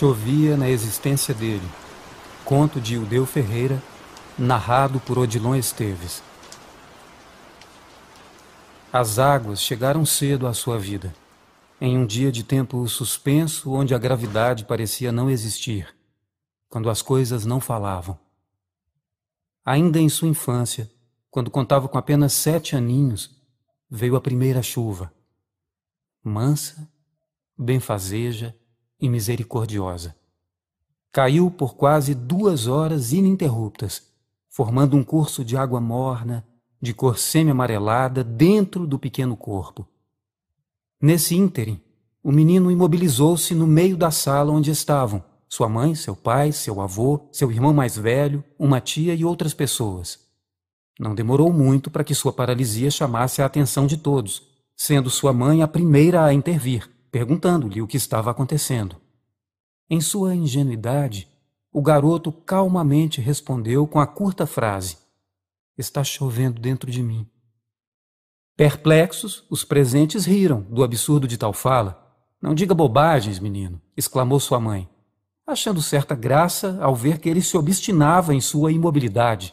Chovia na existência dele. Conto de Ildeu Ferreira, narrado por Odilon Esteves. As águas chegaram cedo à sua vida, em um dia de tempo suspenso onde a gravidade parecia não existir, quando as coisas não falavam. Ainda em sua infância, quando contava com apenas sete aninhos, veio a primeira chuva. Mansa, benfazeja, e misericordiosa. Caiu por quase duas horas ininterruptas, formando um curso de água morna, de cor semi-amarelada, dentro do pequeno corpo. Nesse ínterim, o menino imobilizou-se no meio da sala onde estavam sua mãe, seu pai, seu avô, seu irmão mais velho, uma tia e outras pessoas. Não demorou muito para que sua paralisia chamasse a atenção de todos, sendo sua mãe a primeira a intervir perguntando-lhe o que estava acontecendo. Em sua ingenuidade, o garoto calmamente respondeu com a curta frase: Está chovendo dentro de mim. Perplexos, os presentes riram do absurdo de tal fala. Não diga bobagens, menino, exclamou sua mãe, achando certa graça ao ver que ele se obstinava em sua imobilidade,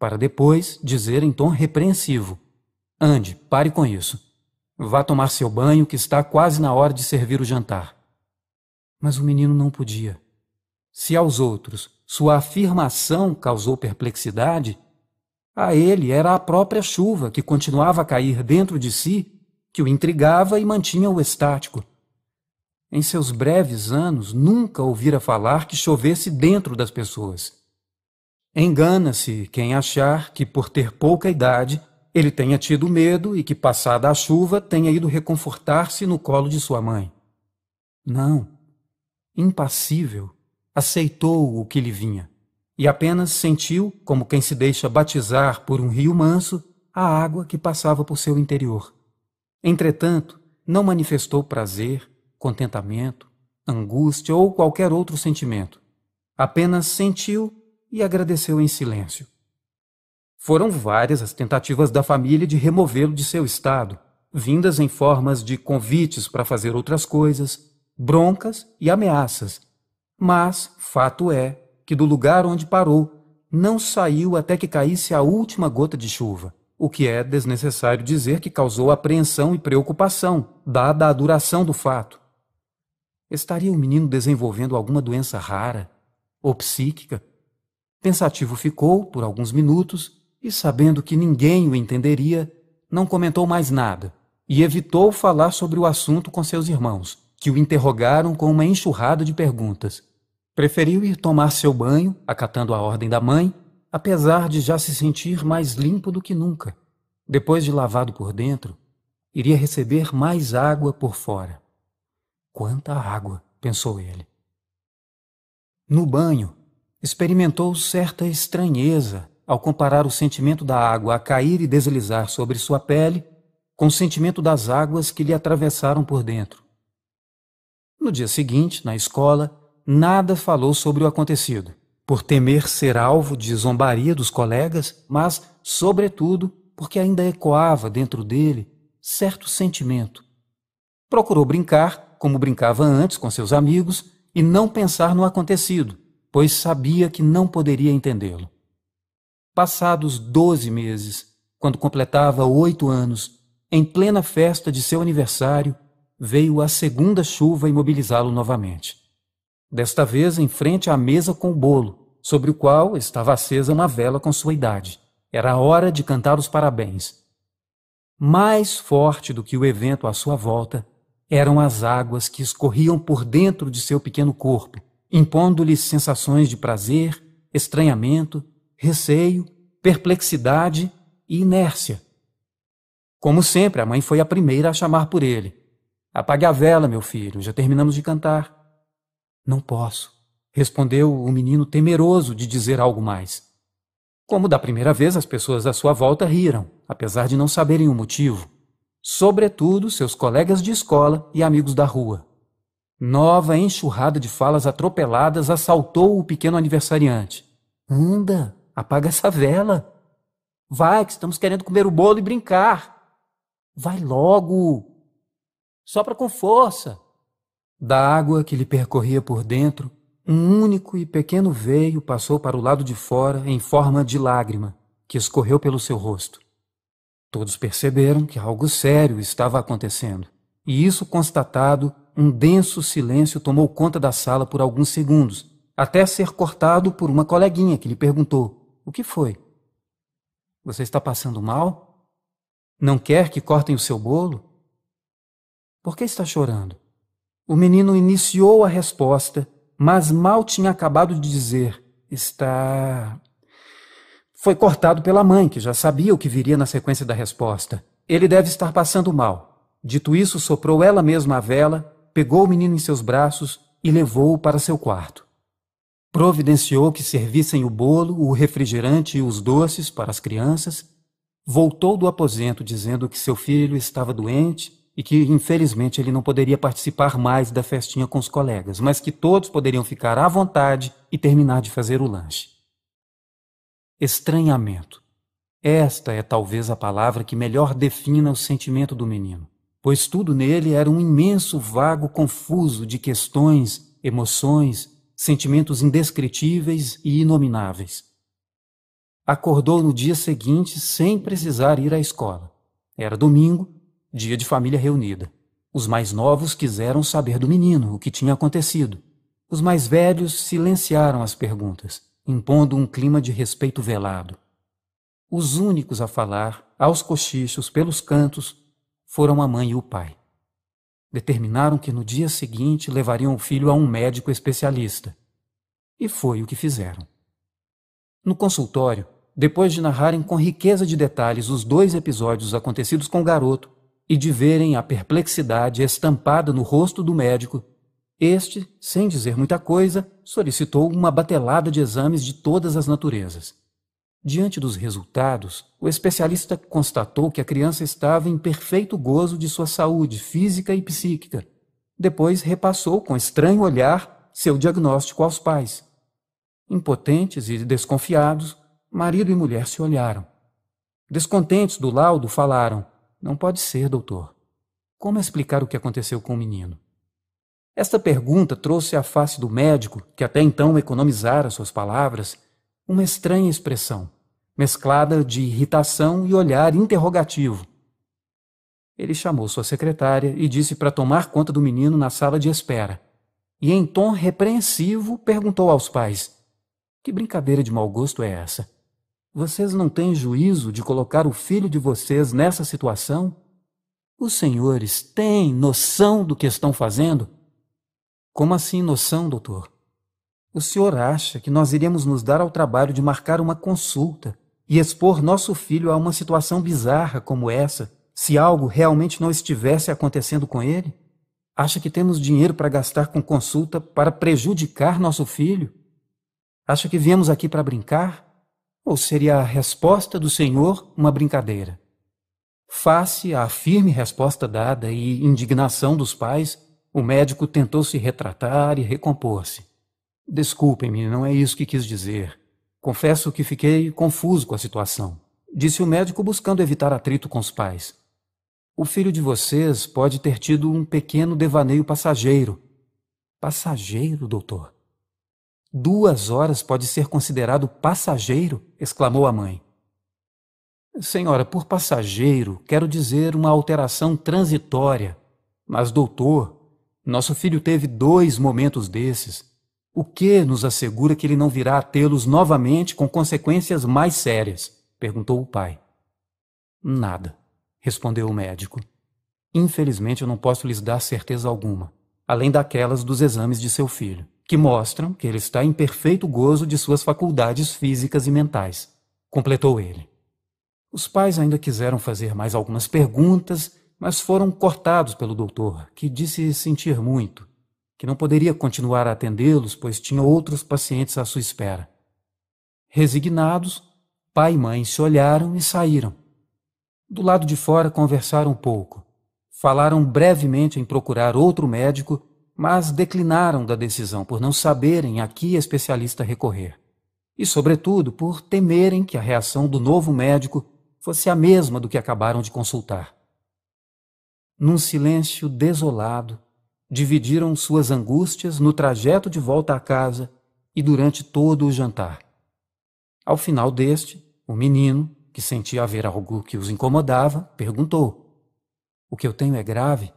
para depois dizer em tom repreensivo: Ande, pare com isso. Vá tomar seu banho, que está quase na hora de servir o jantar. Mas o menino não podia. Se aos outros sua afirmação causou perplexidade, a ele era a própria chuva que continuava a cair dentro de si que o intrigava e mantinha-o estático. Em seus breves anos, nunca ouvira falar que chovesse dentro das pessoas. Engana-se quem achar que, por ter pouca idade, ele tenha tido medo e que, passada a chuva, tenha ido reconfortar-se no colo de sua mãe. Não. Impassível, aceitou o que lhe vinha e apenas sentiu, como quem se deixa batizar por um rio manso, a água que passava por seu interior. Entretanto, não manifestou prazer, contentamento, angústia ou qualquer outro sentimento. Apenas sentiu e agradeceu em silêncio. Foram várias as tentativas da família de removê-lo de seu estado, vindas em formas de convites para fazer outras coisas, broncas e ameaças. Mas fato é que do lugar onde parou não saiu até que caísse a última gota de chuva, o que é desnecessário dizer que causou apreensão e preocupação, dada a duração do fato. Estaria o menino desenvolvendo alguma doença rara ou psíquica? Pensativo ficou por alguns minutos e, sabendo que ninguém o entenderia, não comentou mais nada e evitou falar sobre o assunto com seus irmãos, que o interrogaram com uma enxurrada de perguntas. Preferiu ir tomar seu banho, acatando a ordem da mãe, apesar de já se sentir mais limpo do que nunca. Depois de lavado por dentro, iria receber mais água por fora. Quanta água, pensou ele. No banho, experimentou certa estranheza ao comparar o sentimento da água a cair e deslizar sobre sua pele com o sentimento das águas que lhe atravessaram por dentro. No dia seguinte, na escola, nada falou sobre o acontecido, por temer ser alvo de zombaria dos colegas, mas, sobretudo, porque ainda ecoava dentro dele certo sentimento. Procurou brincar, como brincava antes com seus amigos, e não pensar no acontecido, pois sabia que não poderia entendê-lo. Passados doze meses, quando completava oito anos, em plena festa de seu aniversário, veio a segunda chuva imobilizá-lo novamente. Desta vez em frente à mesa com o bolo, sobre o qual estava acesa uma vela com sua idade. Era a hora de cantar os parabéns. Mais forte do que o evento à sua volta eram as águas que escorriam por dentro de seu pequeno corpo, impondo-lhe sensações de prazer, estranhamento receio, perplexidade e inércia. Como sempre, a mãe foi a primeira a chamar por ele. Apague a vela, meu filho, já terminamos de cantar. Não posso, respondeu o menino temeroso de dizer algo mais. Como da primeira vez, as pessoas à sua volta riram, apesar de não saberem o motivo. Sobretudo seus colegas de escola e amigos da rua. Nova enxurrada de falas atropeladas assaltou o pequeno aniversariante. Anda, Apaga essa vela. Vai, que estamos querendo comer o bolo e brincar. Vai logo. Sopra com força. Da água que lhe percorria por dentro, um único e pequeno veio passou para o lado de fora em forma de lágrima, que escorreu pelo seu rosto. Todos perceberam que algo sério estava acontecendo, e isso constatado, um denso silêncio tomou conta da sala por alguns segundos, até ser cortado por uma coleguinha que lhe perguntou: O que foi? Você está passando mal? Não quer que cortem o seu bolo? Por que está chorando? O menino iniciou a resposta, mas mal tinha acabado de dizer: Está. Foi cortado pela mãe, que já sabia o que viria na sequência da resposta. Ele deve estar passando mal. Dito isso, soprou ela mesma a vela, pegou o menino em seus braços e levou-o para seu quarto. Providenciou que servissem o bolo, o refrigerante e os doces para as crianças. Voltou do aposento dizendo que seu filho estava doente e que, infelizmente, ele não poderia participar mais da festinha com os colegas, mas que todos poderiam ficar à vontade e terminar de fazer o lanche. Estranhamento. Esta é talvez a palavra que melhor defina o sentimento do menino, pois tudo nele era um imenso vago confuso de questões, emoções, sentimentos indescritíveis e inomináveis. Acordou no dia seguinte sem precisar ir à escola. Era domingo, dia de família reunida. Os mais novos quiseram saber do menino, o que tinha acontecido. Os mais velhos silenciaram as perguntas, impondo um clima de respeito velado. Os únicos a falar, aos cochichos, pelos cantos, foram a mãe e o pai determinaram que no dia seguinte levariam o filho a um médico especialista. E foi o que fizeram. No consultório, depois de narrarem com riqueza de detalhes os dois episódios acontecidos com o garoto e de verem a perplexidade estampada no rosto do médico, este, sem dizer muita coisa, solicitou uma batelada de exames de todas as naturezas. Diante dos resultados, o especialista constatou que a criança estava em perfeito gozo de sua saúde física e psíquica. Depois repassou com estranho olhar seu diagnóstico aos pais. Impotentes e desconfiados, marido e mulher se olharam. Descontentes do laudo, falaram: Não pode ser, doutor. Como explicar o que aconteceu com o menino? Esta pergunta trouxe à face do médico, que até então economizara suas palavras, uma estranha expressão mesclada de irritação e olhar interrogativo. Ele chamou sua secretária e disse para tomar conta do menino na sala de espera. E em tom repreensivo perguntou aos pais: Que brincadeira de mau gosto é essa? Vocês não têm juízo de colocar o filho de vocês nessa situação? Os senhores têm noção do que estão fazendo? Como assim noção, doutor? O senhor acha que nós iríamos nos dar ao trabalho de marcar uma consulta e expor nosso filho a uma situação bizarra como essa, se algo realmente não estivesse acontecendo com ele? Acha que temos dinheiro para gastar com consulta para prejudicar nosso filho? Acha que viemos aqui para brincar? Ou seria a resposta do Senhor uma brincadeira? Face à firme resposta dada e indignação dos pais, o médico tentou se retratar e recompor-se. Desculpem-me, não é isso que quis dizer. Confesso que fiquei confuso com a situação, disse o médico buscando evitar atrito com os pais. O filho de vocês pode ter tido um pequeno devaneio passageiro. Passageiro, doutor? Duas horas pode ser considerado passageiro? exclamou a mãe. Senhora, por passageiro, quero dizer uma alteração transitória. Mas, doutor, nosso filho teve dois momentos desses. O que nos assegura que ele não virá a tê-los novamente com consequências mais sérias? perguntou o pai. Nada, respondeu o médico. Infelizmente eu não posso lhes dar certeza alguma, além daquelas dos exames de seu filho, que mostram que ele está em perfeito gozo de suas faculdades físicas e mentais, completou ele. Os pais ainda quiseram fazer mais algumas perguntas, mas foram cortados pelo doutor, que disse sentir muito que não poderia continuar a atendê-los, pois tinha outros pacientes à sua espera. Resignados, pai e mãe se olharam e saíram. Do lado de fora conversaram um pouco. Falaram brevemente em procurar outro médico, mas declinaram da decisão por não saberem a que especialista recorrer. E, sobretudo, por temerem que a reação do novo médico fosse a mesma do que acabaram de consultar. Num silêncio desolado, dividiram suas angústias no trajeto de volta à casa e durante todo o jantar. Ao final deste, o menino, que sentia haver algo que os incomodava, perguntou: O que eu tenho é grave?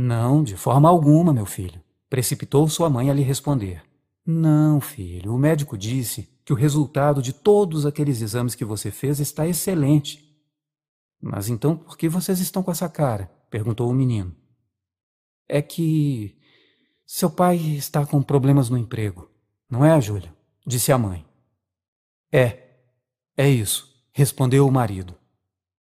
Não, de forma alguma, meu filho. Precipitou sua mãe a lhe responder. Não, filho, o médico disse que o resultado de todos aqueles exames que você fez está excelente. Mas então por que vocês estão com essa cara? perguntou o menino. É que seu pai está com problemas no emprego, não é, Júlia? disse a mãe. É, é isso, respondeu o marido.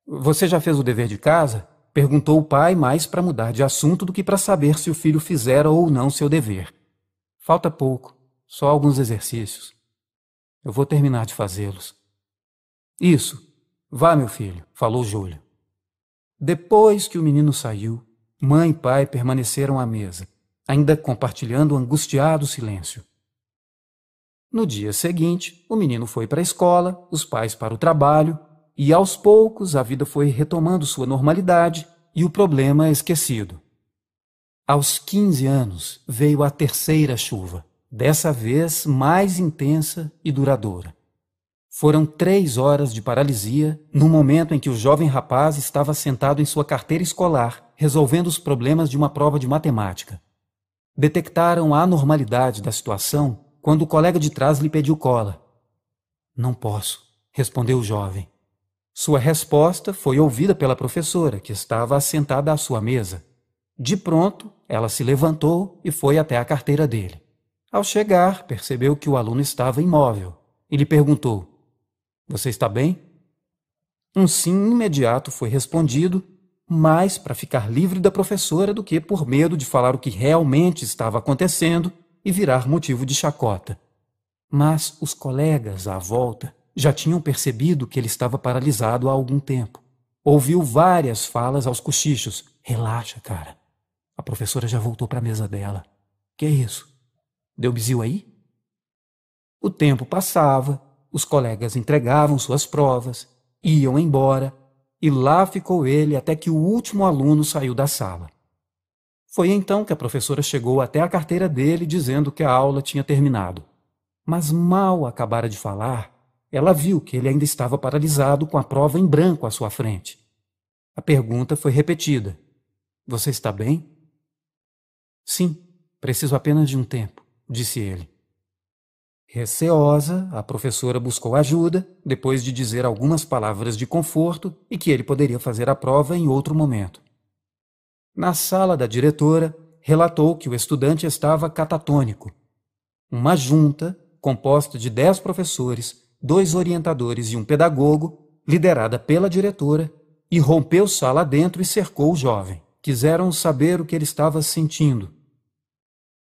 Você já fez o dever de casa? Perguntou o pai, mais para mudar de assunto do que para saber se o filho fizera ou não seu dever. Falta pouco, só alguns exercícios. Eu vou terminar de fazê-los. Isso, vá, meu filho, falou Júlia. Depois que o menino saiu, mãe e pai permaneceram à mesa, ainda compartilhando o angustiado silêncio. No dia seguinte, o menino foi para a escola, os pais para o trabalho, e aos poucos a vida foi retomando sua normalidade e o problema esquecido. Aos 15 anos veio a terceira chuva, dessa vez mais intensa e duradoura. Foram três horas de paralisia no momento em que o jovem rapaz estava sentado em sua carteira escolar, resolvendo os problemas de uma prova de matemática. Detectaram a anormalidade da situação quando o colega de trás lhe pediu cola. Não posso, respondeu o jovem. Sua resposta foi ouvida pela professora, que estava assentada à sua mesa. De pronto, ela se levantou e foi até a carteira dele. Ao chegar, percebeu que o aluno estava imóvel e lhe perguntou: Você está bem? Um sim imediato foi respondido, mais para ficar livre da professora do que por medo de falar o que realmente estava acontecendo e virar motivo de chacota. Mas os colegas à volta já tinham percebido que ele estava paralisado há algum tempo. Ouviu várias falas aos cochichos. Relaxa, cara. A professora já voltou para a mesa dela. Que é isso? Deu bizil aí? O tempo passava, os colegas entregavam suas provas, iam embora, e lá ficou ele até que o último aluno saiu da sala. Foi então que a professora chegou até a carteira dele dizendo que a aula tinha terminado. Mas mal acabara de falar, ela viu que ele ainda estava paralisado com a prova em branco à sua frente. A pergunta foi repetida: Você está bem? Sim, preciso apenas de um tempo, disse ele. Receosa, a professora buscou ajuda, depois de dizer algumas palavras de conforto e que ele poderia fazer a prova em outro momento. Na sala da diretora, relatou que o estudante estava catatônico. Uma junta, composta de dez professores, dois orientadores e um pedagogo, liderada pela diretora, irrompeu sala dentro e cercou o jovem. Quiseram saber o que ele estava sentindo.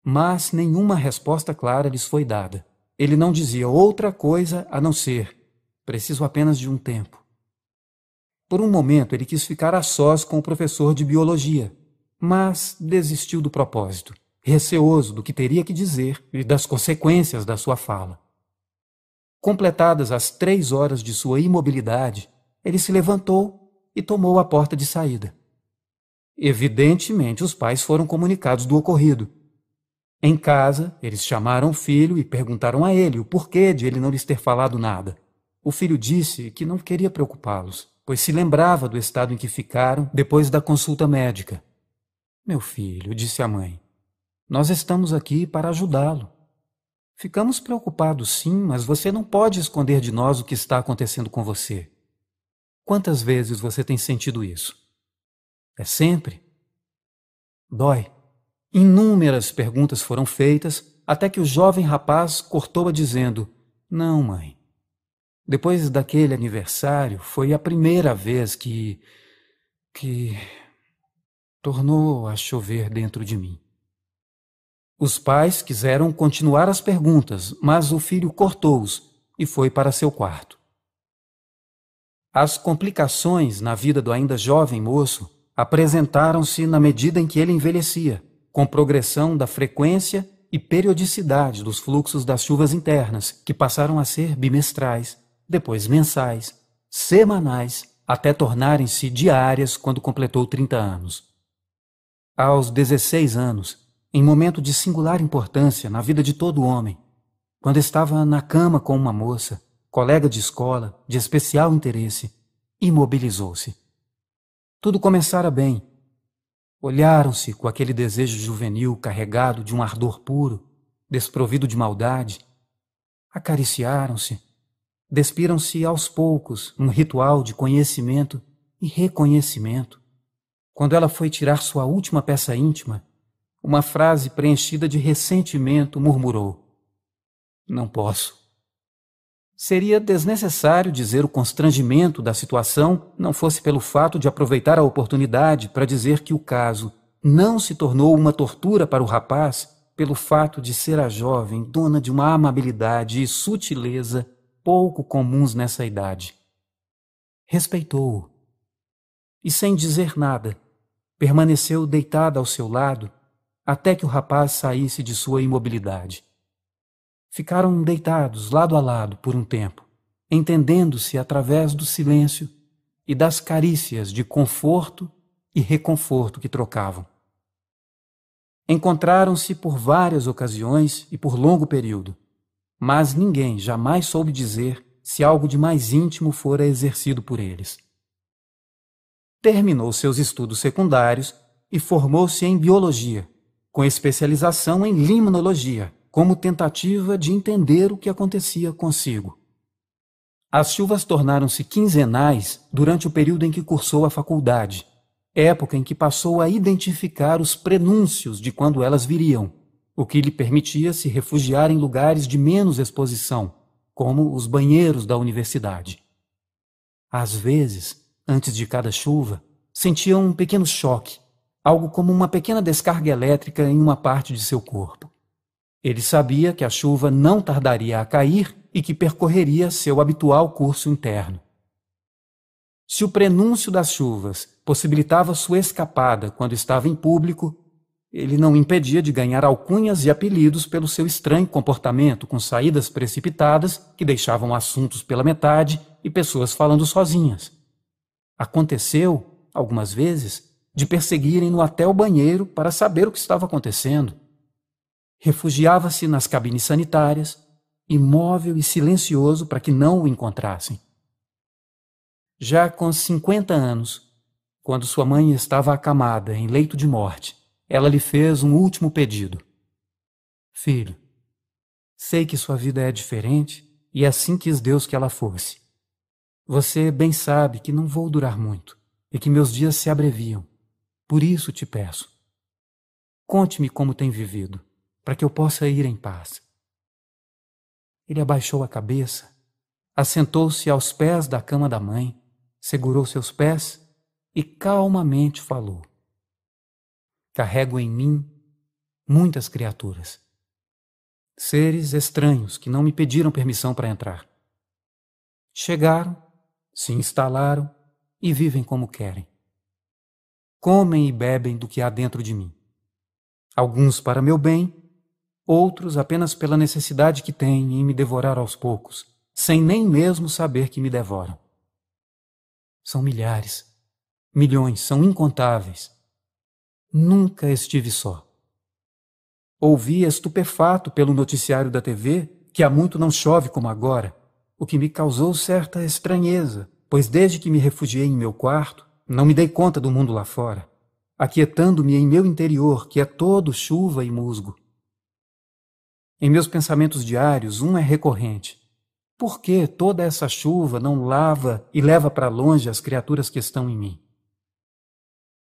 Mas nenhuma resposta clara lhes foi dada. Ele não dizia outra coisa a não ser: preciso apenas de um tempo. Por um momento ele quis ficar a sós com o professor de biologia, mas desistiu do propósito, receoso do que teria que dizer e das consequências da sua fala. Completadas as três horas de sua imobilidade, ele se levantou e tomou a porta de saída. Evidentemente, os pais foram comunicados do ocorrido. Em casa, eles chamaram o filho e perguntaram a ele o porquê de ele não lhes ter falado nada. O filho disse que não queria preocupá-los, pois se lembrava do estado em que ficaram depois da consulta médica. Meu filho, disse a mãe, nós estamos aqui para ajudá-lo. Ficamos preocupados, sim, mas você não pode esconder de nós o que está acontecendo com você. Quantas vezes você tem sentido isso? É sempre? Dói. Inúmeras perguntas foram feitas até que o jovem rapaz cortou-a dizendo: Não, mãe, depois daquele aniversário, foi a primeira vez que. que. tornou a chover dentro de mim. Os pais quiseram continuar as perguntas, mas o filho cortou-os e foi para seu quarto. As complicações na vida do ainda jovem moço apresentaram-se na medida em que ele envelhecia, com progressão da frequência e periodicidade dos fluxos das chuvas internas, que passaram a ser bimestrais depois mensais, semanais, até tornarem-se diárias quando completou 30 anos. Aos 16 anos, em momento de singular importância na vida de todo homem, quando estava na cama com uma moça, colega de escola, de especial interesse, imobilizou-se. Tudo começara bem. Olharam-se com aquele desejo juvenil carregado de um ardor puro, desprovido de maldade. Acariciaram-se, despiram-se aos poucos num ritual de conhecimento e reconhecimento. Quando ela foi tirar sua última peça íntima, uma frase preenchida de ressentimento murmurou: Não posso. Seria desnecessário dizer o constrangimento da situação não fosse pelo fato de aproveitar a oportunidade para dizer que o caso não se tornou uma tortura para o rapaz pelo fato de ser a jovem dona de uma amabilidade e sutileza pouco comuns nessa idade. Respeitou-o. E sem dizer nada, permaneceu deitada ao seu lado até que o rapaz saísse de sua imobilidade. Ficaram deitados lado a lado por um tempo, entendendo-se através do silêncio e das carícias de conforto e reconforto que trocavam. Encontraram-se por várias ocasiões e por longo período, mas ninguém jamais soube dizer se algo de mais íntimo fora exercido por eles terminou seus estudos secundários e formou-se em biologia, com especialização em limnologia, como tentativa de entender o que acontecia consigo. As chuvas tornaram-se quinzenais durante o período em que cursou a faculdade, época em que passou a identificar os prenúncios de quando elas viriam, o que lhe permitia se refugiar em lugares de menos exposição, como os banheiros da universidade. Às vezes, Antes de cada chuva, sentia um pequeno choque, algo como uma pequena descarga elétrica em uma parte de seu corpo. Ele sabia que a chuva não tardaria a cair e que percorreria seu habitual curso interno. Se o prenúncio das chuvas possibilitava sua escapada quando estava em público, ele não impedia de ganhar alcunhas e apelidos pelo seu estranho comportamento com saídas precipitadas que deixavam assuntos pela metade e pessoas falando sozinhas. Aconteceu, algumas vezes, de perseguirem-no até o banheiro para saber o que estava acontecendo. Refugiava-se nas cabines sanitárias, imóvel e silencioso para que não o encontrassem. Já com 50 anos, quando sua mãe estava acamada em leito de morte, ela lhe fez um último pedido. Filho, sei que sua vida é diferente e assim quis Deus que ela fosse. Você bem sabe que não vou durar muito e que meus dias se abreviam. Por isso te peço. Conte-me como tem vivido, para que eu possa ir em paz. Ele abaixou a cabeça, assentou-se aos pés da cama da mãe, segurou seus pés e calmamente falou: Carrego em mim muitas criaturas, seres estranhos que não me pediram permissão para entrar. Chegaram se instalaram e vivem como querem. Comem e bebem do que há dentro de mim. Alguns para meu bem, outros apenas pela necessidade que têm em me devorar aos poucos, sem nem mesmo saber que me devoram. São milhares, milhões, são incontáveis. Nunca estive só. Ouvi estupefato pelo noticiário da TV que há muito não chove como agora o que me causou certa estranheza, pois desde que me refugiei em meu quarto, não me dei conta do mundo lá fora, aquietando-me em meu interior, que é todo chuva e musgo. Em meus pensamentos diários, um é recorrente. Por que toda essa chuva não lava e leva para longe as criaturas que estão em mim?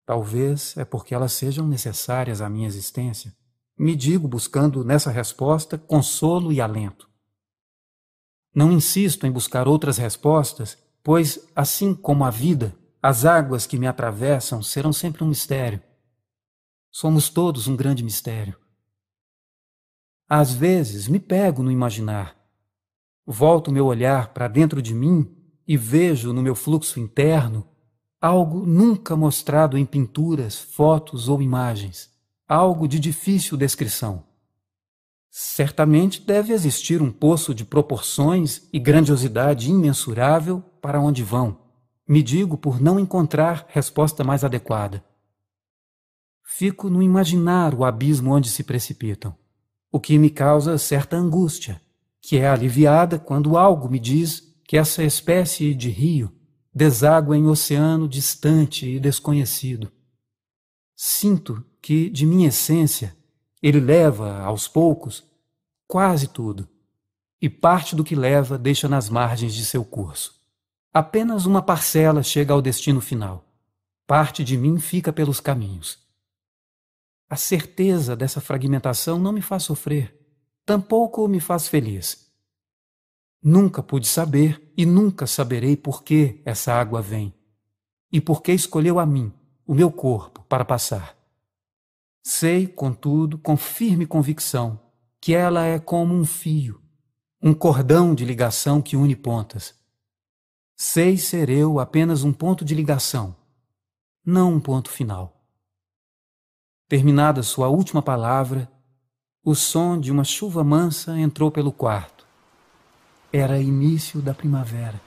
Talvez é porque elas sejam necessárias à minha existência. Me digo buscando nessa resposta consolo e alento. Não insisto em buscar outras respostas, pois, assim como a vida, as águas que me atravessam serão sempre um mistério. Somos todos um grande mistério. Às vezes me pego no imaginar. Volto meu olhar para dentro de mim e vejo no meu fluxo interno algo nunca mostrado em pinturas, fotos ou imagens, algo de difícil descrição. Certamente deve existir um poço de proporções e grandiosidade imensurável para onde vão. Me digo por não encontrar resposta mais adequada. Fico no imaginar o abismo onde se precipitam, o que me causa certa angústia, que é aliviada quando algo me diz que essa espécie de rio deságua em oceano distante e desconhecido. Sinto que, de minha essência, ele leva, aos poucos, quase tudo, e parte do que leva deixa nas margens de seu curso. Apenas uma parcela chega ao destino final. Parte de mim fica pelos caminhos. A certeza dessa fragmentação não me faz sofrer, tampouco me faz feliz. Nunca pude saber e nunca saberei por que essa água vem e por que escolheu a mim, o meu corpo, para passar. Sei, contudo, com firme convicção, que ela é como um fio, um cordão de ligação que une pontas. Sei ser eu apenas um ponto de ligação, não um ponto final. Terminada sua última palavra, o som de uma chuva mansa entrou pelo quarto. Era início da primavera.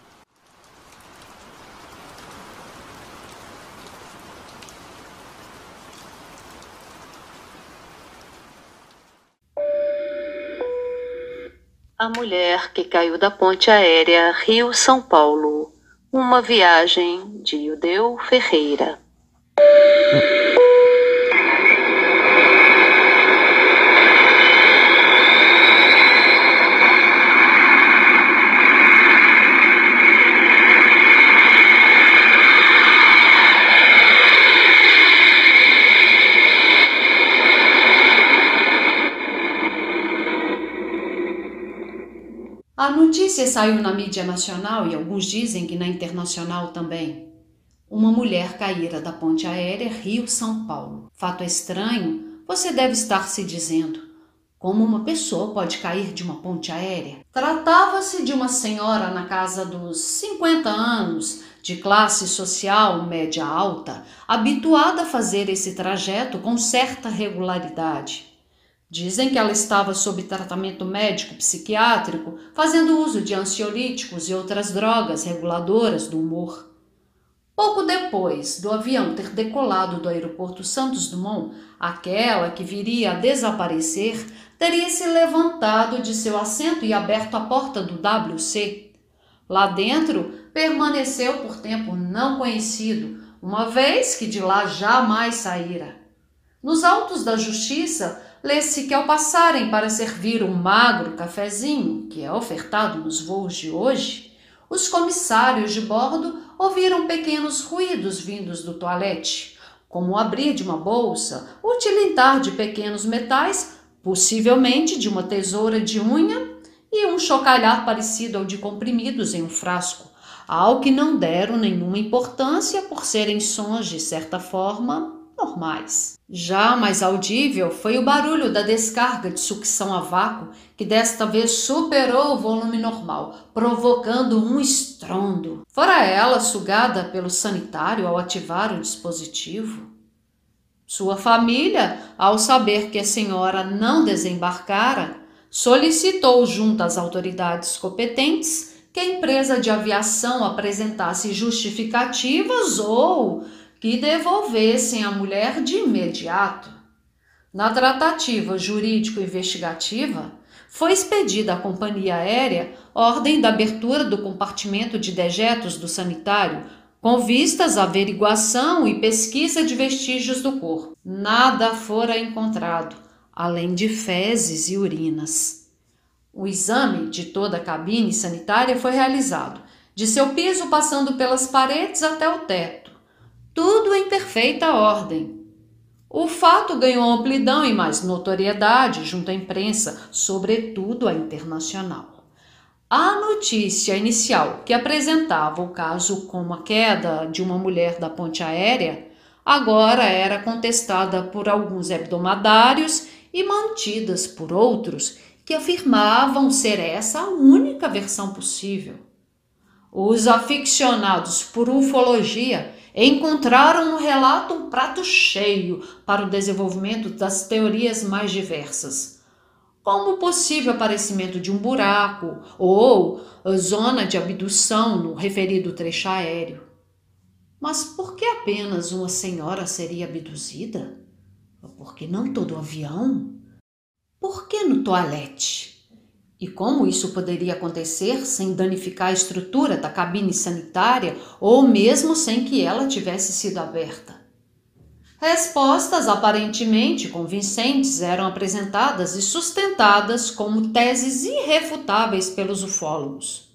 A mulher que caiu da ponte aérea Rio-São Paulo. Uma viagem de Judeu Ferreira. A notícia saiu na mídia nacional e alguns dizem que na internacional também. Uma mulher caíra da ponte aérea Rio-São Paulo. Fato estranho, você deve estar se dizendo. Como uma pessoa pode cair de uma ponte aérea? Tratava-se de uma senhora na casa dos 50 anos, de classe social média alta, habituada a fazer esse trajeto com certa regularidade. Dizem que ela estava sob tratamento médico psiquiátrico, fazendo uso de ansiolíticos e outras drogas reguladoras do humor. Pouco depois do avião ter decolado do aeroporto Santos Dumont, aquela que viria a desaparecer teria se levantado de seu assento e aberto a porta do WC. Lá dentro, permaneceu por tempo não conhecido, uma vez que de lá jamais saíra. Nos autos da justiça, lê-se que ao passarem para servir um magro cafezinho, que é ofertado nos voos de hoje, os comissários de bordo ouviram pequenos ruídos vindos do toalete, como o abrir de uma bolsa, o tilintar de pequenos metais, possivelmente de uma tesoura de unha, e um chocalhar parecido ao de comprimidos em um frasco, ao que não deram nenhuma importância por serem sons de certa forma normais. Já mais audível foi o barulho da descarga de sucção a vácuo, que desta vez superou o volume normal, provocando um estrondo. Fora ela sugada pelo sanitário ao ativar o dispositivo. Sua família, ao saber que a senhora não desembarcara, solicitou junto às autoridades competentes que a empresa de aviação apresentasse justificativas ou que devolvessem a mulher de imediato. Na tratativa jurídico-investigativa, foi expedida à companhia aérea ordem da abertura do compartimento de dejetos do sanitário, com vistas à averiguação e pesquisa de vestígios do corpo. Nada fora encontrado, além de fezes e urinas. O exame de toda a cabine sanitária foi realizado, de seu piso passando pelas paredes até o teto tudo em perfeita ordem. O fato ganhou amplidão e mais notoriedade junto à imprensa, sobretudo a internacional. A notícia inicial, que apresentava o caso como a queda de uma mulher da ponte aérea, agora era contestada por alguns hebdomadários e mantidas por outros que afirmavam ser essa a única versão possível. Os aficionados por ufologia encontraram no relato um prato cheio para o desenvolvimento das teorias mais diversas, como o possível aparecimento de um buraco ou zona de abdução no referido trecho aéreo. Mas por que apenas uma senhora seria abduzida? Por que não todo avião? Por que no toalete? E como isso poderia acontecer sem danificar a estrutura da cabine sanitária ou mesmo sem que ela tivesse sido aberta? Respostas aparentemente convincentes eram apresentadas e sustentadas como teses irrefutáveis pelos ufólogos.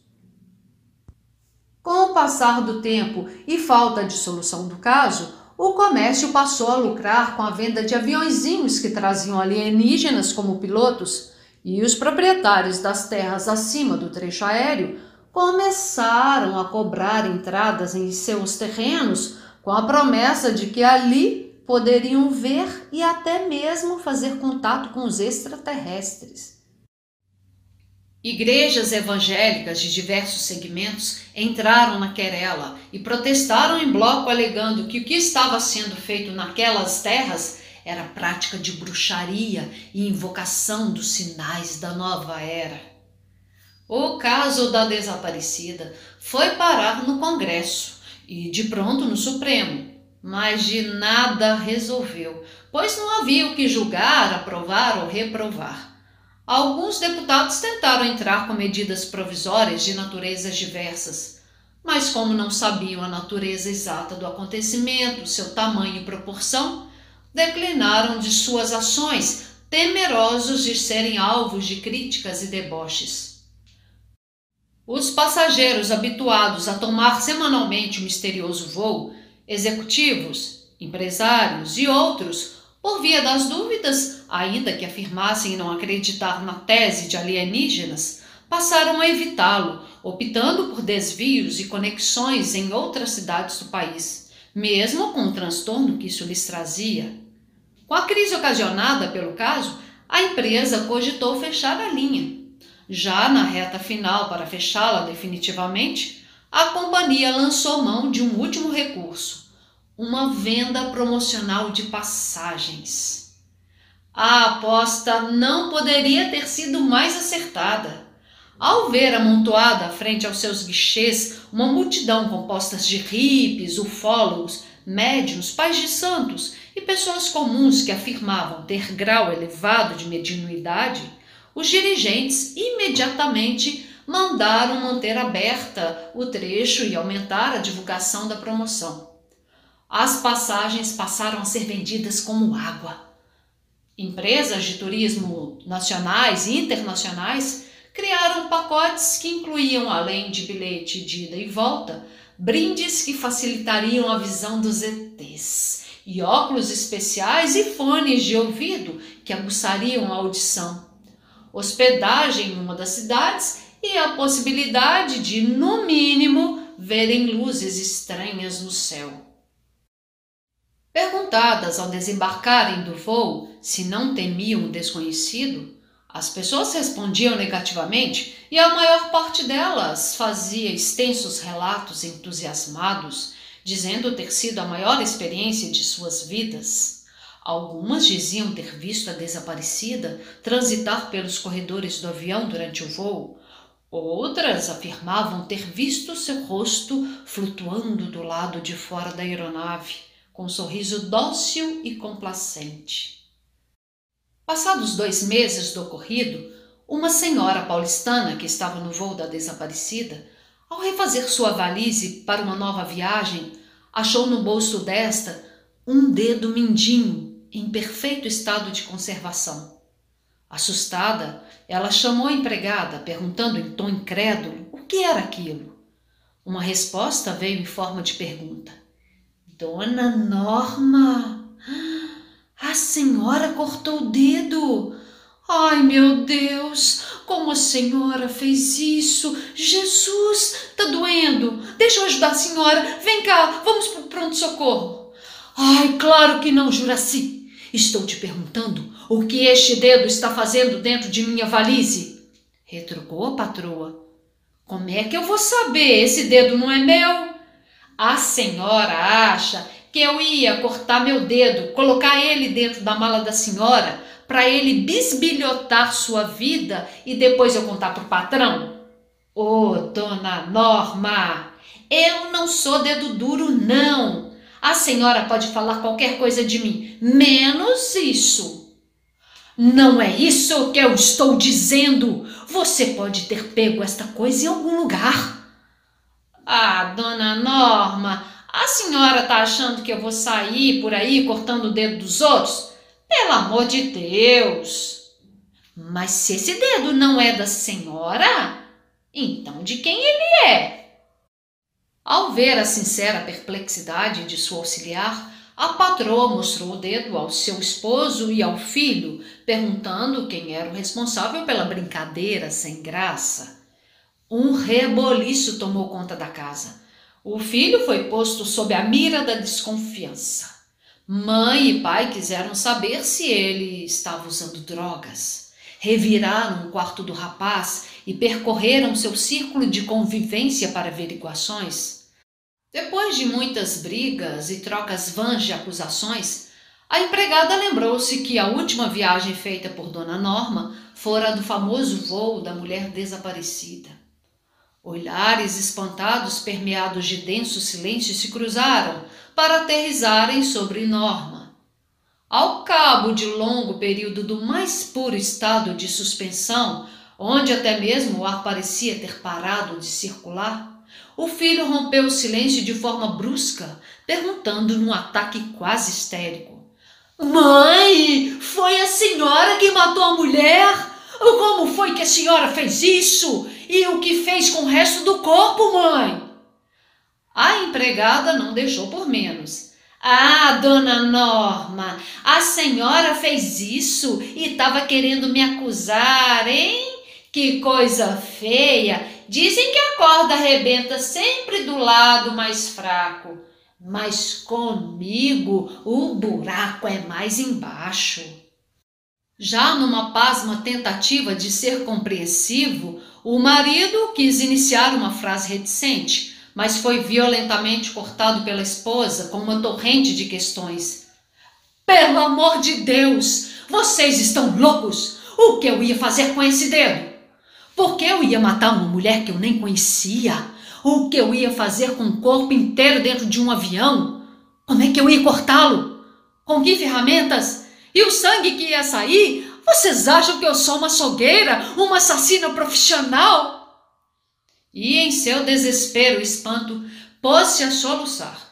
Com o passar do tempo e falta de solução do caso, o comércio passou a lucrar com a venda de aviõezinhos que traziam alienígenas como pilotos, e os proprietários das terras acima do trecho aéreo começaram a cobrar entradas em seus terrenos com a promessa de que ali poderiam ver e até mesmo fazer contato com os extraterrestres. Igrejas evangélicas de diversos segmentos entraram na querela e protestaram em bloco, alegando que o que estava sendo feito naquelas terras era prática de bruxaria e invocação dos sinais da nova era. O caso da desaparecida foi parar no Congresso e, de pronto, no Supremo, mas de nada resolveu, pois não havia o que julgar, aprovar ou reprovar. Alguns deputados tentaram entrar com medidas provisórias de naturezas diversas, mas, como não sabiam a natureza exata do acontecimento, seu tamanho e proporção, declinaram de suas ações, temerosos de serem alvos de críticas e deboches. Os passageiros habituados a tomar semanalmente o misterioso voo, executivos, empresários e outros, por via das dúvidas, ainda que afirmassem não acreditar na tese de alienígenas, passaram a evitá-lo, optando por desvios e conexões em outras cidades do país, mesmo com o transtorno que isso lhes trazia. Com a crise ocasionada pelo caso, a empresa cogitou fechar a linha. Já na reta final para fechá-la definitivamente, a companhia lançou mão de um último recurso uma venda promocional de passagens. A aposta não poderia ter sido mais acertada. Ao ver amontoada frente aos seus guichês uma multidão composta de hippies, ufólogos, médiums, pais de santos e pessoas comuns que afirmavam ter grau elevado de mediunidade, os dirigentes imediatamente mandaram manter aberta o trecho e aumentar a divulgação da promoção as passagens passaram a ser vendidas como água. Empresas de turismo nacionais e internacionais criaram pacotes que incluíam, além de bilhete de ida e volta, brindes que facilitariam a visão dos ETs, e óculos especiais e fones de ouvido que aguçariam a audição, hospedagem em uma das cidades e a possibilidade de, no mínimo, verem luzes estranhas no céu. Perguntadas ao desembarcarem do voo se não temiam o desconhecido, as pessoas respondiam negativamente e a maior parte delas fazia extensos relatos entusiasmados, dizendo ter sido a maior experiência de suas vidas. Algumas diziam ter visto a desaparecida transitar pelos corredores do avião durante o voo. Outras afirmavam ter visto seu rosto flutuando do lado de fora da aeronave com um sorriso dócil e complacente. Passados dois meses do ocorrido, uma senhora paulistana que estava no voo da desaparecida, ao refazer sua valise para uma nova viagem, achou no bolso desta um dedo mindinho em perfeito estado de conservação. Assustada, ela chamou a empregada, perguntando em tom incrédulo o que era aquilo. Uma resposta veio em forma de pergunta. Dona Norma, a senhora cortou o dedo. Ai, meu Deus, como a senhora fez isso? Jesus, tá doendo. Deixa eu ajudar a senhora. Vem cá, vamos pro pronto-socorro. Ai, claro que não, Juraci. Estou te perguntando o que este dedo está fazendo dentro de minha valise. Retrucou a patroa. Como é que eu vou saber? Esse dedo não é meu. A senhora acha que eu ia cortar meu dedo, colocar ele dentro da mala da senhora para ele bisbilhotar sua vida e depois eu contar pro patrão? Ô, oh, dona Norma, eu não sou dedo duro, não. A senhora pode falar qualquer coisa de mim, menos isso. Não é isso que eu estou dizendo. Você pode ter pego esta coisa em algum lugar. Ah, dona Norma, a senhora tá achando que eu vou sair por aí cortando o dedo dos outros? Pelo amor de Deus! Mas se esse dedo não é da senhora, então de quem ele é? Ao ver a sincera perplexidade de sua auxiliar, a patroa mostrou o dedo ao seu esposo e ao filho, perguntando quem era o responsável pela brincadeira sem graça. Um reboliço tomou conta da casa. O filho foi posto sob a mira da desconfiança. Mãe e pai quiseram saber se ele estava usando drogas. Reviraram o quarto do rapaz e percorreram seu círculo de convivência para averiguações. Depois de muitas brigas e trocas vãs de acusações, a empregada lembrou-se que a última viagem feita por Dona Norma fora do famoso voo da mulher desaparecida. Olhares espantados, permeados de denso silêncio, se cruzaram para aterrizarem sobre Norma. Ao cabo de longo período do mais puro estado de suspensão, onde até mesmo o ar parecia ter parado de circular, o filho rompeu o silêncio de forma brusca, perguntando num ataque quase histérico: Mãe, foi a senhora que matou a mulher? Como foi que a senhora fez isso? E o que fez com o resto do corpo, mãe? A empregada não deixou por menos. Ah, dona Norma, a senhora fez isso e estava querendo me acusar, hein? Que coisa feia! Dizem que a corda arrebenta sempre do lado mais fraco, mas comigo o buraco é mais embaixo. Já numa pasma tentativa de ser compreensivo, o marido quis iniciar uma frase reticente, mas foi violentamente cortado pela esposa com uma torrente de questões. Pelo amor de Deus, vocês estão loucos! O que eu ia fazer com esse dedo? Por que eu ia matar uma mulher que eu nem conhecia? O que eu ia fazer com o corpo inteiro dentro de um avião? Como é que eu ia cortá-lo? Com que ferramentas? E o sangue que ia sair? Vocês acham que eu sou uma açougueira, uma assassina profissional? E em seu desespero e espanto, pôs-se a soluçar.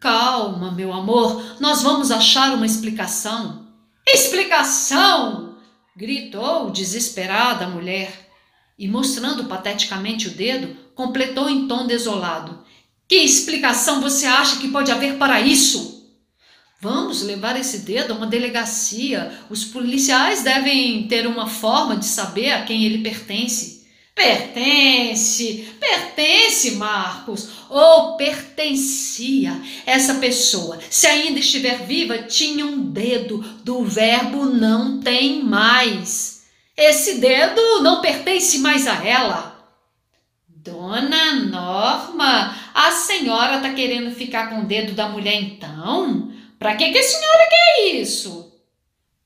Calma, meu amor, nós vamos achar uma explicação. Explicação! gritou desesperada a mulher e, mostrando pateticamente o dedo, completou em tom desolado: Que explicação você acha que pode haver para isso? Vamos levar esse dedo a uma delegacia. Os policiais devem ter uma forma de saber a quem ele pertence. Pertence, pertence, Marcos, ou pertencia. Essa pessoa, se ainda estiver viva, tinha um dedo do verbo não tem mais. Esse dedo não pertence mais a ela. Dona Norma, a senhora está querendo ficar com o dedo da mulher então? Para que, que a senhora quer isso?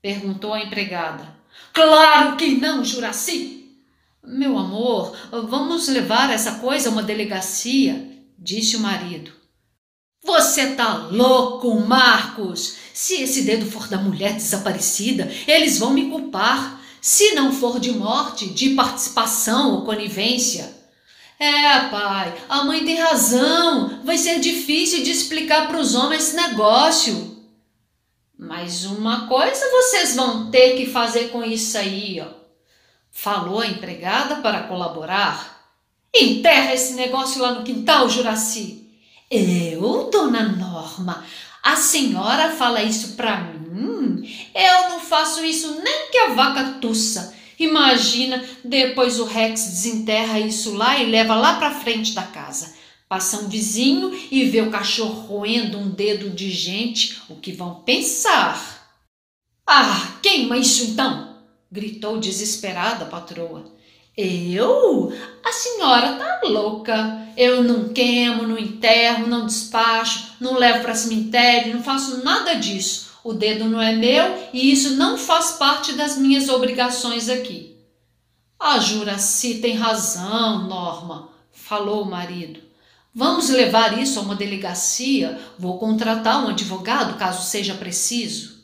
Perguntou a empregada. Claro que não, Juraci. Meu amor, vamos levar essa coisa a uma delegacia, disse o marido. Você tá louco, Marcos? Se esse dedo for da mulher desaparecida, eles vão me culpar. Se não for de morte, de participação ou conivência. É, pai, a mãe tem razão. Vai ser difícil de explicar para os homens esse negócio. Mas uma coisa vocês vão ter que fazer com isso aí, ó. Falou a empregada para colaborar. Enterra esse negócio lá no quintal, Juraci. Eu, dona Norma, a senhora fala isso para mim? Eu não faço isso nem que a vaca tussa. Imagina, depois o Rex desenterra isso lá e leva lá para frente da casa. Passa um vizinho e vê o cachorro roendo um dedo de gente, o que vão pensar? Ah, queima isso então! gritou desesperada a patroa. Eu? A senhora tá louca. Eu não queimo, não enterro, não despacho, não levo para cemitério, não faço nada disso. O dedo não é meu e isso não faz parte das minhas obrigações aqui. A Juraci tem razão, Norma, falou o marido. Vamos levar isso a uma delegacia. Vou contratar um advogado caso seja preciso.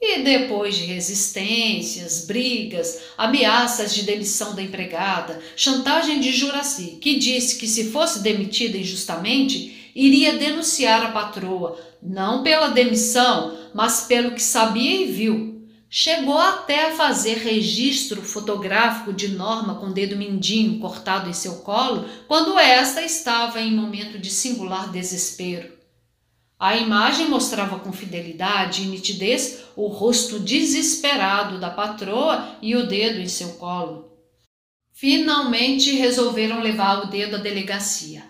E depois de resistências, brigas, ameaças de demissão da empregada, chantagem de Juraci, que disse que se fosse demitida injustamente, iria denunciar a patroa, não pela demissão, mas pelo que sabia e viu, Chegou até a fazer registro fotográfico de Norma com dedo mindinho cortado em seu colo quando esta estava em momento de singular desespero. A imagem mostrava com fidelidade e nitidez o rosto desesperado da patroa e o dedo em seu colo. Finalmente resolveram levar o dedo à delegacia.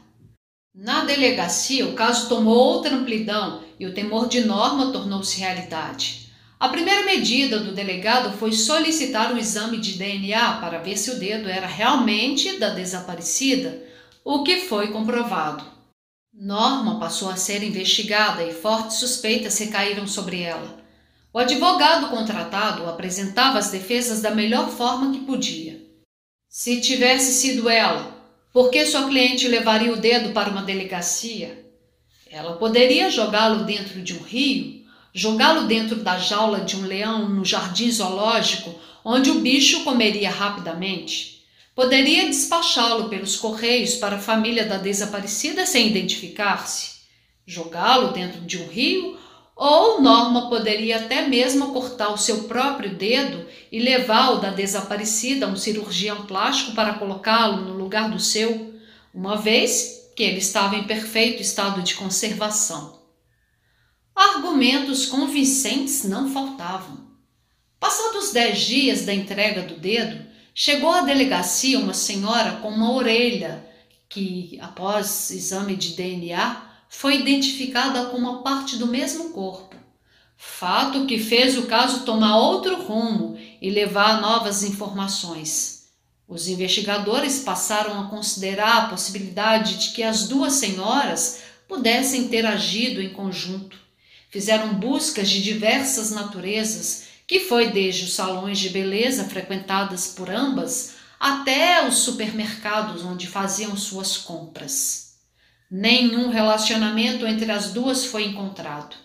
Na delegacia, o caso tomou outra amplidão e o temor de Norma tornou-se realidade. A primeira medida do delegado foi solicitar um exame de DNA para ver se o dedo era realmente da desaparecida, o que foi comprovado. Norma passou a ser investigada e fortes suspeitas recaíram sobre ela. O advogado contratado apresentava as defesas da melhor forma que podia. Se tivesse sido ela, por que sua cliente levaria o dedo para uma delegacia? Ela poderia jogá-lo dentro de um rio jogá-lo dentro da jaula de um leão no jardim zoológico, onde o bicho comeria rapidamente. Poderia despachá-lo pelos correios para a família da desaparecida sem identificar-se, jogá-lo dentro de um rio, ou Norma poderia até mesmo cortar o seu próprio dedo e levá-o da desaparecida a um cirurgião plástico para colocá-lo no lugar do seu, uma vez que ele estava em perfeito estado de conservação. Argumentos convincentes não faltavam. Passados dez dias da entrega do dedo, chegou à delegacia uma senhora com uma orelha que, após exame de DNA, foi identificada como uma parte do mesmo corpo. Fato que fez o caso tomar outro rumo e levar a novas informações. Os investigadores passaram a considerar a possibilidade de que as duas senhoras pudessem ter agido em conjunto Fizeram buscas de diversas naturezas, que foi desde os salões de beleza frequentadas por ambas até os supermercados onde faziam suas compras. Nenhum relacionamento entre as duas foi encontrado.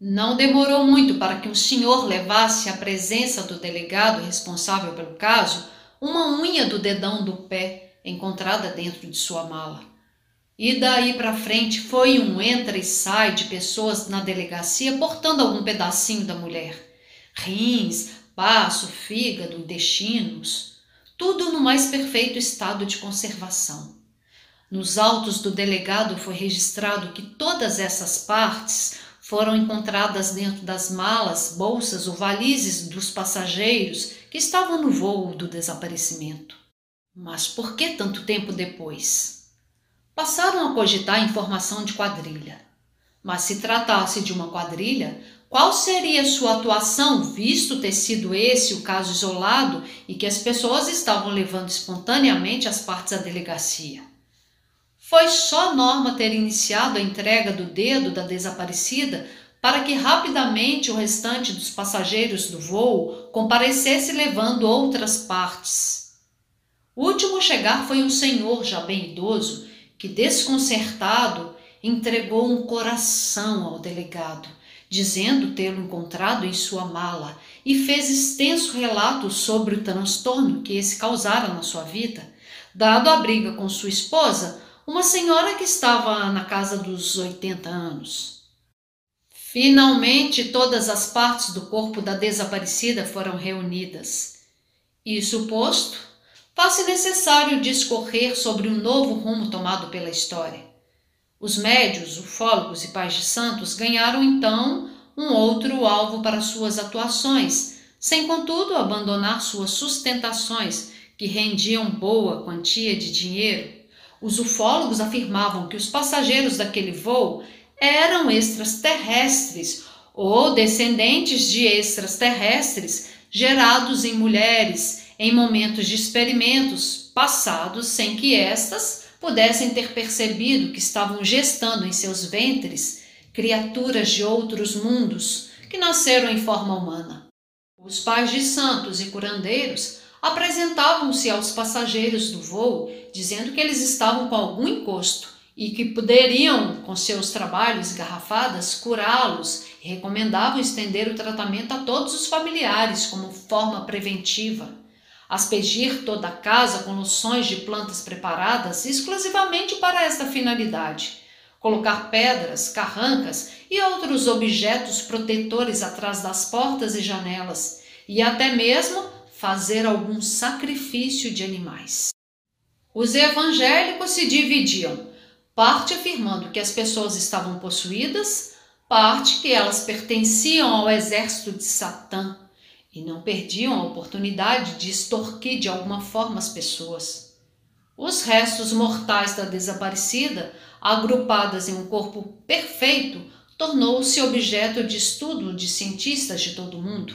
Não demorou muito para que um senhor levasse à presença do delegado responsável pelo caso uma unha do dedão do pé encontrada dentro de sua mala. E daí para frente foi um entra e sai de pessoas na delegacia portando algum pedacinho da mulher. Rins, baço, fígado, intestinos, tudo no mais perfeito estado de conservação. Nos autos do delegado foi registrado que todas essas partes foram encontradas dentro das malas, bolsas ou valizes dos passageiros que estavam no voo do desaparecimento. Mas por que tanto tempo depois? Passaram a cogitar a informação de quadrilha. Mas se tratasse de uma quadrilha, qual seria sua atuação, visto ter sido esse o caso isolado e que as pessoas estavam levando espontaneamente as partes à delegacia? Foi só Norma ter iniciado a entrega do dedo da desaparecida para que rapidamente o restante dos passageiros do voo comparecesse levando outras partes. O último a chegar foi um senhor já bem idoso que, desconcertado, entregou um coração ao delegado, dizendo tê-lo encontrado em sua mala e fez extenso relato sobre o transtorno que esse causara na sua vida, dado a briga com sua esposa, uma senhora que estava na casa dos 80 anos. Finalmente, todas as partes do corpo da desaparecida foram reunidas. Isso posto, faz-se necessário discorrer sobre um novo rumo tomado pela história. Os médios, ufólogos e pais de santos ganharam então um outro alvo para suas atuações, sem contudo abandonar suas sustentações, que rendiam boa quantia de dinheiro. Os ufólogos afirmavam que os passageiros daquele voo eram extraterrestres ou descendentes de extraterrestres gerados em mulheres em momentos de experimentos passados sem que estas pudessem ter percebido que estavam gestando em seus ventres criaturas de outros mundos que nasceram em forma humana. Os pais de santos e curandeiros apresentavam-se aos passageiros do voo dizendo que eles estavam com algum encosto e que poderiam, com seus trabalhos garrafadas, curá-los e recomendavam estender o tratamento a todos os familiares como forma preventiva. Aspergir toda a casa com loções de plantas preparadas exclusivamente para esta finalidade. Colocar pedras, carrancas e outros objetos protetores atrás das portas e janelas, e até mesmo fazer algum sacrifício de animais. Os evangélicos se dividiam parte afirmando que as pessoas estavam possuídas, parte que elas pertenciam ao exército de Satã e não perdiam a oportunidade de extorquir de alguma forma as pessoas. Os restos mortais da desaparecida, agrupadas em um corpo perfeito, tornou-se objeto de estudo de cientistas de todo o mundo.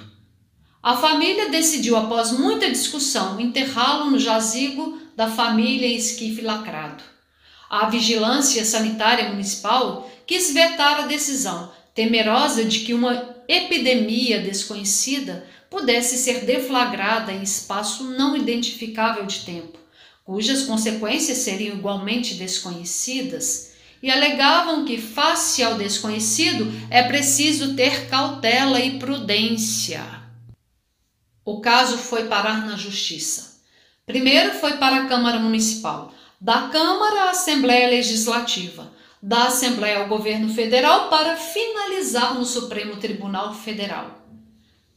A família decidiu, após muita discussão, enterrá-lo no jazigo da família em esquife lacrado. A Vigilância Sanitária Municipal quis vetar a decisão, temerosa de que uma epidemia desconhecida pudesse ser deflagrada em espaço não identificável de tempo, cujas consequências seriam igualmente desconhecidas, e alegavam que, face ao desconhecido, é preciso ter cautela e prudência. O caso foi parar na Justiça. Primeiro foi para a Câmara Municipal, da Câmara à Assembleia Legislativa, da Assembleia ao Governo Federal para finalizar no Supremo Tribunal Federal.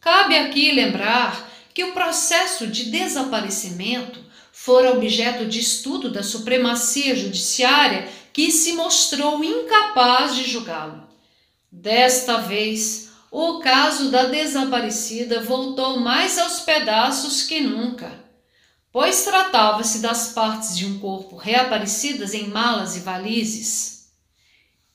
Cabe aqui lembrar que o processo de desaparecimento fora objeto de estudo da supremacia judiciária que se mostrou incapaz de julgá-lo. Desta vez, o caso da desaparecida voltou mais aos pedaços que nunca pois tratava-se das partes de um corpo reaparecidas em malas e valizes.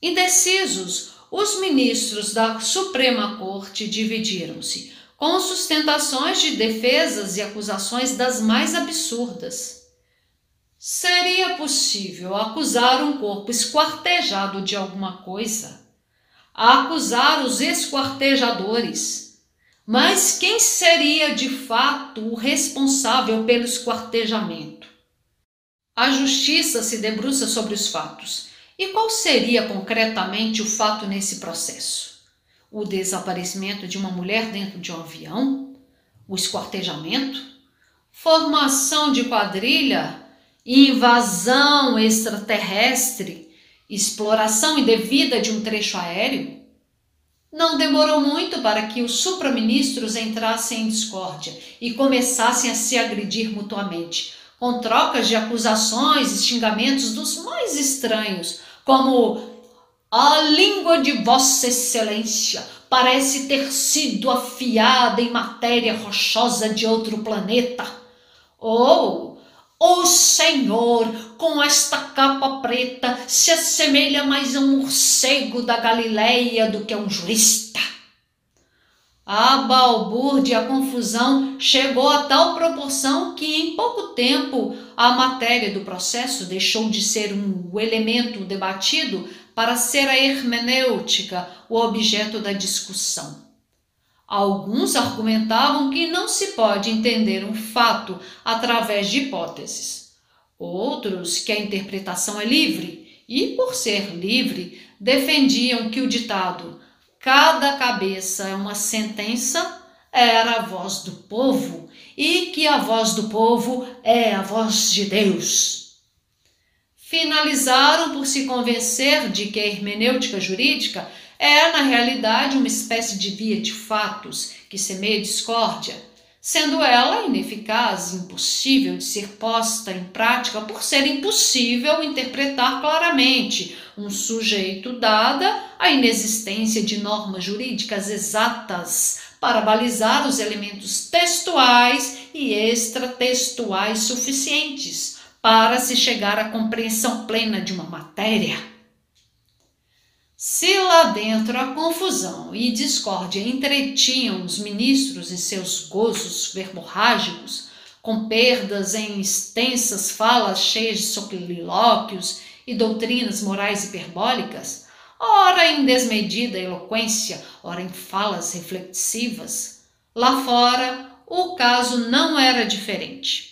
Indecisos, os ministros da Suprema Corte dividiram-se, com sustentações de defesas e acusações das mais absurdas. Seria possível acusar um corpo esquartejado de alguma coisa? acusar os esquartejadores? Mas quem seria de fato o responsável pelo esquartejamento? A justiça se debruça sobre os fatos. E qual seria concretamente o fato nesse processo? O desaparecimento de uma mulher dentro de um avião? O esquartejamento? Formação de quadrilha? Invasão extraterrestre? Exploração indevida de um trecho aéreo? Não demorou muito para que os supraministros entrassem em discórdia e começassem a se agredir mutuamente, com trocas de acusações e xingamentos dos mais estranhos, como a língua de Vossa Excelência parece ter sido afiada em matéria rochosa de outro planeta. Ou o Senhor, com esta capa preta, se assemelha mais a um morcego da Galileia do que a um jurista. A balbúrdia, a confusão chegou a tal proporção que em pouco tempo a matéria do processo deixou de ser um elemento debatido para ser a hermenêutica, o objeto da discussão. Alguns argumentavam que não se pode entender um fato através de hipóteses. Outros que a interpretação é livre e, por ser livre, defendiam que o ditado cada cabeça é uma sentença era a voz do povo e que a voz do povo é a voz de Deus. Finalizaram por se convencer de que a hermenêutica jurídica é, na realidade, uma espécie de via de fatos que semeia discórdia, sendo ela ineficaz impossível de ser posta em prática por ser impossível interpretar claramente um sujeito dada a inexistência de normas jurídicas exatas para balizar os elementos textuais e extratextuais suficientes para se chegar à compreensão plena de uma matéria. Se lá dentro a confusão e discórdia entretinham os ministros em seus gozos verborrágicos, com perdas em extensas falas cheias de solilóquios e doutrinas morais hiperbólicas, ora em desmedida eloquência, ora em falas reflexivas, lá fora o caso não era diferente.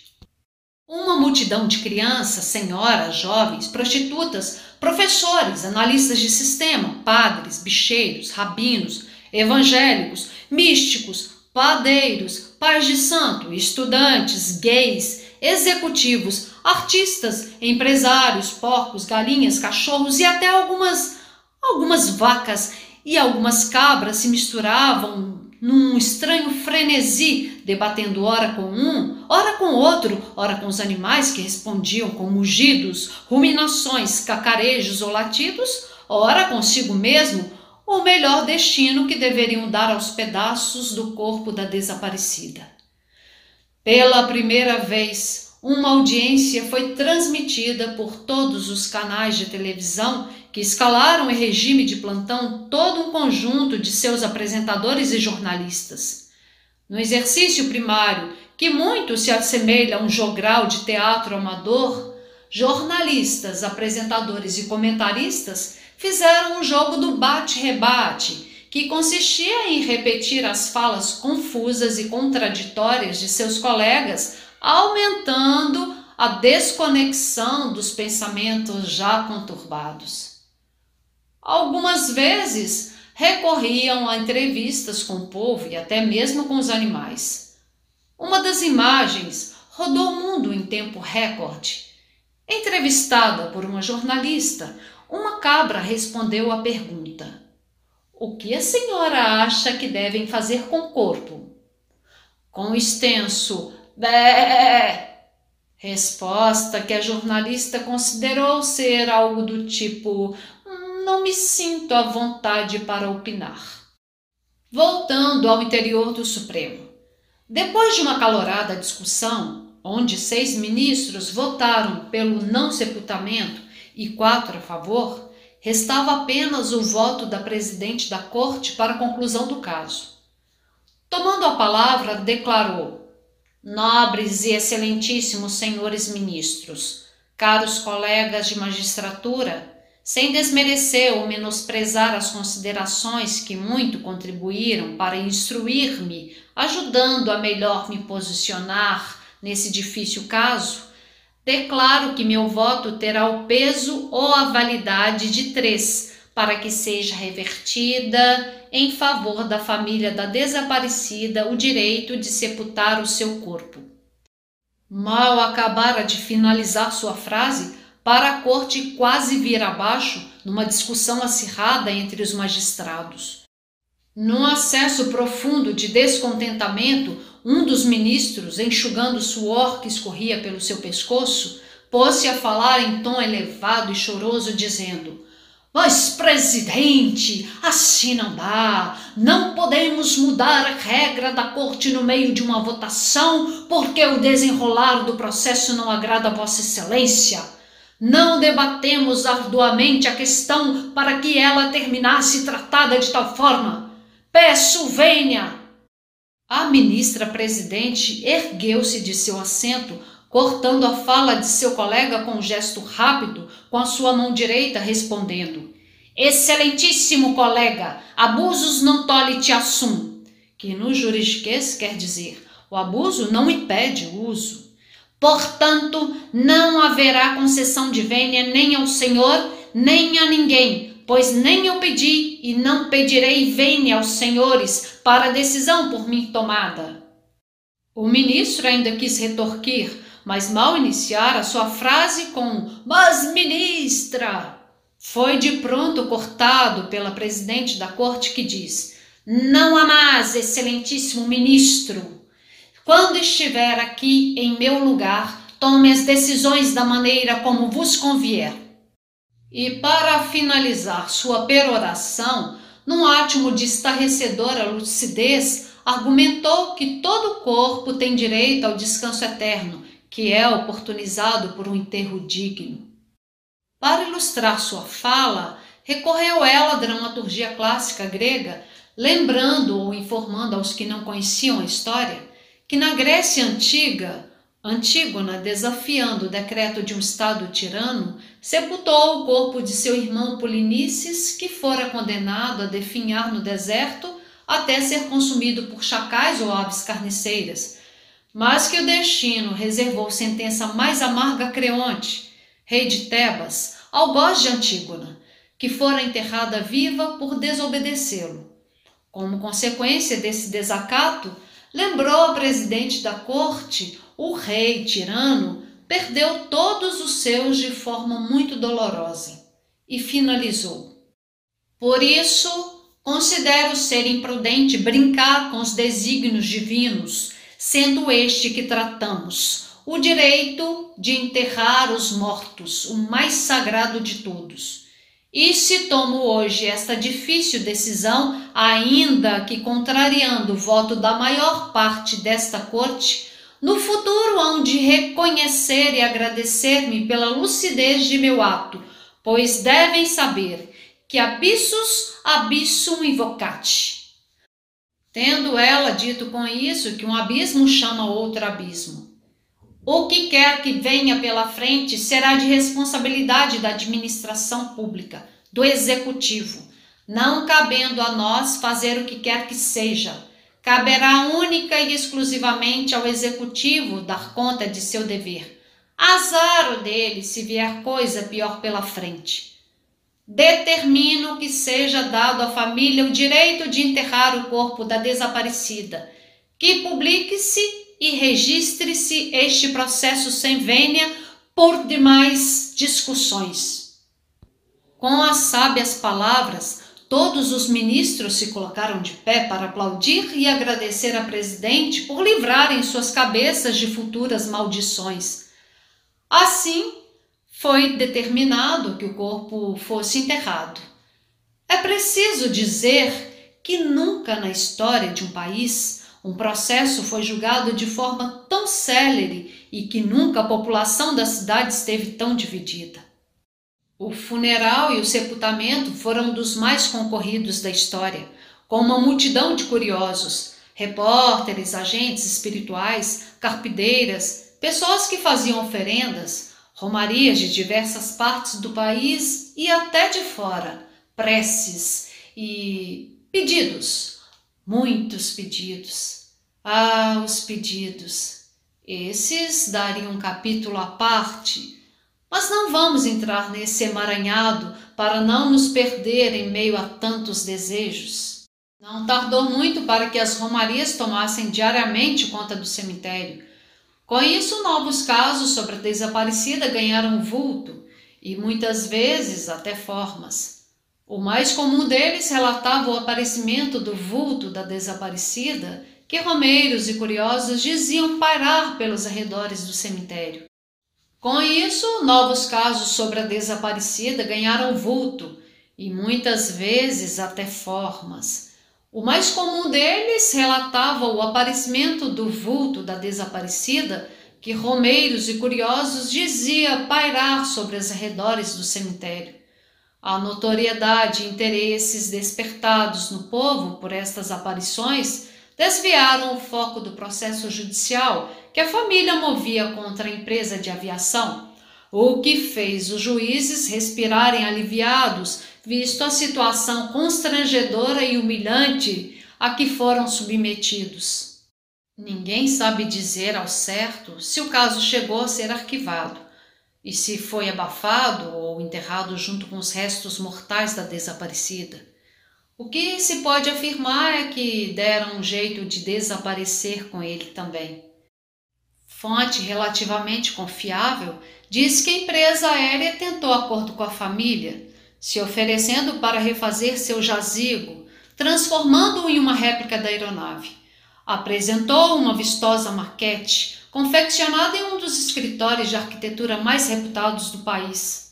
Uma multidão de crianças, senhoras, jovens, prostitutas, professores, analistas de sistema, padres, bicheiros, rabinos, evangélicos, místicos, padeiros, pais de santo, estudantes, gays, executivos, artistas, empresários, porcos, galinhas, cachorros e até algumas algumas vacas e algumas cabras se misturavam num estranho frenesi, debatendo ora com um, ora com outro, ora com os animais que respondiam com mugidos, ruminações, cacarejos ou latidos, ora consigo mesmo, o melhor destino que deveriam dar aos pedaços do corpo da desaparecida. Pela primeira vez, uma audiência foi transmitida por todos os canais de televisão que escalaram em regime de plantão todo um conjunto de seus apresentadores e jornalistas. No exercício primário, que muito se assemelha a um jogral de teatro amador, jornalistas, apresentadores e comentaristas fizeram um jogo do bate-rebate, que consistia em repetir as falas confusas e contraditórias de seus colegas, aumentando a desconexão dos pensamentos já conturbados. Algumas vezes recorriam a entrevistas com o povo e até mesmo com os animais. Uma das imagens rodou o mundo em tempo recorde. Entrevistada por uma jornalista, uma cabra respondeu à pergunta: O que a senhora acha que devem fazer com o corpo? Com extenso bé. Resposta que a jornalista considerou ser algo do tipo: não me sinto à vontade para opinar. Voltando ao interior do Supremo. Depois de uma calorada discussão, onde seis ministros votaram pelo não sepultamento e quatro a favor, restava apenas o voto da presidente da corte para a conclusão do caso. Tomando a palavra, declarou: Nobres e excelentíssimos senhores ministros, caros colegas de magistratura, sem desmerecer ou menosprezar as considerações que muito contribuíram para instruir-me, ajudando a melhor me posicionar nesse difícil caso, declaro que meu voto terá o peso ou a validade de três, para que seja revertida em favor da família da desaparecida o direito de sepultar o seu corpo. Mal acabara de finalizar sua frase, para a corte quase vir abaixo numa discussão acirrada entre os magistrados. Num acesso profundo de descontentamento, um dos ministros, enxugando o suor que escorria pelo seu pescoço, pôs-se a falar em tom elevado e choroso, dizendo: Mas, presidente, assim não dá. Não podemos mudar a regra da corte no meio de uma votação porque o desenrolar do processo não agrada a Vossa Excelência. Não debatemos arduamente a questão para que ela terminasse tratada de tal forma. Peço, venha! A ministra presidente ergueu-se de seu assento, cortando a fala de seu colega com um gesto rápido, com a sua mão direita, respondendo: Excelentíssimo colega, abusos não tole te assum, que no juridiquês quer dizer: o abuso não impede o uso. Portanto, não haverá concessão de vênia nem ao Senhor, nem a ninguém, pois nem eu pedi e não pedirei vênia aos senhores para a decisão por mim tomada. O ministro ainda quis retorquir, mas mal iniciara sua frase com Mas, ministra! Foi de pronto cortado pela presidente da corte que diz: Não há mais, excelentíssimo ministro. Quando estiver aqui em meu lugar, tome as decisões da maneira como vos convier. E para finalizar sua peroração, num átimo de estarrecedora lucidez, argumentou que todo corpo tem direito ao descanso eterno, que é oportunizado por um enterro digno. Para ilustrar sua fala, recorreu ela à dramaturgia clássica grega, lembrando ou informando aos que não conheciam a história que na Grécia antiga, Antígona, desafiando o decreto de um Estado tirano, sepultou o corpo de seu irmão Polinices, que fora condenado a definhar no deserto até ser consumido por chacais ou aves carniceiras, mas que o destino reservou sentença mais amarga a Creonte, rei de Tebas, algoz de Antígona, que fora enterrada viva por desobedecê-lo. Como consequência desse desacato, lembrou a presidente da corte, o rei tirano, perdeu todos os seus de forma muito dolorosa e finalizou. Por isso, considero ser imprudente brincar com os desígnios divinos, sendo este que tratamos, o direito de enterrar os mortos, o mais sagrado de todos. E se tomo hoje esta difícil decisão, ainda que contrariando o voto da maior parte desta corte, no futuro hão de reconhecer e agradecer-me pela lucidez de meu ato, pois devem saber que abissus abissum invocati. Tendo ela dito com isso que um abismo chama outro abismo. O que quer que venha pela frente será de responsabilidade da administração pública, do executivo, não cabendo a nós fazer o que quer que seja. Caberá única e exclusivamente ao executivo dar conta de seu dever. Azar o dele se vier coisa pior pela frente. Determino que seja dado à família o direito de enterrar o corpo da desaparecida, que publique-se e registre-se este processo sem vênia por demais discussões. Com as sábias palavras, todos os ministros se colocaram de pé para aplaudir e agradecer a presidente por livrarem suas cabeças de futuras maldições. Assim, foi determinado que o corpo fosse enterrado. É preciso dizer que nunca na história de um país um processo foi julgado de forma tão célere e que nunca a população da cidade esteve tão dividida. O funeral e o sepultamento foram dos mais concorridos da história, com uma multidão de curiosos, repórteres, agentes espirituais, carpideiras, pessoas que faziam oferendas, romarias de diversas partes do país e até de fora, preces e pedidos muitos pedidos. Ah, os pedidos! Esses dariam um capítulo à parte, mas não vamos entrar nesse emaranhado para não nos perder em meio a tantos desejos. Não tardou muito para que as romarias tomassem diariamente conta do cemitério. Com isso, novos casos sobre a desaparecida ganharam vulto e muitas vezes até formas. O mais comum deles relatava o aparecimento do vulto da desaparecida, que romeiros e curiosos diziam pairar pelos arredores do cemitério. Com isso, novos casos sobre a desaparecida ganharam vulto e muitas vezes até formas. O mais comum deles relatava o aparecimento do vulto da desaparecida, que romeiros e curiosos dizia pairar sobre os arredores do cemitério. A notoriedade e interesses despertados no povo por estas aparições desviaram o foco do processo judicial que a família movia contra a empresa de aviação, o que fez os juízes respirarem aliviados, visto a situação constrangedora e humilhante a que foram submetidos. Ninguém sabe dizer ao certo se o caso chegou a ser arquivado e se foi abafado ou enterrado junto com os restos mortais da desaparecida. O que se pode afirmar é que deram um jeito de desaparecer com ele também. Fonte relativamente confiável diz que a empresa aérea tentou acordo com a família, se oferecendo para refazer seu jazigo, transformando-o em uma réplica da aeronave. Apresentou uma vistosa maquete confeccionada em um dos escritórios de arquitetura mais reputados do país.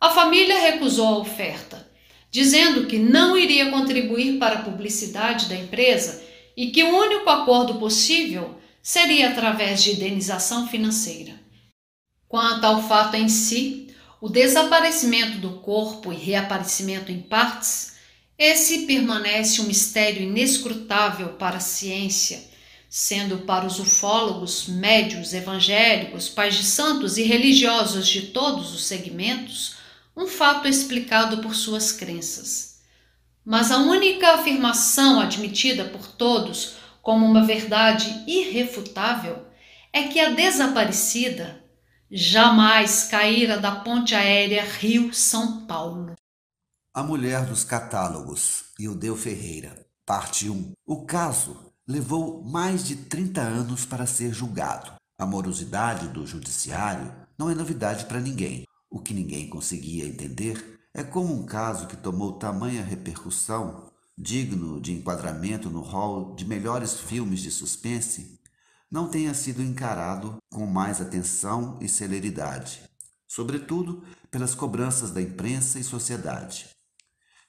A família recusou a oferta, dizendo que não iria contribuir para a publicidade da empresa e que o único acordo possível seria através de indenização financeira. Quanto ao fato em si, o desaparecimento do corpo e reaparecimento em partes, esse permanece um mistério inescrutável para a ciência sendo para os ufólogos, médios, evangélicos, pais de santos e religiosos de todos os segmentos um fato explicado por suas crenças. Mas a única afirmação admitida por todos como uma verdade irrefutável é que a desaparecida jamais caíra da ponte aérea Rio-São Paulo. A Mulher dos Catálogos, Ildeu Ferreira, parte 1. O caso levou mais de 30 anos para ser julgado. A morosidade do judiciário não é novidade para ninguém. O que ninguém conseguia entender é como um caso que tomou tamanha repercussão, digno de enquadramento no hall de melhores filmes de suspense, não tenha sido encarado com mais atenção e celeridade, sobretudo pelas cobranças da imprensa e sociedade.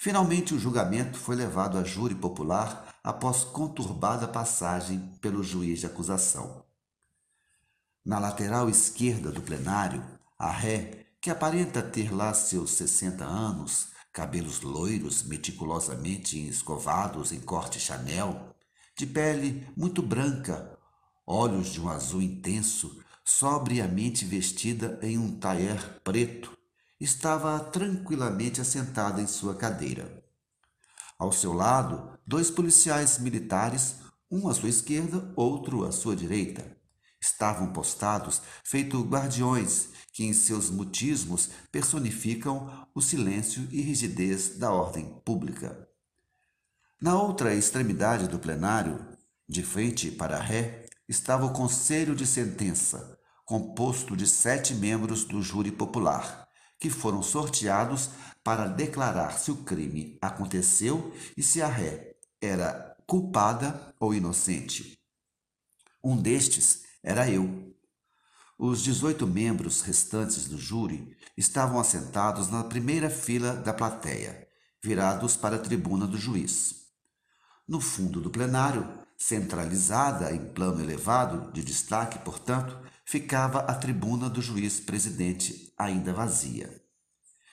Finalmente, o julgamento foi levado a júri popular após conturbada passagem pelo juiz de acusação. Na lateral esquerda do plenário, a ré, que aparenta ter lá seus 60 anos, cabelos loiros meticulosamente escovados em corte Chanel, de pele muito branca, olhos de um azul intenso, sobriamente vestida em um tailleur preto, estava tranquilamente assentada em sua cadeira. Ao seu lado, dois policiais militares, um à sua esquerda, outro à sua direita. Estavam postados, feito guardiões, que em seus mutismos personificam o silêncio e rigidez da ordem pública. Na outra extremidade do plenário, de frente para ré, estava o Conselho de Sentença, composto de sete membros do júri popular, que foram sorteados para declarar se o crime aconteceu e se a ré era culpada ou inocente. Um destes era eu. Os 18 membros restantes do júri estavam assentados na primeira fila da plateia, virados para a tribuna do juiz. No fundo do plenário Centralizada em plano elevado, de destaque, portanto, ficava a tribuna do juiz-presidente, ainda vazia.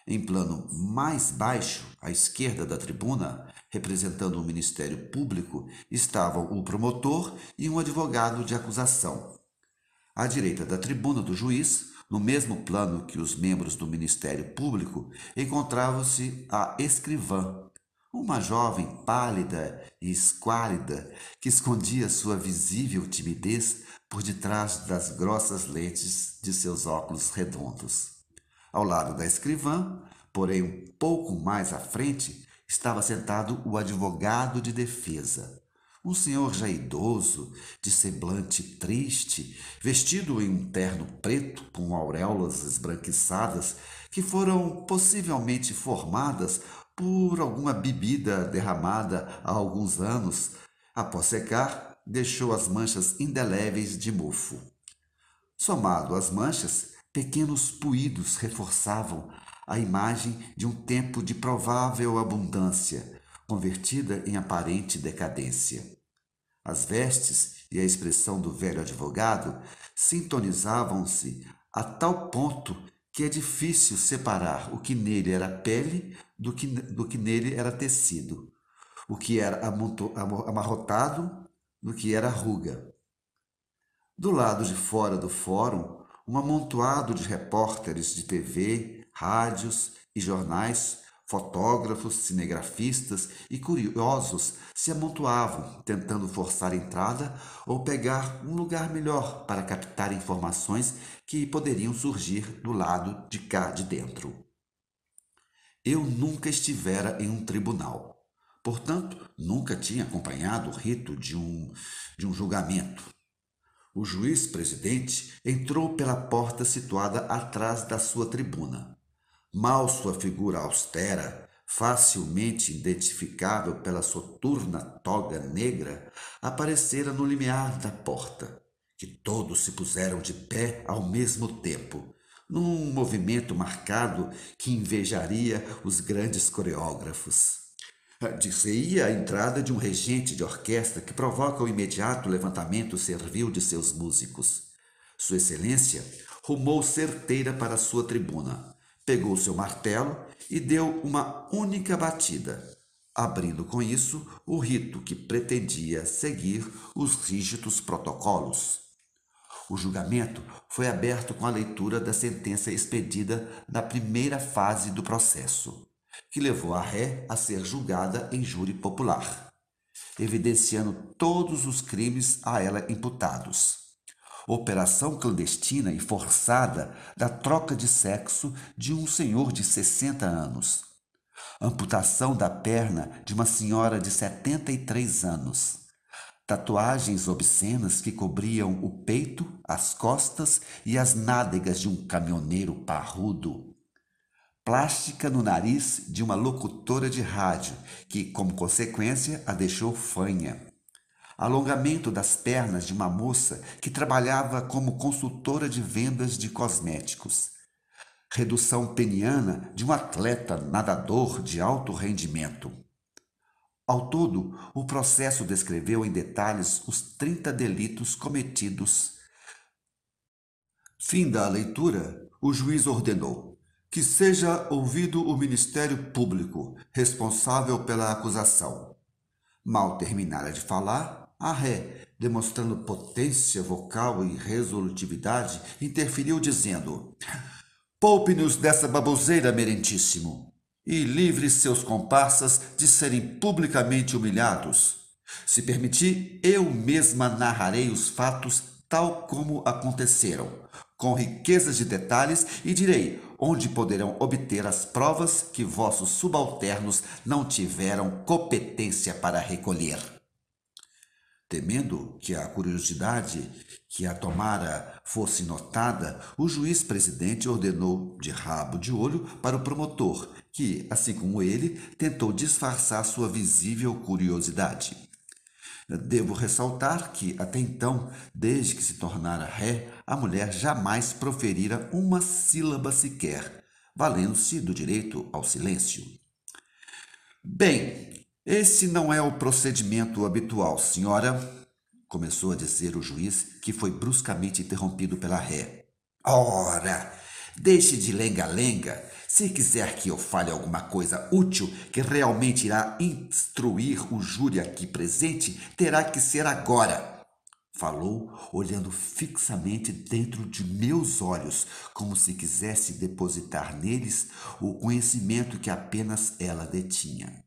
Em plano mais baixo, à esquerda da tribuna, representando o Ministério Público, estavam o promotor e um advogado de acusação. À direita da tribuna do juiz, no mesmo plano que os membros do Ministério Público, encontrava-se a escrivã, uma jovem pálida e esquálida que escondia sua visível timidez por detrás das grossas lentes de seus óculos redondos. Ao lado da escrivã, porém um pouco mais à frente, estava sentado o advogado de defesa, um senhor já idoso, de semblante triste, vestido em um terno preto com auréolas esbranquiçadas que foram possivelmente formadas por alguma bebida derramada há alguns anos, após secar, deixou as manchas indeléveis de mofo. Somado às manchas, pequenos puídos reforçavam a imagem de um tempo de provável abundância, convertida em aparente decadência. As vestes e a expressão do velho advogado sintonizavam-se a tal ponto que é difícil separar o que nele era pele do que, do que nele era tecido, o que era amarrotado do que era ruga. Do lado de fora do fórum, um amontoado de repórteres de TV, rádios e jornais Fotógrafos, cinegrafistas e curiosos se amontoavam, tentando forçar a entrada ou pegar um lugar melhor para captar informações que poderiam surgir do lado de cá de dentro. Eu nunca estivera em um tribunal. Portanto, nunca tinha acompanhado o rito de um, de um julgamento. O juiz-presidente entrou pela porta situada atrás da sua tribuna. Mal sua figura austera, facilmente identificável pela soturna toga negra, aparecera no limiar da porta, que todos se puseram de pé ao mesmo tempo, num movimento marcado que invejaria os grandes coreógrafos. Dir-se-ia a entrada de um regente de orquestra que provoca o imediato levantamento servil de seus músicos. Sua Excelência rumou certeira para sua tribuna, pegou seu martelo e deu uma única batida, abrindo com isso o rito que pretendia seguir os rígidos protocolos. O julgamento foi aberto com a leitura da sentença expedida na primeira fase do processo. Que levou a ré a ser julgada em júri popular, evidenciando todos os crimes a ela imputados. Operação clandestina e forçada da troca de sexo de um senhor de 60 anos. Amputação da perna de uma senhora de 73 anos tatuagens obscenas que cobriam o peito, as costas e as nádegas de um caminhoneiro parrudo. Plástica no nariz de uma locutora de rádio, que, como consequência, a deixou fanha. Alongamento das pernas de uma moça que trabalhava como consultora de vendas de cosméticos. Redução peniana de um atleta nadador de alto rendimento ao todo, o processo descreveu em detalhes os 30 delitos cometidos. Fim da leitura, o juiz ordenou que seja ouvido o Ministério Público, responsável pela acusação. Mal terminara de falar, a ré, demonstrando potência vocal e resolutividade, interferiu dizendo: Poupe-nos dessa baboseira, merentíssimo e livre seus comparsas de serem publicamente humilhados. Se permitir, eu mesma narrarei os fatos tal como aconteceram, com riquezas de detalhes, e direi onde poderão obter as provas que vossos subalternos não tiveram competência para recolher. Temendo que a curiosidade que a tomara fosse notada, o juiz presidente ordenou de rabo de olho para o promotor, que, assim como ele, tentou disfarçar sua visível curiosidade. Devo ressaltar que, até então, desde que se tornara ré, a mulher jamais proferira uma sílaba sequer, valendo-se do direito ao silêncio. Bem, esse não é o procedimento habitual, senhora, começou a dizer o juiz, que foi bruscamente interrompido pela ré. Ora, deixe de lenga-lenga. Se quiser que eu fale alguma coisa útil que realmente irá instruir o júri aqui presente, terá que ser agora. Falou, olhando fixamente dentro de meus olhos, como se quisesse depositar neles o conhecimento que apenas ela detinha.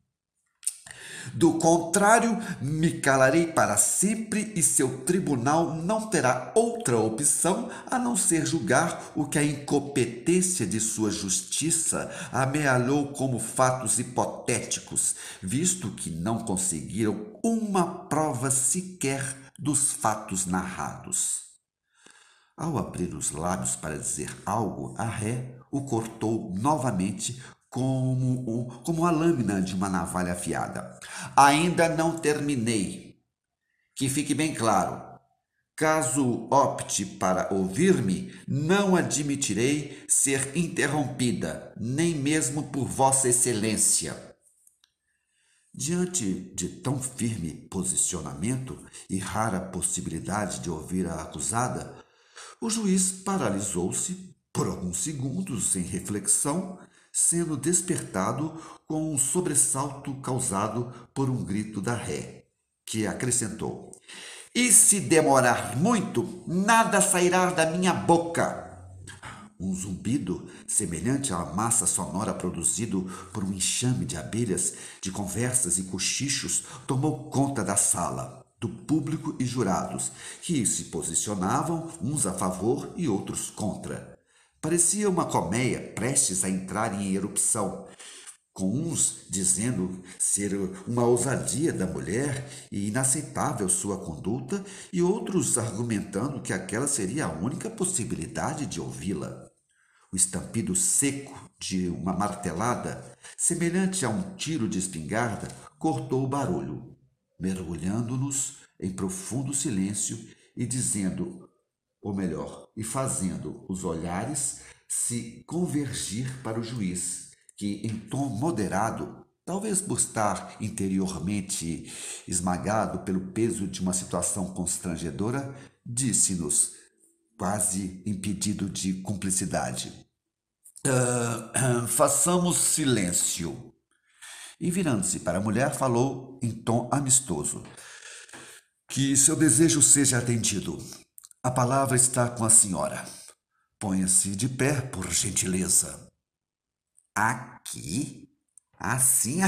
Do contrário, me calarei para sempre e seu tribunal não terá outra opção a não ser julgar o que a incompetência de sua justiça amealhou como fatos hipotéticos, visto que não conseguiram uma prova sequer dos fatos narrados. Ao abrir os lábios para dizer algo, a ré o cortou novamente como, como a lâmina de uma navalha afiada. Ainda não terminei. Que fique bem claro. Caso opte para ouvir-me, não admitirei ser interrompida, nem mesmo por Vossa Excelência. Diante de tão firme posicionamento e rara possibilidade de ouvir a acusada, o juiz paralisou-se por alguns segundos em reflexão sendo despertado com um sobressalto causado por um grito da ré, que acrescentou: E se demorar muito, nada sairá da minha boca. Um zumbido, semelhante à massa sonora produzido por um enxame de abelhas, de conversas e cochichos, tomou conta da sala, do público e jurados, que se posicionavam uns a favor e outros contra. Parecia uma colmeia prestes a entrar em erupção, com uns dizendo ser uma ousadia da mulher e inaceitável sua conduta, e outros argumentando que aquela seria a única possibilidade de ouvi-la. O estampido seco de uma martelada, semelhante a um tiro de espingarda, cortou o barulho, mergulhando-nos em profundo silêncio e dizendo ou melhor, e fazendo os olhares se convergir para o juiz, que em tom moderado, talvez por estar interiormente esmagado pelo peso de uma situação constrangedora, disse-nos, quase impedido de cumplicidade: uh, Façamos silêncio. E virando-se para a mulher, falou em tom amistoso: Que seu desejo seja atendido. A palavra está com a senhora. Ponha-se de pé, por gentileza. Aqui? Assim,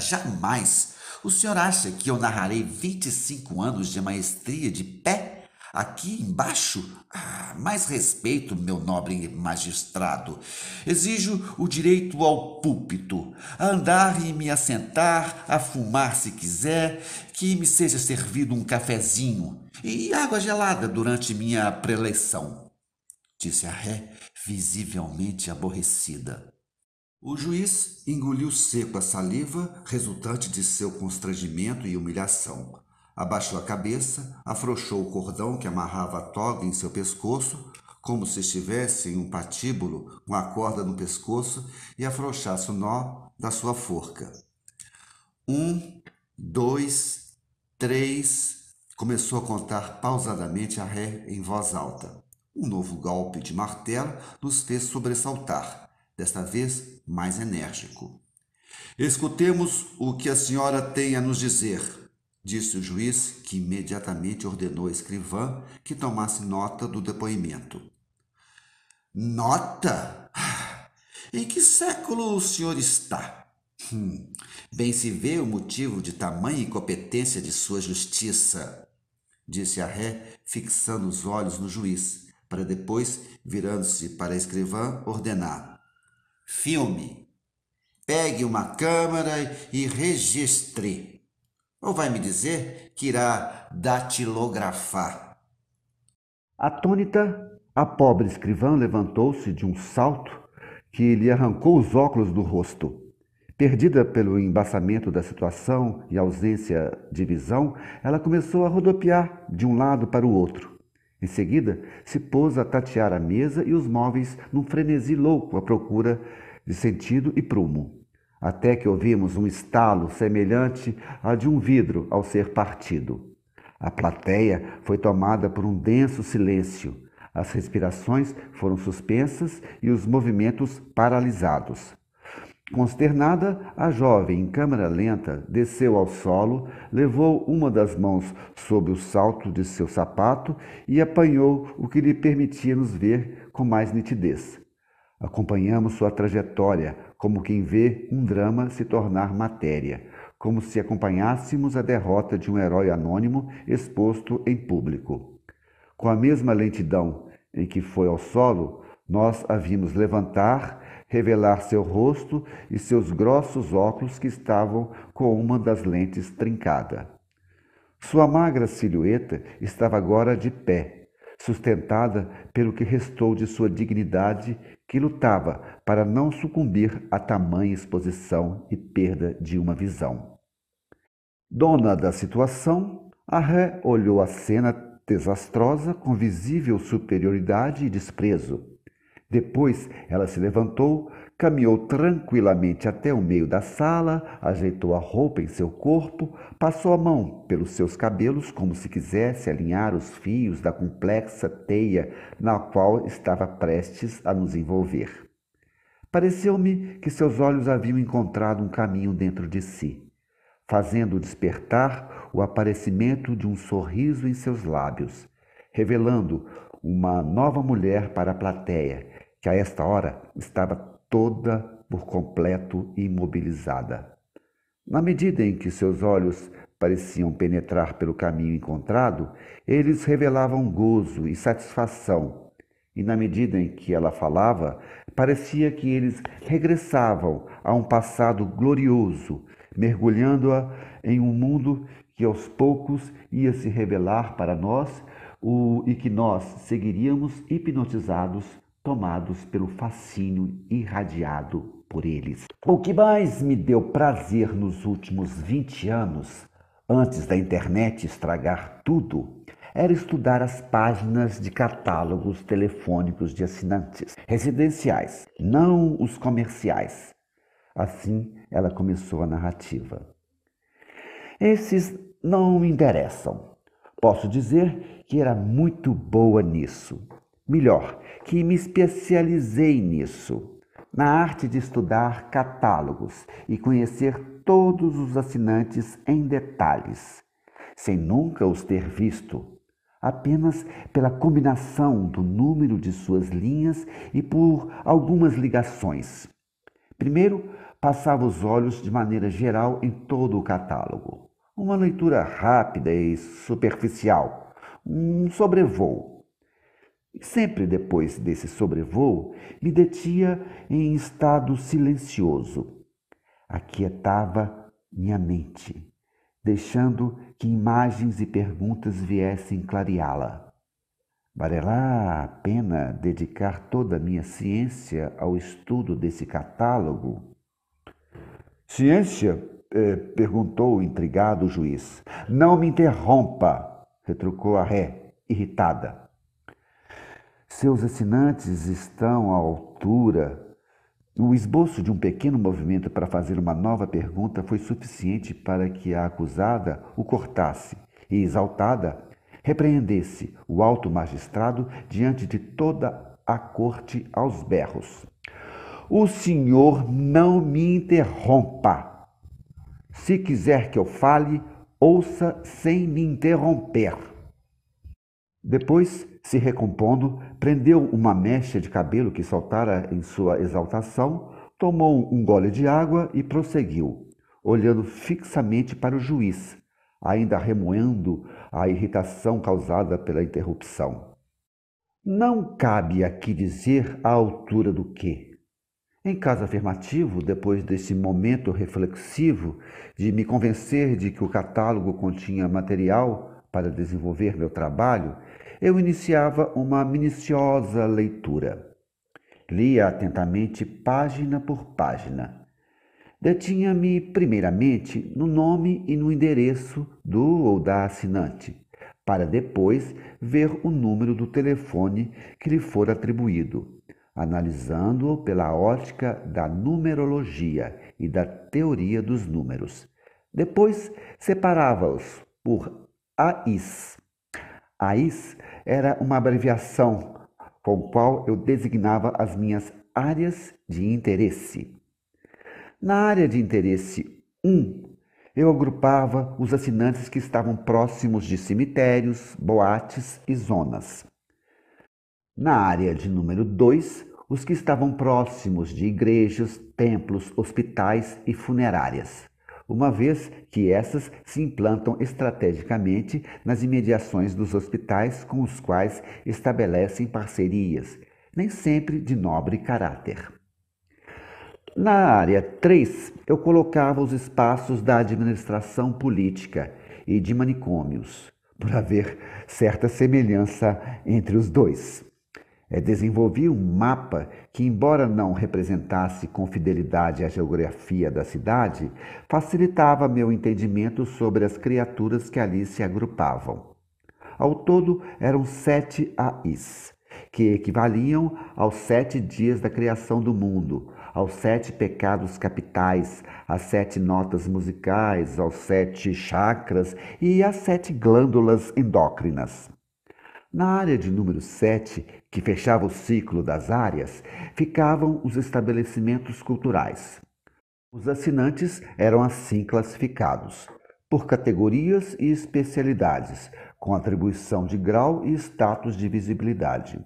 jamais. O senhor acha que eu narrarei 25 anos de maestria de pé? Aqui embaixo? Ah, mais respeito, meu nobre magistrado. Exijo o direito ao púlpito, a andar e me assentar, a fumar se quiser, que me seja servido um cafezinho e água gelada durante minha preleção. Disse a ré, visivelmente aborrecida. O juiz engoliu seco a saliva resultante de seu constrangimento e humilhação. Abaixou a cabeça, afrouxou o cordão que amarrava a toga em seu pescoço, como se estivesse em um patíbulo com a corda no pescoço e afrouxasse o nó da sua forca. Um, dois, três. Começou a contar pausadamente a ré em voz alta. Um novo golpe de martelo nos fez sobressaltar, desta vez mais enérgico. Escutemos o que a senhora tem a nos dizer, disse o juiz, que imediatamente ordenou a escrivã que tomasse nota do depoimento. Nota? Em que século o senhor está? Hum, bem se vê o motivo de tamanha incompetência de sua justiça, disse a ré, fixando os olhos no juiz para depois, virando-se para a escrivã, ordenar: Filme. Pegue uma câmera e registre. Ou vai me dizer que irá datilografar? Atônita, a pobre escrivã levantou-se de um salto que lhe arrancou os óculos do rosto. Perdida pelo embaçamento da situação e ausência de visão, ela começou a rodopiar de um lado para o outro. Em seguida, se pôs a tatear a mesa e os móveis num frenesi louco à procura de sentido e prumo, até que ouvimos um estalo semelhante a de um vidro ao ser partido. A plateia foi tomada por um denso silêncio. As respirações foram suspensas e os movimentos paralisados. Consternada, a jovem, em câmera lenta, desceu ao solo, levou uma das mãos sob o salto de seu sapato e apanhou o que lhe permitia nos ver com mais nitidez. Acompanhamos sua trajetória, como quem vê um drama se tornar matéria, como se acompanhássemos a derrota de um herói anônimo exposto em público. Com a mesma lentidão em que foi ao solo, nós a vimos levantar revelar seu rosto e seus grossos óculos que estavam com uma das lentes trincada. Sua magra silhueta estava agora de pé, sustentada pelo que restou de sua dignidade, que lutava para não sucumbir a tamanha exposição e perda de uma visão. Dona da situação, a ré olhou a cena desastrosa com visível superioridade e desprezo. Depois ela se levantou, caminhou tranquilamente até o meio da sala, ajeitou a roupa em seu corpo, passou a mão pelos seus cabelos como se quisesse alinhar os fios da complexa teia na qual estava prestes a nos envolver. Pareceu-me que seus olhos haviam encontrado um caminho dentro de si, fazendo despertar o aparecimento de um sorriso em seus lábios, revelando uma nova mulher para a plateia, que a esta hora estava toda por completo imobilizada. Na medida em que seus olhos pareciam penetrar pelo caminho encontrado, eles revelavam gozo e satisfação, e na medida em que ela falava, parecia que eles regressavam a um passado glorioso, mergulhando-a em um mundo que aos poucos ia se revelar para nós o, e que nós seguiríamos hipnotizados, tomados pelo fascínio irradiado por eles. O que mais me deu prazer nos últimos 20 anos, antes da internet estragar tudo, era estudar as páginas de catálogos telefônicos de assinantes residenciais, não os comerciais. Assim, ela começou a narrativa. Esses não me interessam. Posso dizer que era muito boa nisso. Melhor, que me especializei nisso, na arte de estudar catálogos e conhecer todos os assinantes em detalhes, sem nunca os ter visto, apenas pela combinação do número de suas linhas e por algumas ligações. Primeiro, passava os olhos de maneira geral em todo o catálogo. Uma leitura rápida e superficial, um sobrevoo. Sempre depois desse sobrevoo, me detia em estado silencioso. Aquietava minha mente, deixando que imagens e perguntas viessem clareá-la. Valerá a pena dedicar toda a minha ciência ao estudo desse catálogo? Ciência? Eh, perguntou intrigado o juiz. Não me interrompa, retrucou a ré, irritada. Seus assinantes estão à altura. O esboço de um pequeno movimento para fazer uma nova pergunta foi suficiente para que a acusada o cortasse e, exaltada, repreendesse o alto magistrado diante de toda a corte aos berros. O senhor não me interrompa. Se quiser que eu fale, ouça sem me interromper. Depois, se recompondo, prendeu uma mecha de cabelo que soltara em sua exaltação, tomou um gole de água e prosseguiu, olhando fixamente para o juiz, ainda remoendo a irritação causada pela interrupção. Não cabe aqui dizer a altura do que. Em caso afirmativo, depois desse momento reflexivo de me convencer de que o catálogo continha material para desenvolver meu trabalho, eu iniciava uma minuciosa leitura. Lia atentamente página por página, Detinha-me primeiramente no nome e no endereço do ou da assinante, para depois ver o número do telefone que lhe for atribuído, analisando-o pela ótica da numerologia e da teoria dos números. Depois separava-os por AIS. AIS era uma abreviação com qual eu designava as minhas áreas de interesse. Na área de interesse 1, eu agrupava os assinantes que estavam próximos de cemitérios, boates e zonas. Na área de número 2, os que estavam próximos de igrejas, templos, hospitais e funerárias, uma vez que essas se implantam estrategicamente nas imediações dos hospitais com os quais estabelecem parcerias, nem sempre de nobre caráter. Na área 3, eu colocava os espaços da administração política e de manicômios, por haver certa semelhança entre os dois. É, desenvolvi um mapa que, embora não representasse com fidelidade a geografia da cidade, facilitava meu entendimento sobre as criaturas que ali se agrupavam. Ao todo, eram sete AIs, que equivaliam aos sete dias da criação do mundo, aos sete pecados capitais, às sete notas musicais, aos sete chakras e às sete glândulas endócrinas. Na área de número 7, que fechava o ciclo das áreas, ficavam os estabelecimentos culturais. Os assinantes eram assim classificados, por categorias e especialidades, com atribuição de grau e status de visibilidade.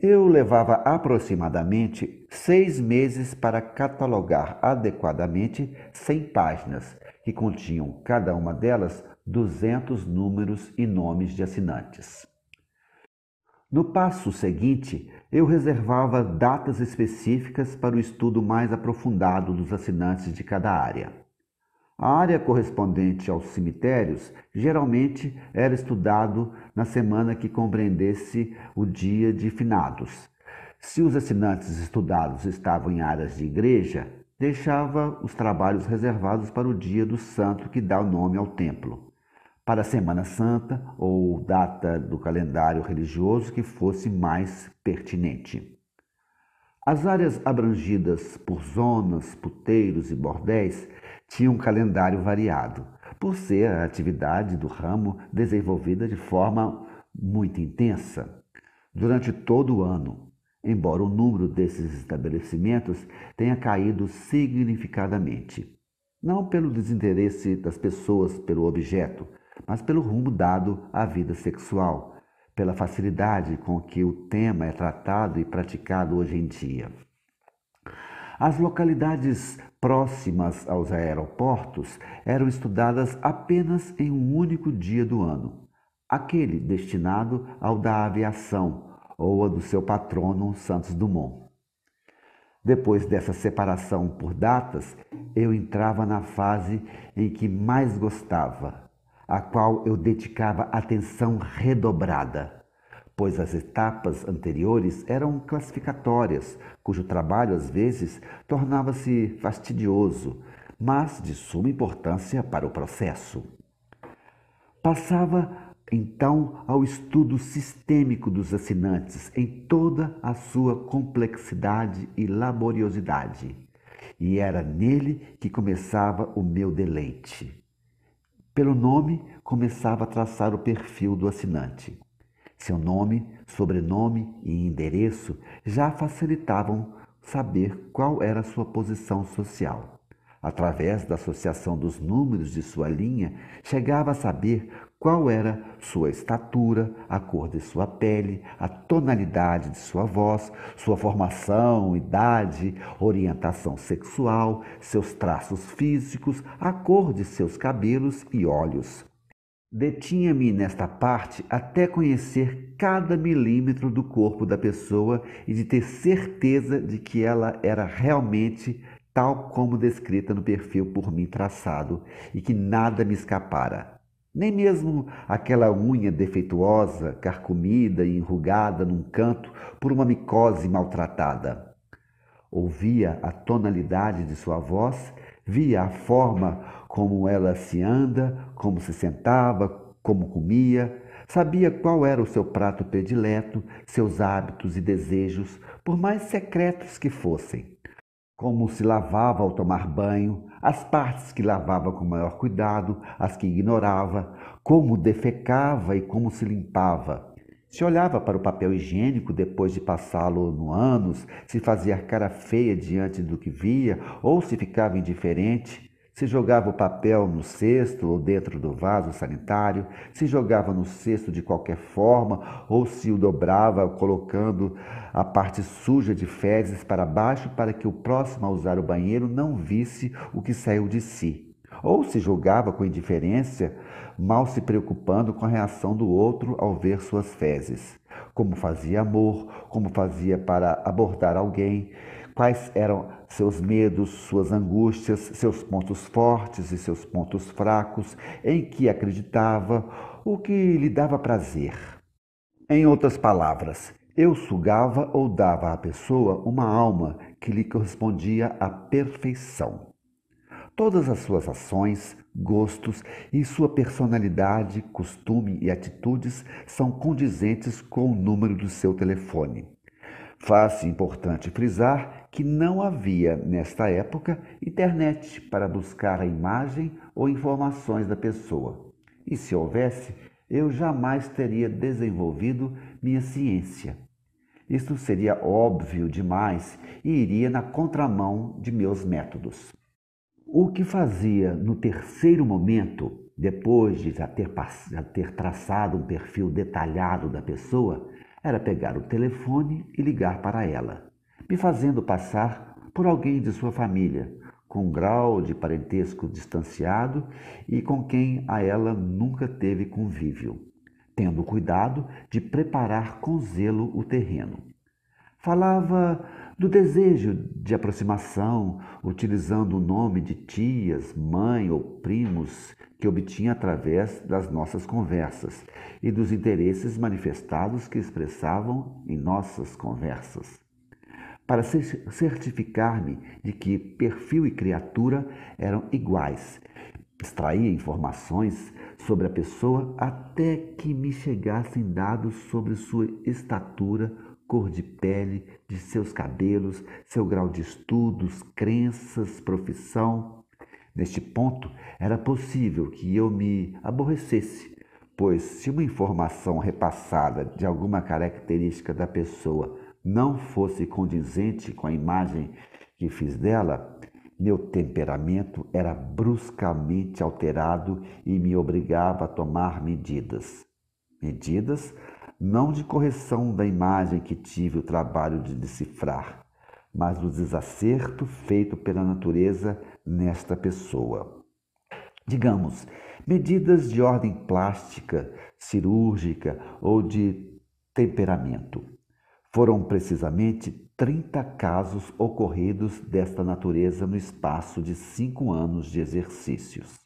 Eu levava aproximadamente seis meses para catalogar adequadamente 100 páginas, que continham cada uma delas 200 números e nomes de assinantes. No passo seguinte, eu reservava datas específicas para o estudo mais aprofundado dos assinantes de cada área. A área correspondente aos cemitérios geralmente era estudado na semana que compreendesse o dia de finados. Se os assinantes estudados estavam em áreas de igreja, deixava os trabalhos reservados para o dia do santo que dá o nome ao templo, para a Semana Santa ou data do calendário religioso que fosse mais pertinente. As áreas abrangidas por zonas, puteiros e bordéis tinha um calendário variado, por ser a atividade do ramo desenvolvida de forma muito intensa durante todo o ano, embora o número desses estabelecimentos tenha caído significadamente. Não pelo desinteresse das pessoas pelo objeto, mas pelo rumo dado à vida sexual, pela facilidade com que o tema é tratado e praticado hoje em dia. As localidades próximas aos aeroportos eram estudadas apenas em um único dia do ano, aquele destinado ao da aviação ou a do seu patrono Santos Dumont. Depois dessa separação por datas, eu entrava na fase em que mais gostava, a qual eu dedicava atenção redobrada, pois as etapas anteriores eram classificatórias, cujo trabalho às vezes tornava-se fastidioso, mas de suma importância para o processo. Passava então ao estudo sistêmico dos assinantes em toda a sua complexidade e laboriosidade. E era nele que começava o meu deleite. Pelo nome, começava a traçar o perfil do assinante. Seu nome, sobrenome e endereço já facilitavam saber qual era sua posição social. Através da associação dos números de sua linha, chegava a saber qual era sua estatura, a cor de sua pele, a tonalidade de sua voz, sua formação, idade, orientação sexual, seus traços físicos, a cor de seus cabelos e olhos. Detinha-me nesta parte até conhecer cada milímetro do corpo da pessoa e de ter certeza de que ela era realmente tal como descrita no perfil por mim traçado e que nada me escapara. Nem mesmo aquela unha defeituosa, carcomida e enrugada num canto por uma micose maltratada. Ouvia a tonalidade de sua voz, via a forma como ela se anda, como se sentava, como comia, sabia qual era o seu prato predileto, seus hábitos e desejos, por mais secretos que fossem como se lavava ao tomar banho, as partes que lavava com maior cuidado, as que ignorava, como defecava e como se limpava. Se olhava para o papel higiênico depois de passá-lo no ânus, se fazia cara feia diante do que via ou se ficava indiferente, se jogava o papel no cesto ou dentro do vaso sanitário, se jogava no cesto de qualquer forma ou se o dobrava colocando a parte suja de fezes para baixo para que o próximo a usar o banheiro não visse o que saiu de si. Ou se julgava com indiferença, mal se preocupando com a reação do outro ao ver suas fezes. Como fazia amor, como fazia para abordar alguém, quais eram seus medos, suas angústias, seus pontos fortes e seus pontos fracos, em que acreditava, o que lhe dava prazer. Em outras palavras, eu sugava ou dava à pessoa uma alma que lhe correspondia à perfeição. Todas as suas ações, gostos e sua personalidade, costume e atitudes são condizentes com o número do seu telefone. Faz-se importante frisar que não havia, nesta época, internet para buscar a imagem ou informações da pessoa. E se houvesse, eu jamais teria desenvolvido minha ciência. Isto seria óbvio demais e iria na contramão de meus métodos. O que fazia no terceiro momento, depois de já ter, já ter traçado um perfil detalhado da pessoa, era pegar o telefone e ligar para ela, me fazendo passar por alguém de sua família, com um grau de parentesco distanciado e com quem a ela nunca teve convívio, tendo cuidado de preparar com zelo o terreno. Falava do desejo de aproximação, utilizando o nome de tias, mãe ou primos que obtinha através das nossas conversas e dos interesses manifestados que expressavam em nossas conversas. Para certificar-me de que perfil e criatura eram iguais, extraía informações sobre a pessoa até que me chegassem dados sobre sua estatura, cor de pele, de seus cabelos, seu grau de estudos, crenças, profissão. Neste ponto, era possível que eu me aborrecesse, pois se uma informação repassada de alguma característica da pessoa não fosse condizente com a imagem que fiz dela, meu temperamento era bruscamente alterado e me obrigava a tomar medidas. Medidas não de correção da imagem que tive o trabalho de decifrar, mas do desacerto feito pela natureza nesta pessoa. Digamos, medidas de ordem plástica, cirúrgica ou de temperamento. Foram precisamente 30 casos ocorridos desta natureza no espaço de cinco anos de exercícios.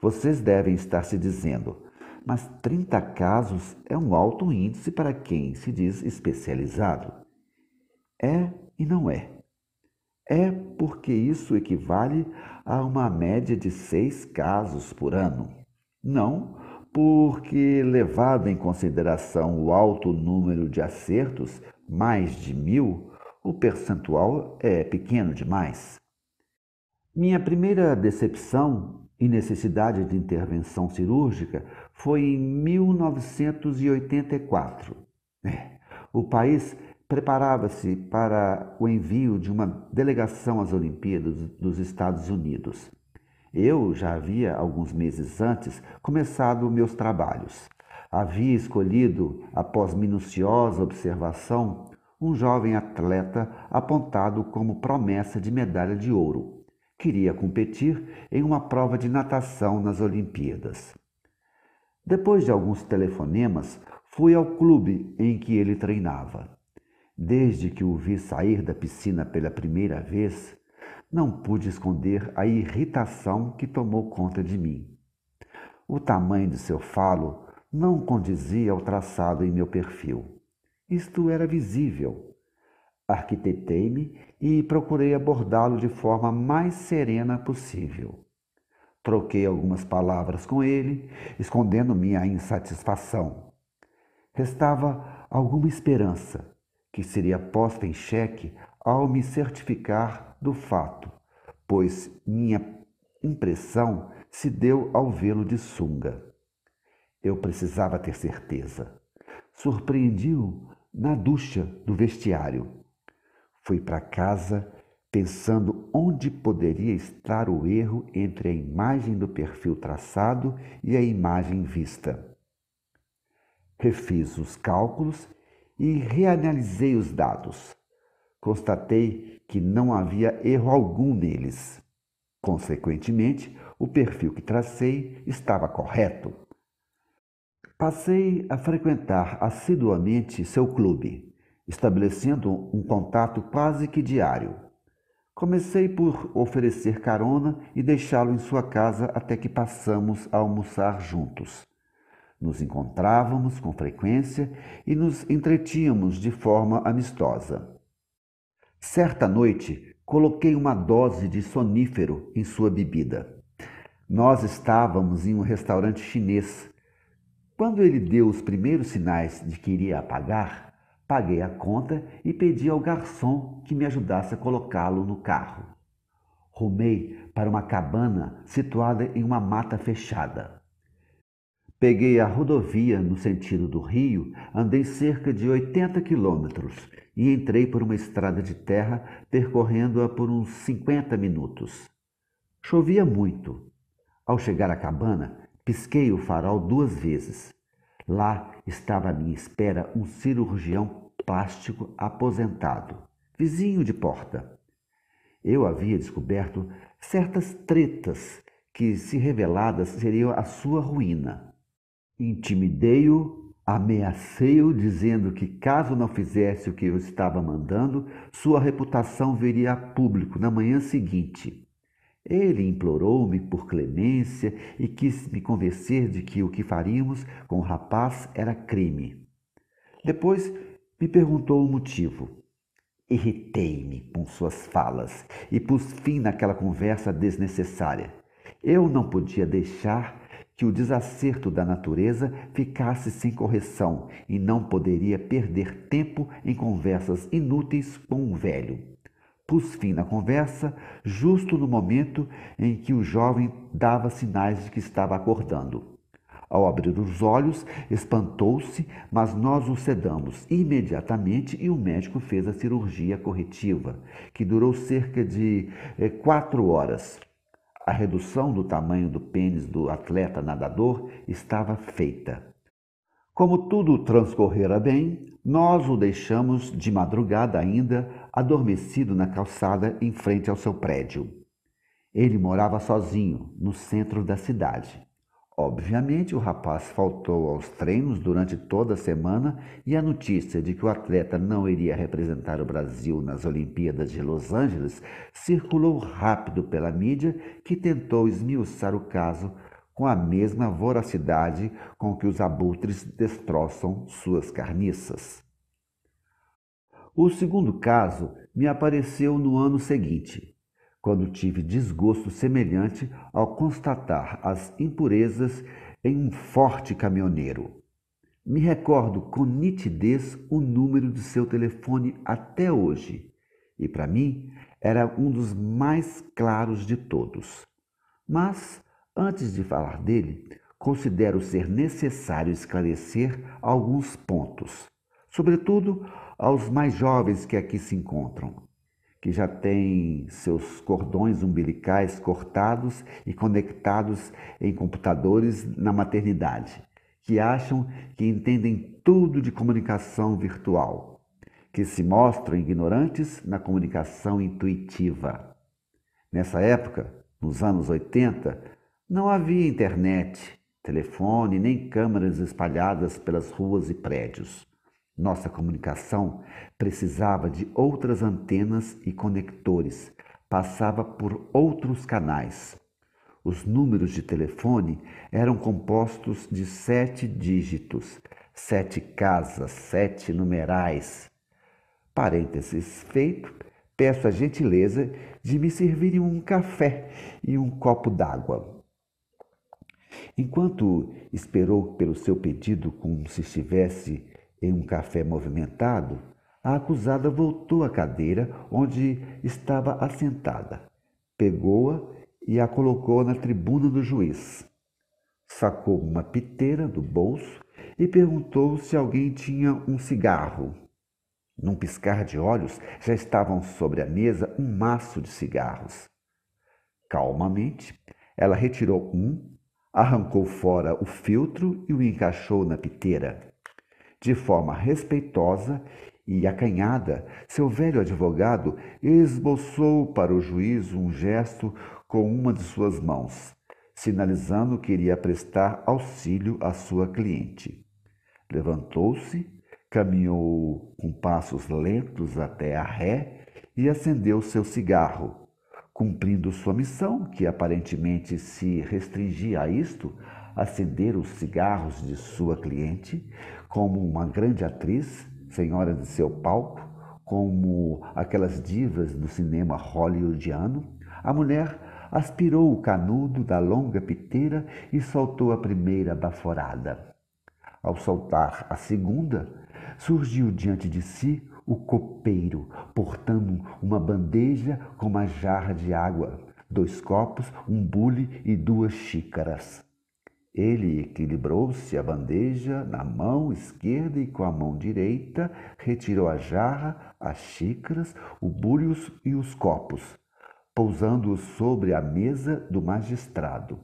Vocês devem estar se dizendo, mas 30 casos é um alto índice para quem se diz especializado. É e não é. É porque isso equivale a uma média de seis casos por ano. Não porque, levado em consideração o alto número de acertos, mais de mil, o percentual é pequeno demais. Minha primeira decepção e necessidade de intervenção cirúrgica foi em 1984. É, o país preparava-se para o envio de uma delegação às Olimpíadas dos Estados Unidos. Eu já havia, alguns meses antes, começado meus trabalhos. Havia escolhido, após minuciosa observação, um jovem atleta apontado como promessa de medalha de ouro. Queria competir em uma prova de natação nas Olimpíadas. Depois de alguns telefonemas, fui ao clube em que ele treinava. Desde que o vi sair da piscina pela primeira vez, não pude esconder a irritação que tomou conta de mim. O tamanho de seu falo não condizia ao traçado em meu perfil. Isto era visível. Arquitetei-me e procurei abordá-lo de forma mais serena possível. Troquei algumas palavras com ele, escondendo minha insatisfação. Restava alguma esperança, que seria posta em xeque ao me certificar do fato, pois minha impressão se deu ao vê-lo de sunga. Eu precisava ter certeza. Surpreendi-o na ducha do vestiário. Fui para casa pensando onde poderia estar o erro entre a imagem do perfil traçado e a imagem vista. Refiz os cálculos e reanalisei os dados. Constatei que não havia erro algum neles. Consequentemente, o perfil que tracei estava correto. Passei a frequentar assiduamente seu clube, estabelecendo um contato quase que diário. Comecei por oferecer carona e deixá-lo em sua casa até que passamos a almoçar juntos. Nos encontrávamos com frequência e nos entretínhamos de forma amistosa. Certa noite, coloquei uma dose de sonífero em sua bebida. Nós estávamos em um restaurante chinês. Quando ele deu os primeiros sinais de que iria apagar, paguei a conta e pedi ao garçom que me ajudasse a colocá-lo no carro. Rumei para uma cabana situada em uma mata fechada. Peguei a rodovia no sentido do Rio, andei cerca de 80 quilômetros e entrei por uma estrada de terra, percorrendo-a por uns 50 minutos. Chovia muito. Ao chegar à cabana, pisquei o farol duas vezes. Lá estava à minha espera um cirurgião plástico aposentado, vizinho de porta. Eu havia descoberto certas tretas que, se reveladas, seriam a sua ruína. Intimidei-o, ameacei-o, dizendo que, caso não fizesse o que eu estava mandando, sua reputação viria a público na manhã seguinte. Ele implorou-me por clemência e quis me convencer de que o que faríamos com o rapaz era crime. Depois me perguntou o motivo. Irritei-me com suas falas e pus fim naquela conversa desnecessária. Eu não podia deixar que o desacerto da natureza ficasse sem correção e não poderia perder tempo em conversas inúteis com um velho. Pus fim na conversa justo no momento em que o jovem dava sinais de que estava acordando. Ao abrir os olhos, espantou-se, mas nós o sedamos imediatamente e o médico fez a cirurgia corretiva, que durou cerca de eh, quatro horas. A redução do tamanho do pênis do atleta nadador estava feita. Como tudo transcorrera bem, nós o deixamos de madrugada ainda adormecido na calçada em frente ao seu prédio. Ele morava sozinho, no centro da cidade. Obviamente, o rapaz faltou aos treinos durante toda a semana e a notícia de que o atleta não iria representar o Brasil nas Olimpíadas de Los Angeles circulou rápido pela mídia, que tentou esmiuçar o caso com a mesma voracidade com que os abutres destroçam suas carniças. O segundo caso me apareceu no ano seguinte quando tive desgosto semelhante ao constatar as impurezas em um forte caminhoneiro. Me recordo com nitidez o número de seu telefone até hoje, e para mim era um dos mais claros de todos. Mas, antes de falar dele, considero ser necessário esclarecer alguns pontos, sobretudo aos mais jovens que aqui se encontram que já tem seus cordões umbilicais cortados e conectados em computadores na maternidade, que acham que entendem tudo de comunicação virtual, que se mostram ignorantes na comunicação intuitiva. Nessa época, nos anos 80, não havia internet, telefone nem câmeras espalhadas pelas ruas e prédios. Nossa comunicação precisava de outras antenas e conectores, passava por outros canais. Os números de telefone eram compostos de sete dígitos, sete casas, sete numerais. Parênteses feito, peço a gentileza de me servirem um café e um copo d'água. Enquanto esperou pelo seu pedido como se estivesse em um café movimentado, a acusada voltou à cadeira onde estava assentada, pegou-a e a colocou na tribuna do juiz. Sacou uma piteira do bolso e perguntou se alguém tinha um cigarro. Num piscar de olhos, já estavam sobre a mesa um maço de cigarros. Calmamente, ela retirou um, arrancou fora o filtro e o encaixou na piteira. De forma respeitosa e acanhada, seu velho advogado esboçou para o juiz um gesto com uma de suas mãos, sinalizando que iria prestar auxílio à sua cliente. Levantou-se, caminhou com passos lentos até a ré e acendeu seu cigarro, cumprindo sua missão, que aparentemente se restringia a isto, acender os cigarros de sua cliente, como uma grande atriz, senhora de seu palco, como aquelas divas do cinema hollywoodiano, a mulher aspirou o canudo da longa piteira e soltou a primeira baforada. Ao soltar a segunda, surgiu diante de si o copeiro, portando uma bandeja com uma jarra de água, dois copos, um bule e duas xícaras. Ele equilibrou-se a bandeja na mão esquerda e com a mão direita retirou a jarra, as xícaras, o búrios e os copos, pousando-os sobre a mesa do magistrado.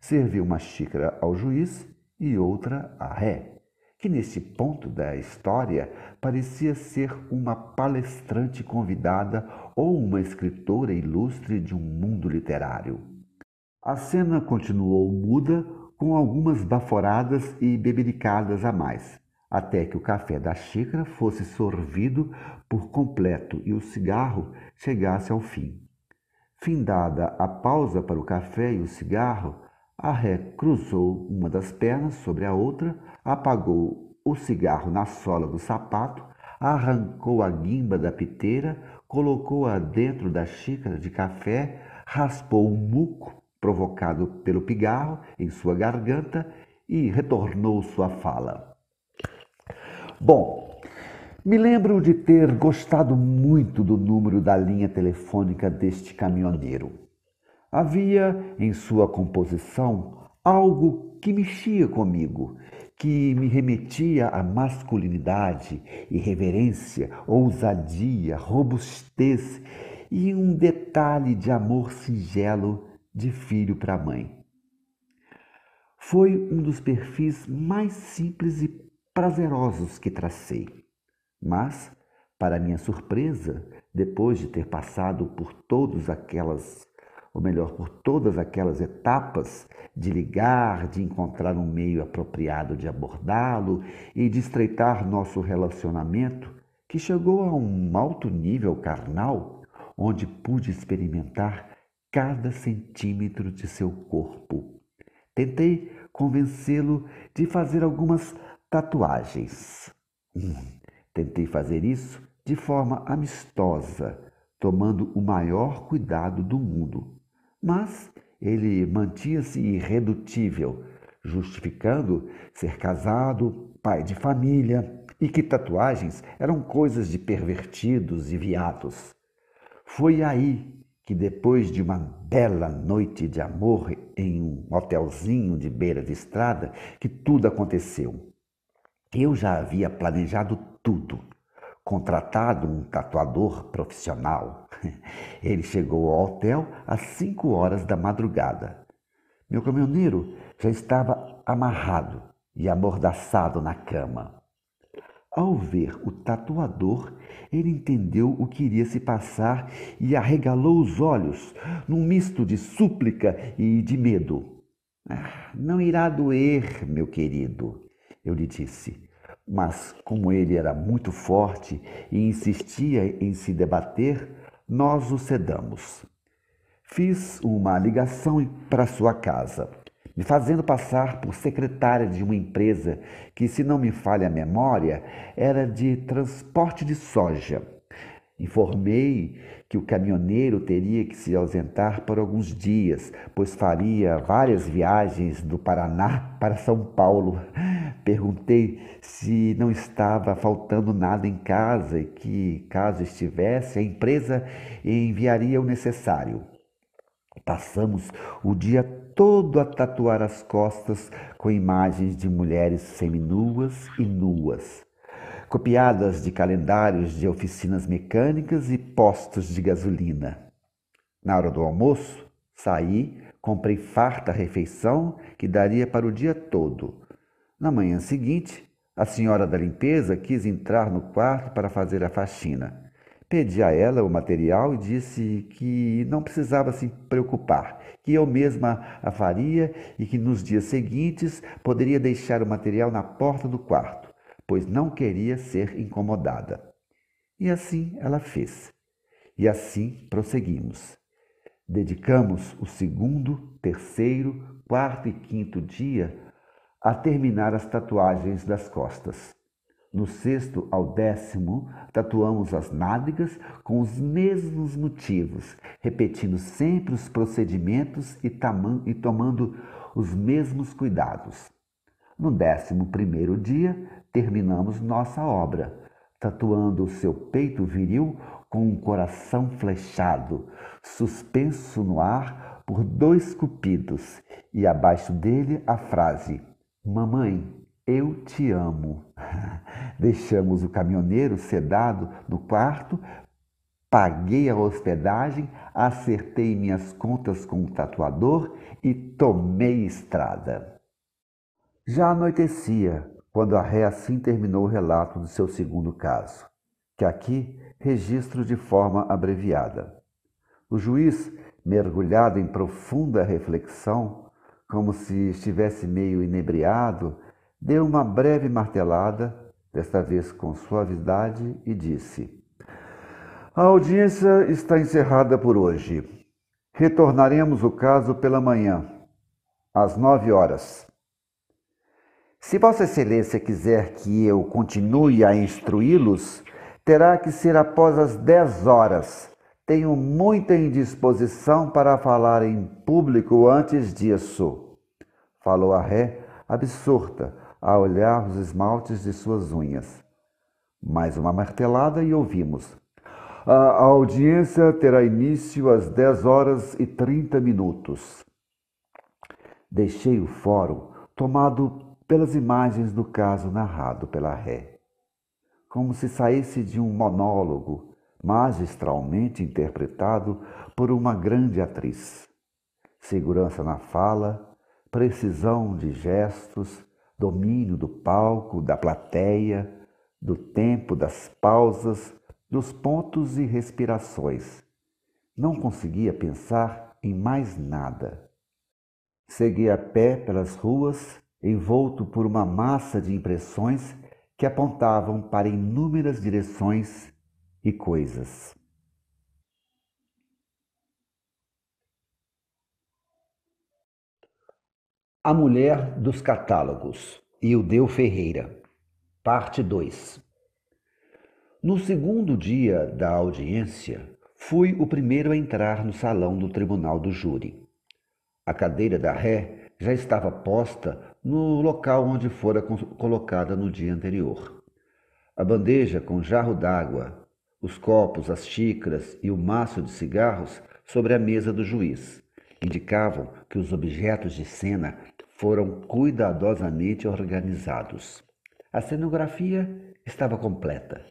Serviu uma xícara ao juiz e outra a ré, que nesse ponto da história parecia ser uma palestrante convidada ou uma escritora ilustre de um mundo literário. A cena continuou muda com algumas baforadas e bebericadas a mais, até que o café da xícara fosse sorvido por completo e o cigarro chegasse ao fim. Findada a pausa para o café e o cigarro, a ré cruzou uma das pernas sobre a outra, apagou o cigarro na sola do sapato, arrancou a guimba da piteira, colocou-a dentro da xícara de café, raspou o muco provocado pelo pigarro em sua garganta e retornou sua fala. Bom, me lembro de ter gostado muito do número da linha telefônica deste caminhoneiro. Havia em sua composição algo que mexia comigo, que me remetia à masculinidade, irreverência, ousadia, robustez e um detalhe de amor singelo de filho para mãe. Foi um dos perfis mais simples e prazerosos que tracei, mas Para minha surpresa, depois de ter passado por todas aquelas, ou melhor, por todas aquelas etapas de ligar, de encontrar um meio apropriado de abordá-lo e de estreitar nosso relacionamento, que chegou a um alto nível carnal, onde pude experimentar cada centímetro de seu corpo. Tentei convencê-lo de fazer algumas tatuagens. Hum, tentei fazer isso de forma amistosa, tomando o maior cuidado do mundo. Mas ele mantinha-se irredutível, justificando ser casado, pai de família e que tatuagens eram coisas de pervertidos e viados. Foi aí que, depois de uma bela noite de amor em um hotelzinho de beira de estrada, que tudo aconteceu. Eu já havia planejado tudo contratado um tatuador profissional. Ele chegou ao hotel às cinco horas da madrugada. Meu caminhoneiro já estava amarrado e amordaçado na cama. Ao ver o tatuador, ele entendeu o que iria se passar e arregalou os olhos, num misto de súplica e de medo. Ah, não irá doer, meu querido, eu lhe disse. Mas, como ele era muito forte e insistia em se debater, nós o cedamos. Fiz uma ligação para sua casa, me fazendo passar por secretária de uma empresa que, se não me falha a memória, era de transporte de soja. Informei que o caminhoneiro teria que se ausentar por alguns dias, pois faria várias viagens do Paraná para São Paulo. Perguntei se não estava faltando nada em casa e que, caso estivesse, a empresa enviaria o necessário. Passamos o dia todo a tatuar as costas com imagens de mulheres seminuas e nuas copiadas de calendários de oficinas mecânicas e postos de gasolina. Na hora do almoço, saí, comprei farta refeição que daria para o dia todo. Na manhã seguinte, a senhora da limpeza quis entrar no quarto para fazer a faxina. Pedi a ela o material e disse que não precisava se preocupar, que eu mesma a faria e que nos dias seguintes poderia deixar o material na porta do quarto pois não queria ser incomodada. E assim ela fez. E assim prosseguimos. Dedicamos o segundo, terceiro, quarto e quinto dia a terminar as tatuagens das costas. No sexto ao décimo, tatuamos as nádegas com os mesmos motivos, repetindo sempre os procedimentos e, e tomando os mesmos cuidados. No décimo primeiro dia, terminamos nossa obra, tatuando o seu peito viril com um coração flechado, suspenso no ar por dois cupidos, e abaixo dele a frase: Mamãe, eu te amo. Deixamos o caminhoneiro sedado no quarto, paguei a hospedagem, acertei minhas contas com o tatuador e tomei estrada. Já anoitecia quando a ré assim terminou o relato do seu segundo caso, que aqui registro de forma abreviada. O juiz, mergulhado em profunda reflexão, como se estivesse meio inebriado, deu uma breve martelada, desta vez com suavidade, e disse: A audiência está encerrada por hoje. Retornaremos o caso pela manhã, às nove horas. Se Vossa Excelência quiser que eu continue a instruí-los, terá que ser após as dez horas. Tenho muita indisposição para falar em público antes disso. Falou a ré, absorta, a olhar os esmaltes de suas unhas. Mais uma martelada e ouvimos. A audiência terá início às dez horas e trinta minutos. Deixei o fórum, tomado pelas imagens do caso narrado pela ré, como se saísse de um monólogo magistralmente interpretado por uma grande atriz. Segurança na fala, precisão de gestos, domínio do palco, da plateia, do tempo, das pausas, dos pontos e respirações. Não conseguia pensar em mais nada. Segui a pé pelas ruas, envolto por uma massa de impressões que apontavam para inúmeras direções e coisas. A Mulher dos Catálogos, Ildeu Ferreira, parte 2. No segundo dia da audiência, fui o primeiro a entrar no salão do tribunal do júri. A cadeira da ré já estava posta no local onde fora colocada no dia anterior. A bandeja com jarro d'água, os copos, as xícaras e o maço de cigarros sobre a mesa do juiz indicavam que os objetos de cena foram cuidadosamente organizados. A cenografia estava completa.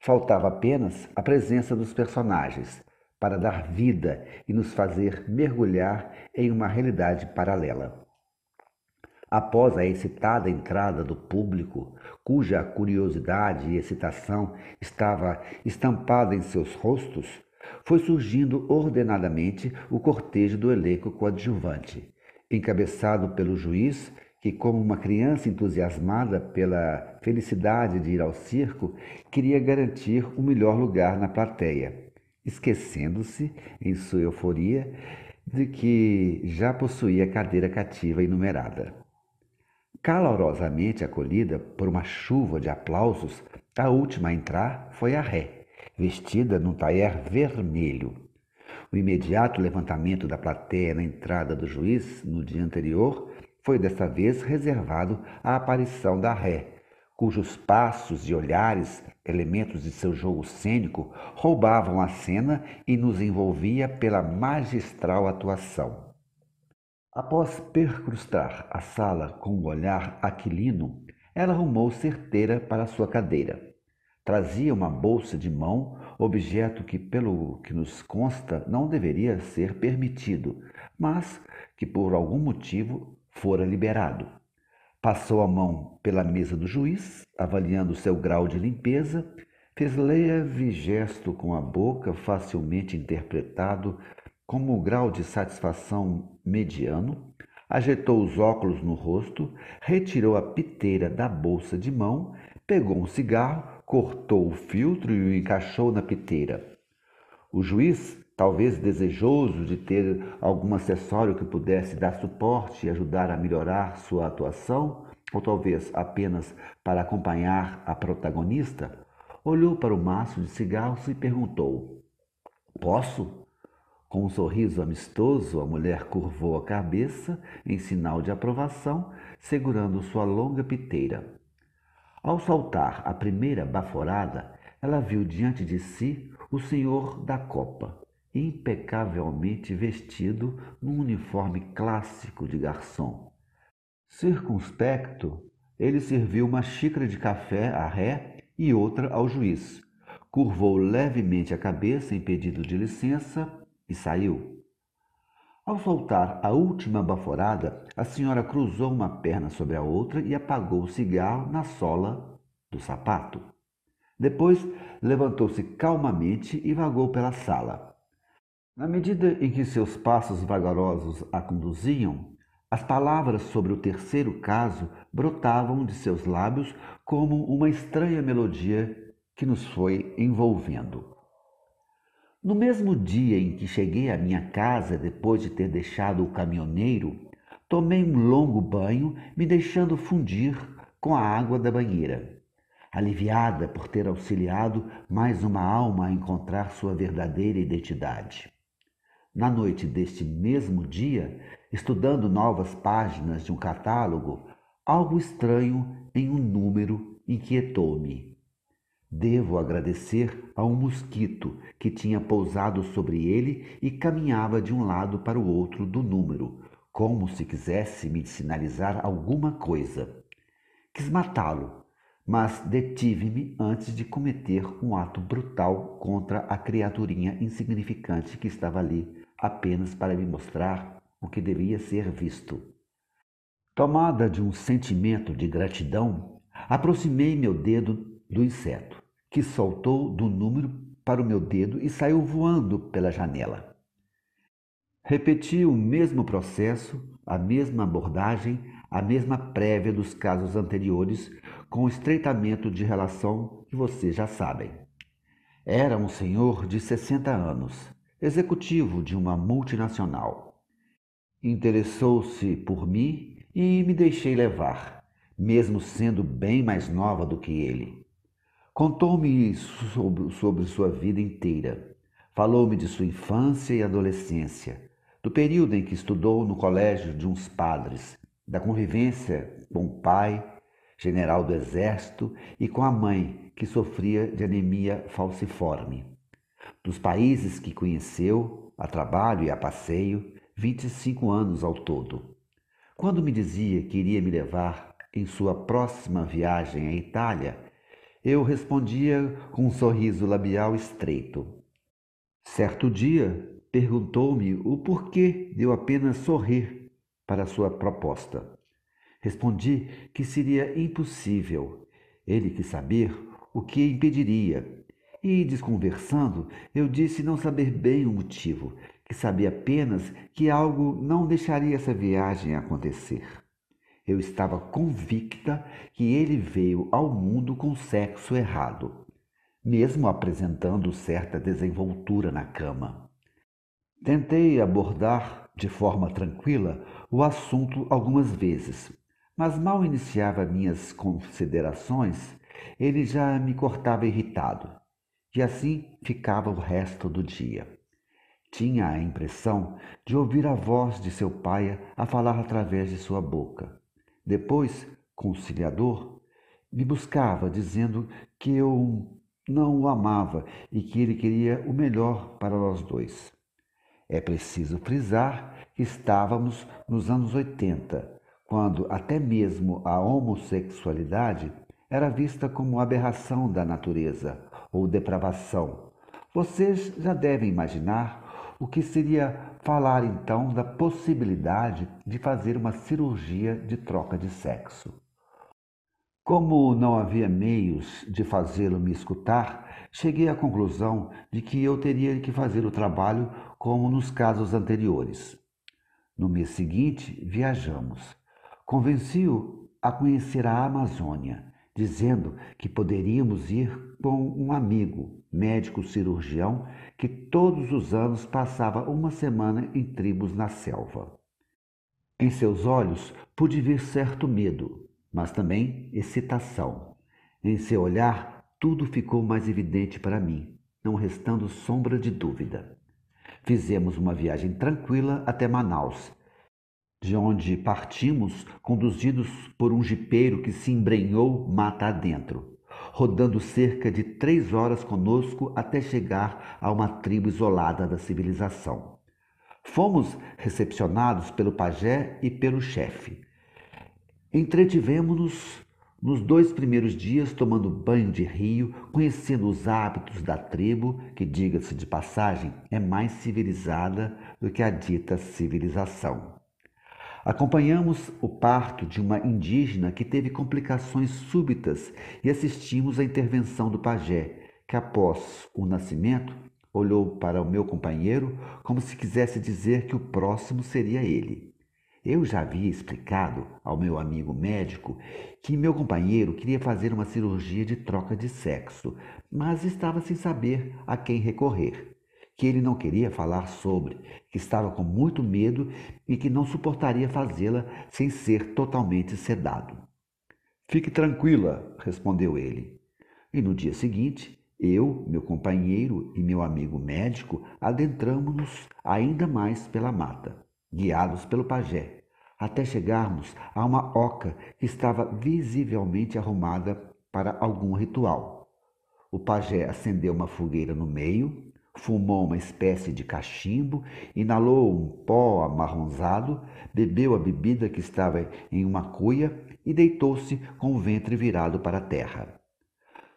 Faltava apenas a presença dos personagens para dar vida e nos fazer mergulhar em uma realidade paralela. Após a excitada entrada do público, cuja curiosidade e excitação estava estampada em seus rostos, foi surgindo ordenadamente o cortejo do elenco coadjuvante, encabeçado pelo juiz que, como uma criança entusiasmada pela felicidade de ir ao circo, queria garantir o melhor lugar na plateia, esquecendo-se, em sua euforia, de que já possuía cadeira cativa e numerada. Calorosamente acolhida por uma chuva de aplausos, a última a entrar foi a ré, vestida num taier vermelho. O imediato levantamento da plateia na entrada do juiz no dia anterior foi desta vez reservado à aparição da ré, cujos passos e olhares, elementos de seu jogo cênico, roubavam a cena e nos envolvia pela magistral atuação. Após percrustar a sala com o um olhar aquilino, ela arrumou certeira para sua cadeira. Trazia uma bolsa de mão, objeto que, pelo que nos consta, não deveria ser permitido, mas que por algum motivo fora liberado. Passou a mão pela mesa do juiz, avaliando seu grau de limpeza, fez leve gesto com a boca, facilmente interpretado como o grau de satisfação mediano, ajeitou os óculos no rosto, retirou a piteira da bolsa de mão, pegou um cigarro, cortou o filtro e o encaixou na piteira. O juiz talvez desejoso de ter algum acessório que pudesse dar suporte e ajudar a melhorar sua atuação, ou talvez apenas para acompanhar a protagonista, olhou para o maço de cigarros e perguntou: Posso? Com um sorriso amistoso, a mulher curvou a cabeça em sinal de aprovação, segurando sua longa piteira. Ao saltar a primeira baforada, ela viu diante de si o senhor da copa, impecavelmente vestido num uniforme clássico de garçom. Circunspecto, ele serviu uma xícara de café à ré e outra ao juiz. Curvou levemente a cabeça em pedido de licença e saiu. Ao soltar a última baforada, a senhora cruzou uma perna sobre a outra e apagou o cigarro na sola do sapato. Depois levantou-se calmamente e vagou pela sala. Na medida em que seus passos vagarosos a conduziam, as palavras sobre o terceiro caso brotavam de seus lábios como uma estranha melodia que nos foi envolvendo. No mesmo dia em que cheguei à minha casa, depois de ter deixado o caminhoneiro, tomei um longo banho, me deixando fundir com a água da banheira. Aliviada por ter auxiliado mais uma alma a encontrar sua verdadeira identidade. Na noite deste mesmo dia, estudando novas páginas de um catálogo, algo estranho em um número inquietou-me. Devo agradecer a um mosquito que tinha pousado sobre ele e caminhava de um lado para o outro do número, como se quisesse me sinalizar alguma coisa. Quis matá-lo, mas detive-me antes de cometer um ato brutal contra a criaturinha insignificante que estava ali apenas para me mostrar o que devia ser visto. Tomada de um sentimento de gratidão, aproximei meu dedo do inseto, que soltou do número para o meu dedo e saiu voando pela janela. Repeti o mesmo processo, a mesma abordagem, a mesma prévia dos casos anteriores, com o estreitamento de relação que vocês já sabem. Era um senhor de 60 anos, executivo de uma multinacional. Interessou-se por mim e me deixei levar, mesmo sendo bem mais nova do que ele. Contou-me sobre, sobre sua vida inteira. Falou-me de sua infância e adolescência, do período em que estudou no colégio de uns padres, da convivência com o pai, general do exército, e com a mãe, que sofria de anemia falciforme dos países que conheceu, a trabalho e a passeio, 25 anos ao todo. Quando me dizia que iria me levar em sua próxima viagem à Itália, eu respondia com um sorriso labial estreito. Certo dia, perguntou-me o porquê de eu apenas sorrir para sua proposta. Respondi que seria impossível. Ele quis saber o que impediria e, desconversando, eu disse não saber bem o motivo, que sabia apenas que algo não deixaria essa viagem acontecer. Eu estava convicta que ele veio ao mundo com sexo errado, mesmo apresentando certa desenvoltura na cama. Tentei abordar de forma tranquila o assunto algumas vezes, mas mal iniciava minhas considerações, ele já me cortava irritado. E assim ficava o resto do dia. Tinha a impressão de ouvir a voz de seu pai a falar através de sua boca. Depois, conciliador, me buscava dizendo que eu não o amava e que ele queria o melhor para nós dois. É preciso frisar que estávamos nos anos 80, quando até mesmo a homossexualidade era vista como aberração da natureza ou depravação. Vocês já devem imaginar o que seria falar então da possibilidade de fazer uma cirurgia de troca de sexo. Como não havia meios de fazê-lo me escutar, cheguei à conclusão de que eu teria que fazer o trabalho como nos casos anteriores. No mês seguinte, viajamos. Convenci-o a conhecer a Amazônia dizendo que poderíamos ir com um amigo, médico cirurgião, que todos os anos passava uma semana em tribos na selva. Em seus olhos pude ver certo medo, mas também excitação. Em seu olhar, tudo ficou mais evidente para mim, não restando sombra de dúvida. Fizemos uma viagem tranquila até Manaus de onde partimos, conduzidos por um jipeiro que se embrenhou mata adentro, rodando cerca de três horas conosco até chegar a uma tribo isolada da civilização. Fomos recepcionados pelo pajé e pelo chefe. Entretivemos-nos nos dois primeiros dias tomando banho de rio, conhecendo os hábitos da tribo, que, diga-se de passagem, é mais civilizada do que a dita civilização. Acompanhamos o parto de uma indígena que teve complicações súbitas e assistimos à intervenção do pajé, que após o nascimento olhou para o meu companheiro como se quisesse dizer que o próximo seria ele. Eu já havia explicado ao meu amigo médico que meu companheiro queria fazer uma cirurgia de troca de sexo, mas estava sem saber a quem recorrer que ele não queria falar sobre, que estava com muito medo e que não suportaria fazê-la sem ser totalmente sedado. Fique tranquila, respondeu ele. E no dia seguinte, eu, meu companheiro e meu amigo médico adentramos-nos ainda mais pela mata, guiados pelo pajé, até chegarmos a uma oca que estava visivelmente arrumada para algum ritual. O pajé acendeu uma fogueira no meio fumou uma espécie de cachimbo, inalou um pó amarronzado, bebeu a bebida que estava em uma cuia e deitou-se com o ventre virado para a terra.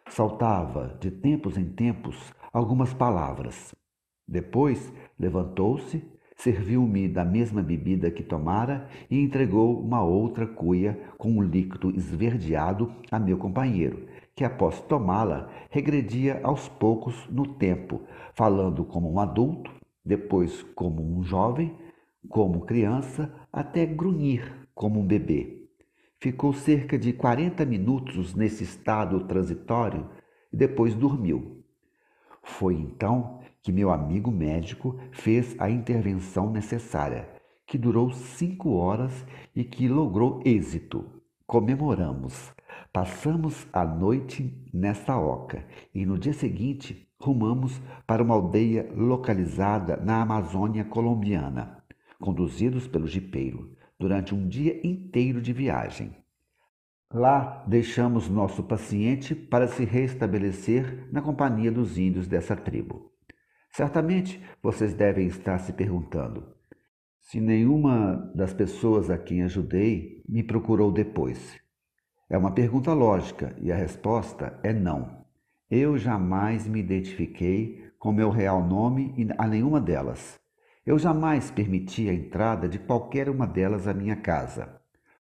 Saltava, de tempos em tempos, algumas palavras. Depois levantou-se, serviu-me da mesma bebida que tomara e entregou uma outra cuia com um líquido esverdeado a meu companheiro, que após tomá-la regredia aos poucos no tempo, falando como um adulto, depois como um jovem, como criança, até grunhir como um bebê. Ficou cerca de 40 minutos nesse estado transitório e depois dormiu. Foi então que meu amigo médico fez a intervenção necessária, que durou cinco horas e que logrou êxito. Comemoramos. Passamos a noite nessa oca e no dia seguinte rumamos para uma aldeia localizada na Amazônia colombiana, conduzidos pelo jipeiro, durante um dia inteiro de viagem. Lá deixamos nosso paciente para se restabelecer na companhia dos índios dessa tribo. Certamente vocês devem estar se perguntando se nenhuma das pessoas a quem ajudei me procurou depois. É uma pergunta lógica e a resposta é não. Eu jamais me identifiquei com meu real nome a nenhuma delas. Eu jamais permiti a entrada de qualquer uma delas à minha casa,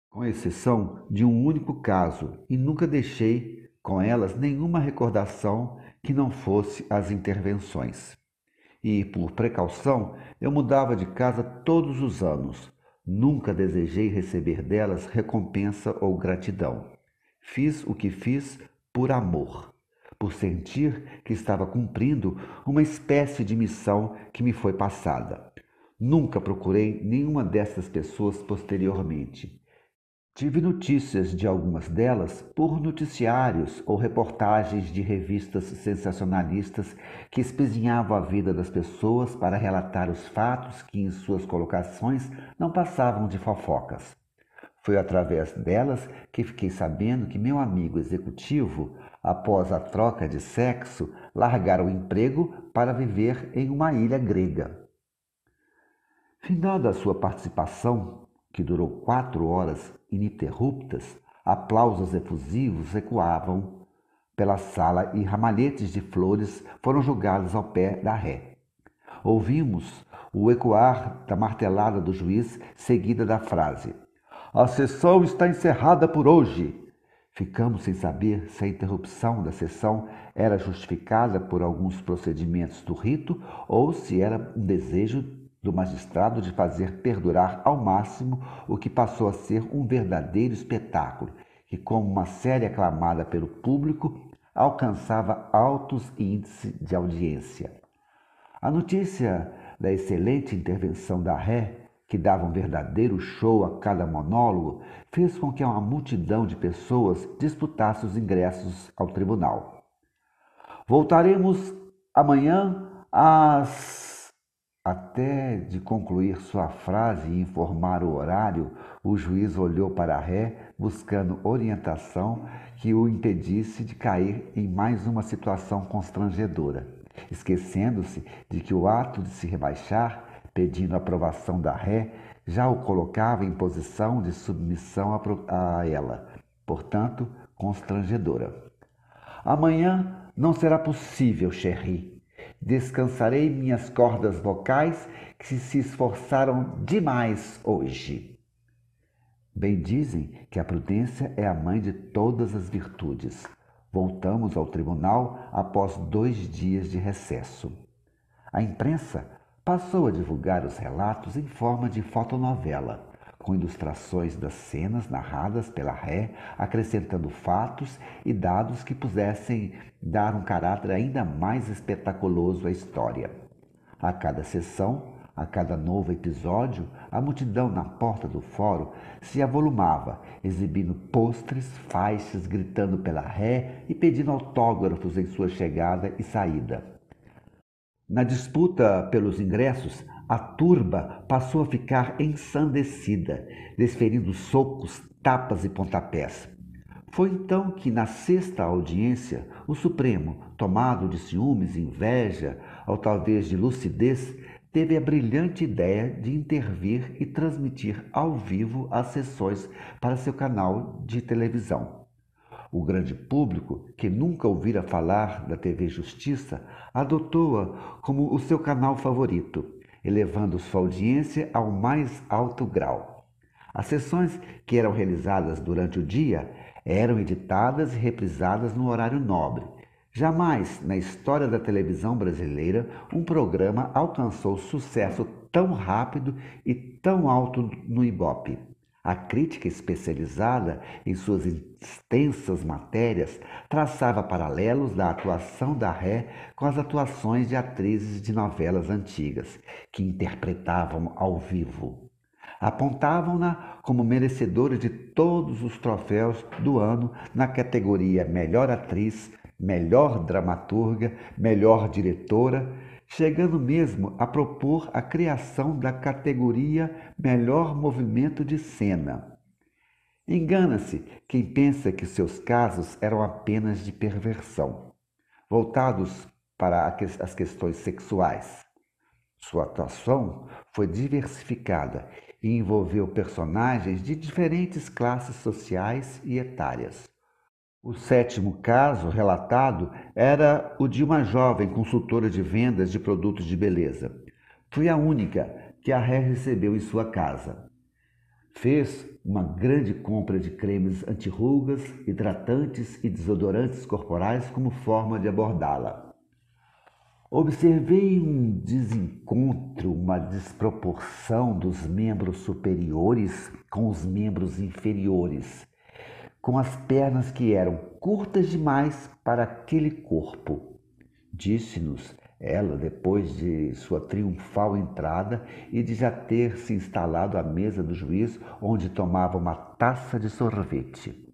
com exceção de um único caso, e nunca deixei com elas nenhuma recordação que não fosse as intervenções e, por precaução, eu mudava de casa todos os anos. Nunca desejei receber delas recompensa ou gratidão. Fiz o que fiz por amor, por sentir que estava cumprindo uma espécie de missão que me foi passada. Nunca procurei nenhuma dessas pessoas posteriormente. Tive notícias de algumas delas por noticiários ou reportagens de revistas sensacionalistas que espezinhavam a vida das pessoas para relatar os fatos que em suas colocações não passavam de fofocas. Foi através delas que fiquei sabendo que meu amigo executivo, após a troca de sexo, largara o emprego para viver em uma ilha grega. Findada a sua participação, que durou quatro horas ininterruptas, aplausos efusivos ecoavam pela sala e ramalhetes de flores foram jogados ao pé da ré. Ouvimos o ecoar da martelada do juiz, seguida da frase: A sessão está encerrada por hoje. Ficamos sem saber se a interrupção da sessão era justificada por alguns procedimentos do rito ou se era um desejo do magistrado de fazer perdurar ao máximo o que passou a ser um verdadeiro espetáculo, que, como uma série aclamada pelo público, alcançava altos índices de audiência. A notícia da excelente intervenção da ré, que dava um verdadeiro show a cada monólogo, fez com que uma multidão de pessoas disputasse os ingressos ao tribunal. Voltaremos amanhã às até de concluir sua frase e informar o horário, o juiz olhou para a ré, buscando orientação que o impedisse de cair em mais uma situação constrangedora, esquecendo-se de que o ato de se rebaixar, pedindo aprovação da ré, já o colocava em posição de submissão a ela, portanto, constrangedora. Amanhã não será possível, Cherry, Descansarei minhas cordas vocais que se esforçaram demais hoje. Bem dizem que a prudência é a mãe de todas as virtudes. Voltamos ao tribunal após dois dias de recesso. A imprensa passou a divulgar os relatos em forma de fotonovela com ilustrações das cenas narradas pela ré, acrescentando fatos e dados que pudessem dar um caráter ainda mais espetaculoso à história. A cada sessão, a cada novo episódio, a multidão na porta do fórum se avolumava, exibindo postres, faixas, gritando pela ré e pedindo autógrafos em sua chegada e saída. Na disputa pelos ingressos, a turba passou a ficar ensandecida, desferindo socos, tapas e pontapés. Foi então que, na sexta audiência, o Supremo, tomado de ciúmes, inveja ou talvez de lucidez, teve a brilhante ideia de intervir e transmitir ao vivo as sessões para seu canal de televisão. O grande público, que nunca ouvira falar da TV Justiça, adotou-a como o seu canal favorito elevando sua audiência ao mais alto grau. As sessões que eram realizadas durante o dia eram editadas e reprisadas no horário nobre. Jamais na história da televisão brasileira um programa alcançou sucesso tão rápido e tão alto no Ibope. A crítica especializada em suas extensas matérias traçava paralelos da atuação da Ré com as atuações de atrizes de novelas antigas, que interpretavam ao vivo. Apontavam-na como merecedora de todos os troféus do ano na categoria Melhor Atriz, Melhor Dramaturga, Melhor Diretora chegando mesmo a propor a criação da categoria Melhor Movimento de Cena. Engana-se quem pensa que seus casos eram apenas de perversão, voltados para as questões sexuais. Sua atuação foi diversificada e envolveu personagens de diferentes classes sociais e etárias. O sétimo caso relatado era o de uma jovem consultora de vendas de produtos de beleza. Foi a única que a Ré recebeu em sua casa. Fez uma grande compra de cremes antirrugas, hidratantes e desodorantes corporais como forma de abordá-la. Observei um desencontro, uma desproporção dos membros superiores com os membros inferiores com as pernas que eram curtas demais para aquele corpo. Disse-nos ela depois de sua triunfal entrada e de já ter se instalado à mesa do juiz, onde tomava uma taça de sorvete.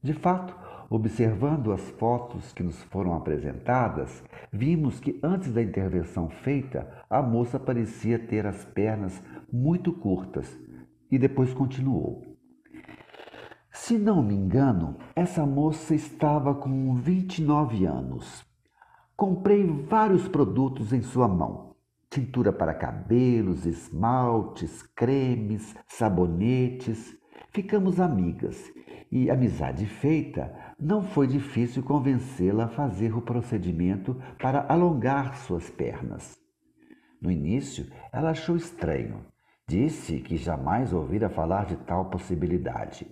De fato, observando as fotos que nos foram apresentadas, vimos que antes da intervenção feita, a moça parecia ter as pernas muito curtas e depois continuou. Se não me engano, essa moça estava com 29 anos. Comprei vários produtos em sua mão: tintura para cabelos, esmaltes, cremes, sabonetes. Ficamos amigas e, amizade feita, não foi difícil convencê-la a fazer o procedimento para alongar suas pernas. No início, ela achou estranho. Disse que jamais ouvira falar de tal possibilidade.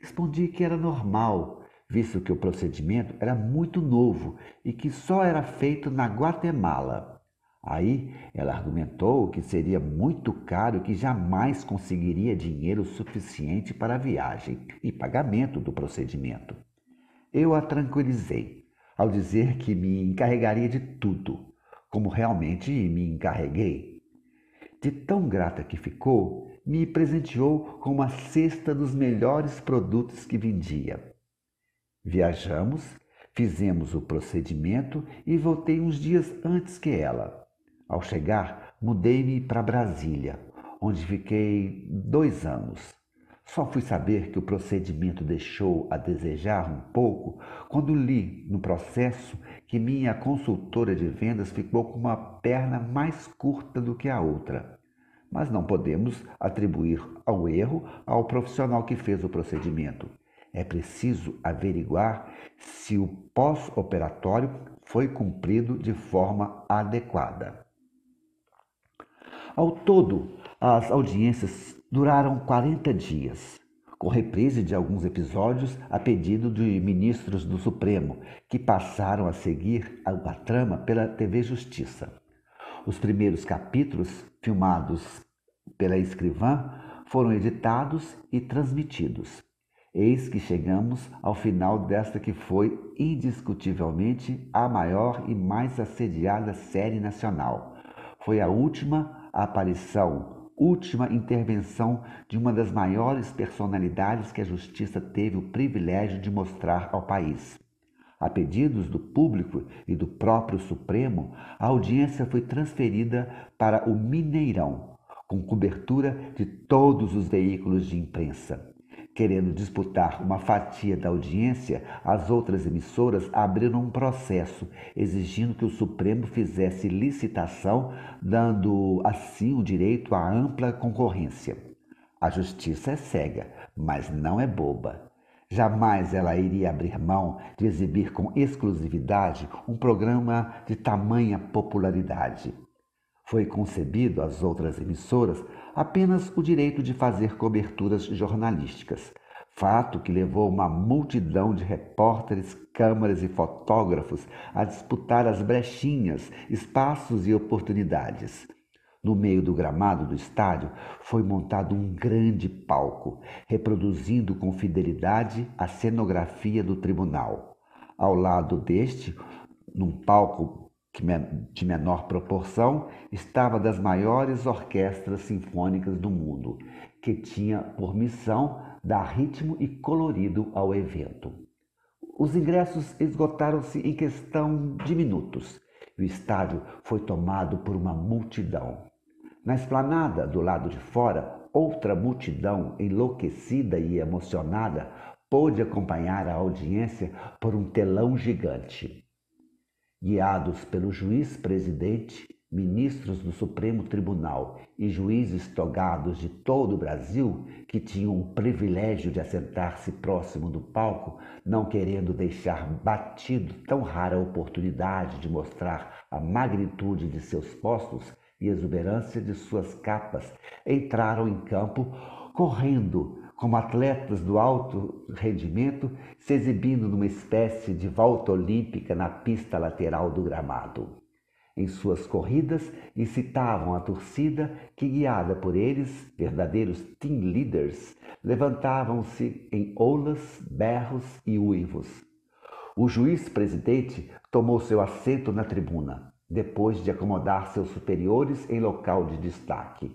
Respondi que era normal, visto que o procedimento era muito novo e que só era feito na Guatemala. Aí ela argumentou que seria muito caro e que jamais conseguiria dinheiro suficiente para a viagem e pagamento do procedimento. Eu a tranquilizei ao dizer que me encarregaria de tudo, como realmente me encarreguei. De tão grata que ficou, me presenteou com uma cesta dos melhores produtos que vendia. Viajamos, fizemos o procedimento e voltei uns dias antes que ela. Ao chegar, mudei-me para Brasília, onde fiquei dois anos. Só fui saber que o procedimento deixou a desejar um pouco quando li no processo que minha consultora de vendas ficou com uma perna mais curta do que a outra mas não podemos atribuir ao erro ao profissional que fez o procedimento. É preciso averiguar se o pós-operatório foi cumprido de forma adequada. Ao todo, as audiências duraram 40 dias, com reprise de alguns episódios a pedido de ministros do Supremo, que passaram a seguir a, trama pela TV Justiça. Os primeiros capítulos, filmados pela escrivã, foram editados e transmitidos. Eis que chegamos ao final desta que foi indiscutivelmente a maior e mais assediada série nacional. Foi a última aparição, última intervenção de uma das maiores personalidades que a justiça teve o privilégio de mostrar ao país. A pedidos do público e do próprio Supremo, a audiência foi transferida para o Mineirão, com cobertura de todos os veículos de imprensa. Querendo disputar uma fatia da audiência, as outras emissoras abriram um processo exigindo que o Supremo fizesse licitação, dando assim o direito à ampla concorrência. A justiça é cega, mas não é boba. Jamais ela iria abrir mão de exibir com exclusividade um programa de tamanha popularidade. Foi concebido às outras emissoras apenas o direito de fazer coberturas jornalísticas, fato que levou uma multidão de repórteres, câmaras e fotógrafos a disputar as brechinhas, espaços e oportunidades. No meio do gramado do estádio foi montado um grande palco, reproduzindo com fidelidade a cenografia do tribunal. Ao lado deste, num palco de menor proporção, estava das maiores orquestras sinfônicas do mundo, que tinha por missão dar ritmo e colorido ao evento. Os ingressos esgotaram-se em questão de minutos e o estádio foi tomado por uma multidão. Na esplanada do lado de fora, outra multidão enlouquecida e emocionada pôde acompanhar a audiência por um telão gigante guiados pelo juiz presidente, ministros do Supremo Tribunal e juízes togados de todo o Brasil, que tinham o privilégio de assentar-se próximo do palco, não querendo deixar batido tão rara oportunidade de mostrar a magnitude de seus postos e exuberância de suas capas, entraram em campo correndo como atletas do alto rendimento, se exibindo numa espécie de volta olímpica na pista lateral do gramado. Em suas corridas, incitavam a torcida que, guiada por eles, verdadeiros team leaders, levantavam-se em olas, berros e uivos. O juiz presidente tomou seu assento na tribuna, depois de acomodar seus superiores em local de destaque.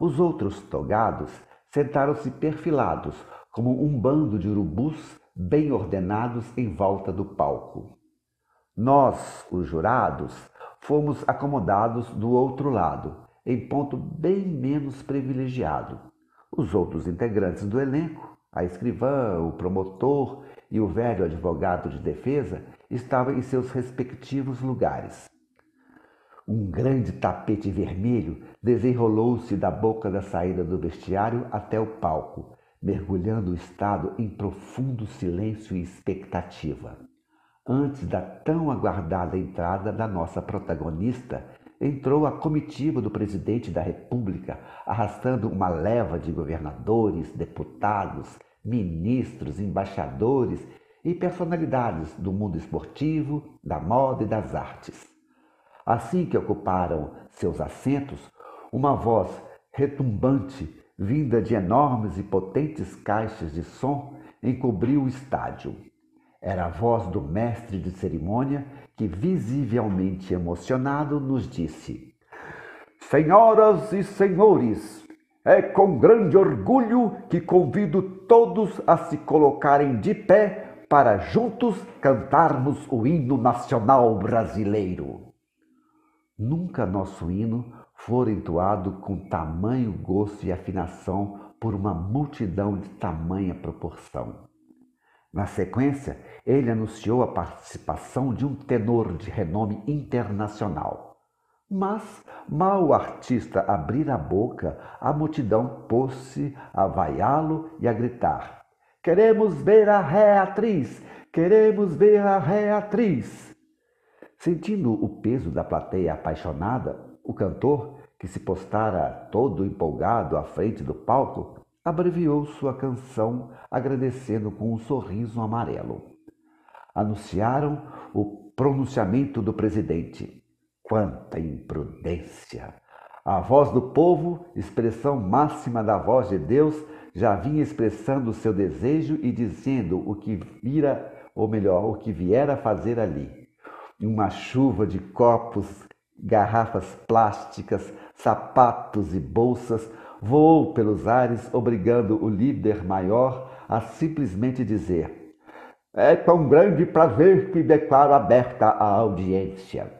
Os outros togados sentaram-se perfilados, como um bando de urubus bem ordenados em volta do palco. Nós, os jurados, fomos acomodados do outro lado, em ponto bem menos privilegiado. Os outros integrantes do elenco, a escrivã, o promotor e o velho advogado de defesa, estavam em seus respectivos lugares. Um grande tapete vermelho desenrolou-se da boca da saída do vestiário até o palco, mergulhando o estado em profundo silêncio e expectativa. Antes da tão aguardada entrada da nossa protagonista, entrou a comitiva do presidente da República, arrastando uma leva de governadores, deputados, ministros, embaixadores e personalidades do mundo esportivo, da moda e das artes. Assim que ocuparam seus assentos, uma voz retumbante, vinda de enormes e potentes caixas de som, encobriu o estádio. Era a voz do mestre de cerimônia que, visivelmente emocionado, nos disse: Senhoras e senhores, é com grande orgulho que convido todos a se colocarem de pé para juntos cantarmos o hino nacional brasileiro. Nunca nosso hino fora entoado com tamanho gosto e afinação por uma multidão de tamanha proporção. Na sequência, ele anunciou a participação de um tenor de renome internacional. Mas, mal o artista abrir a boca, a multidão pôs-se a vaiá-lo e a gritar: Queremos ver a ré atriz! Queremos ver a ré atriz! Sentindo o peso da plateia apaixonada, o cantor, que se postara todo empolgado à frente do palco, abreviou sua canção agradecendo com um sorriso amarelo. Anunciaram o pronunciamento do presidente. Quanta imprudência! A voz do povo, expressão máxima da voz de Deus, já vinha expressando seu desejo e dizendo o que vira, ou melhor, o que viera fazer ali uma chuva de copos, garrafas plásticas, sapatos e bolsas voou pelos ares, obrigando o líder maior a simplesmente dizer: É com grande prazer que declaro aberta a audiência.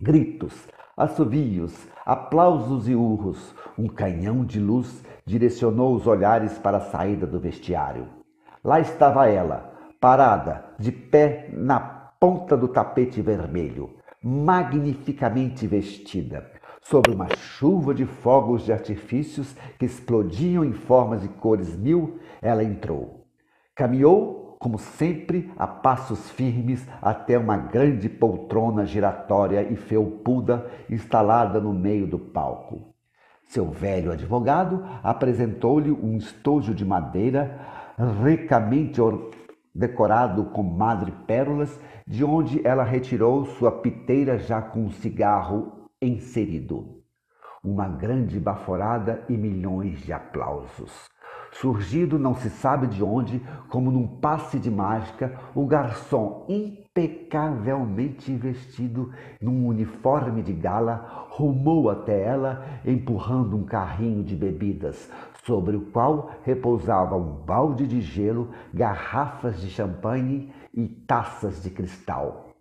Gritos, assovios, aplausos e urros, um canhão de luz direcionou os olhares para a saída do vestiário. Lá estava ela, parada, de pé na ponta do tapete vermelho, magnificamente vestida, sob uma chuva de fogos de artifícios que explodiam em formas e cores mil, ela entrou. Caminhou como sempre, a passos firmes até uma grande poltrona giratória e felpuda instalada no meio do palco. Seu velho advogado apresentou-lhe um estojo de madeira ricamente decorado com madrepérolas, de onde ela retirou sua piteira já com um cigarro inserido. Uma grande baforada e milhões de aplausos. Surgido não se sabe de onde, como num passe de mágica, o garçom impecavelmente vestido num uniforme de gala rumou até ela, empurrando um carrinho de bebidas, sobre o qual repousava um balde de gelo, garrafas de champanhe e taças de cristal.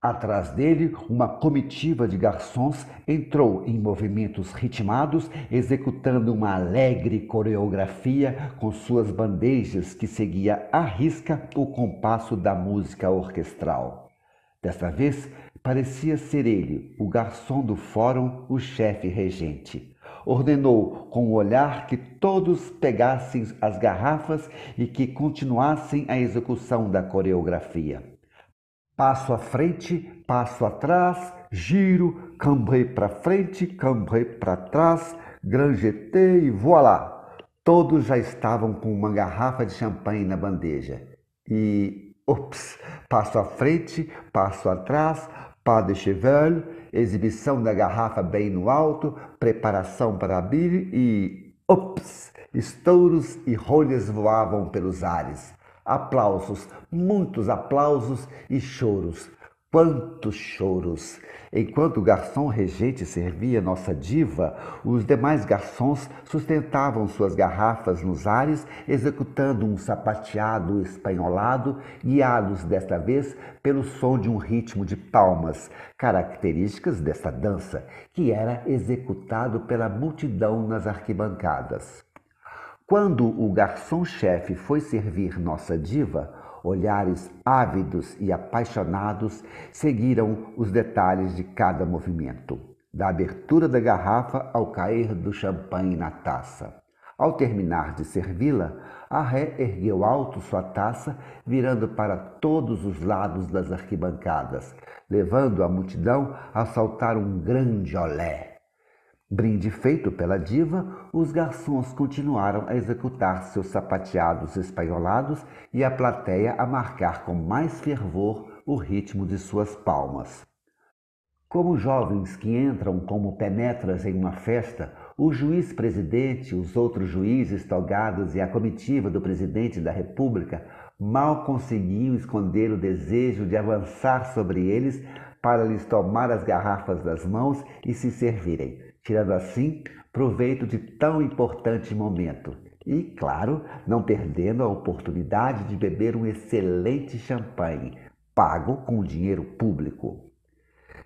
Atrás dele, uma comitiva de garçons entrou em movimentos ritmados, executando uma alegre coreografia com suas bandejas que seguia à risca o compasso da música orquestral. Desta vez, parecia ser ele, o garçom do fórum, o chefe regente. Ordenou com o olhar que todos pegassem as garrafas e que continuassem a execução da coreografia. Passo à frente, passo atrás, giro, cambrei para frente, cambrei para trás, granjetei e voilá! Todos já estavam com uma garrafa de champanhe na bandeja. E, ops, passo à frente, passo atrás, pas de cheval, exibição da garrafa bem no alto, preparação para abrir e, ops, estouros e rolhas voavam pelos ares. Aplausos, muitos aplausos e choros. Quantos choros! Enquanto o garçom regente servia nossa diva, os demais garçons sustentavam suas garrafas nos ares, executando um sapateado espanholado, guiados desta vez pelo som de um ritmo de palmas, características desta dança, que era executado pela multidão nas arquibancadas. Quando o garçom-chefe foi servir nossa diva, olhares ávidos e apaixonados seguiram os detalhes de cada movimento, da abertura da garrafa ao cair do champanhe na taça. Ao terminar de servi-la, a ré ergueu alto sua taça, virando para todos os lados das arquibancadas, levando a multidão a saltar um grande olé. Brinde feito pela diva, os garçons continuaram a executar seus sapateados espanholados e a plateia a marcar com mais fervor o ritmo de suas palmas. Como jovens que entram como penetras em uma festa, o juiz-presidente, os outros juízes togados e a comitiva do presidente da República mal conseguiam esconder o desejo de avançar sobre eles para lhes tomar as garrafas das mãos e se servirem tirando assim proveito de tão importante momento. E, claro, não perdendo a oportunidade de beber um excelente champanhe, pago com dinheiro público.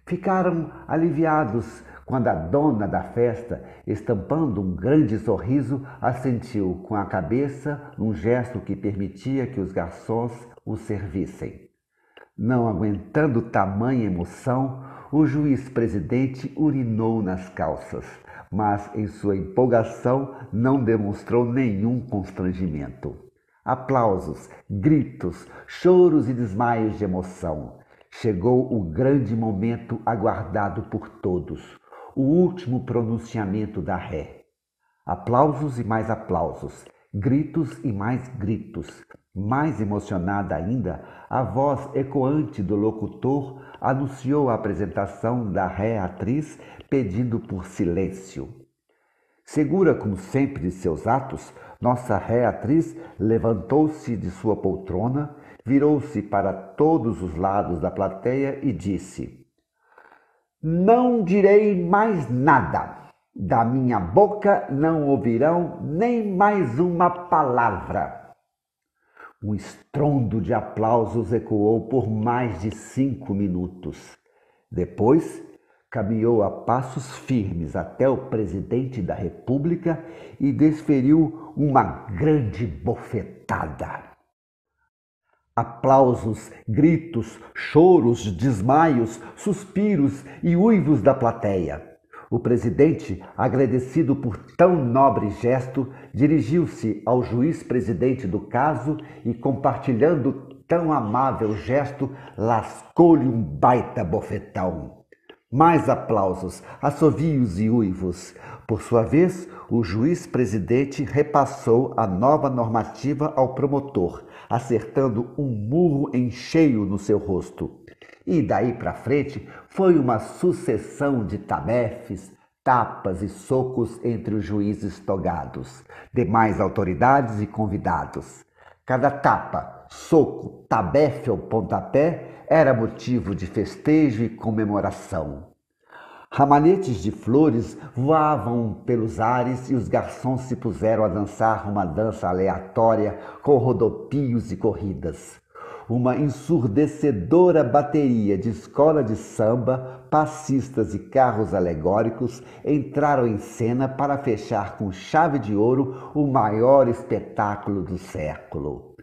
Ficaram aliviados quando a dona da festa, estampando um grande sorriso, assentiu com a cabeça num gesto que permitia que os garçons o servissem. Não aguentando tamanha emoção, o juiz-presidente urinou nas calças, mas em sua empolgação não demonstrou nenhum constrangimento. Aplausos, gritos, choros e desmaios de emoção. Chegou o grande momento aguardado por todos, o último pronunciamento da ré. Aplausos e mais aplausos, gritos e mais gritos. Mais emocionada ainda, a voz ecoante do locutor anunciou a apresentação da ré atriz pedindo por silêncio. Segura como sempre de seus atos, nossa ré atriz levantou-se de sua poltrona, virou-se para todos os lados da plateia e disse: Não direi mais nada. Da minha boca não ouvirão nem mais uma palavra. Um estrondo de aplausos ecoou por mais de cinco minutos. Depois, caminhou a passos firmes até o presidente da República e desferiu uma grande bofetada. Aplausos, gritos, choros, desmaios, suspiros e uivos da plateia. O presidente, agradecido por tão nobre gesto, dirigiu-se ao juiz-presidente do caso e, compartilhando tão amável gesto, lascou-lhe um baita bofetão. Mais aplausos, assovios e uivos. Por sua vez, o juiz-presidente repassou a nova normativa ao promotor, acertando um murro em cheio no seu rosto. E daí para frente foi uma sucessão de tabefes, tapas e socos entre os juízes togados, demais autoridades e convidados. Cada tapa, soco, tabefe ou pontapé era motivo de festejo e comemoração. Ramanetes de flores voavam pelos ares e os garçons se puseram a dançar uma dança aleatória com rodopios e corridas uma ensurdecedora bateria de escola de samba, passistas e carros alegóricos entraram em cena para fechar com chave de ouro o maior espetáculo do século.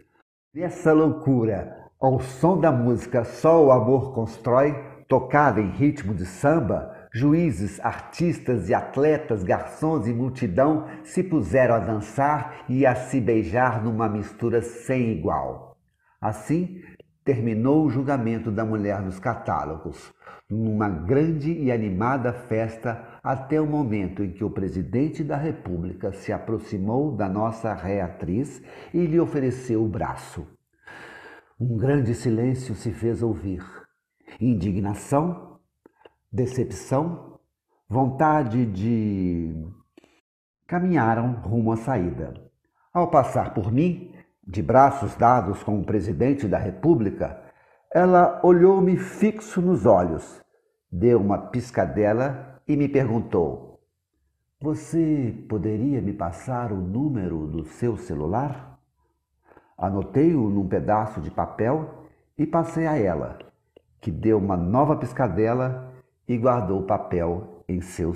Nessa loucura, ao som da música Só o Amor Constrói, tocada em ritmo de samba, Juízes, artistas e atletas, garçons e multidão se puseram a dançar e a se beijar numa mistura sem igual. Assim, terminou o julgamento da mulher nos catálogos, numa grande e animada festa até o momento em que o presidente da República se aproximou da nossa reatriz e lhe ofereceu o braço. Um grande silêncio se fez ouvir. Indignação, decepção, vontade de. caminharam rumo à saída. Ao passar por mim, de braços dados com o presidente da República, ela olhou-me fixo nos olhos, deu uma piscadela e me perguntou: Você poderia me passar o número do seu celular? Anotei-o num pedaço de papel e passei a ela, que deu uma nova piscadela e guardou o papel em seu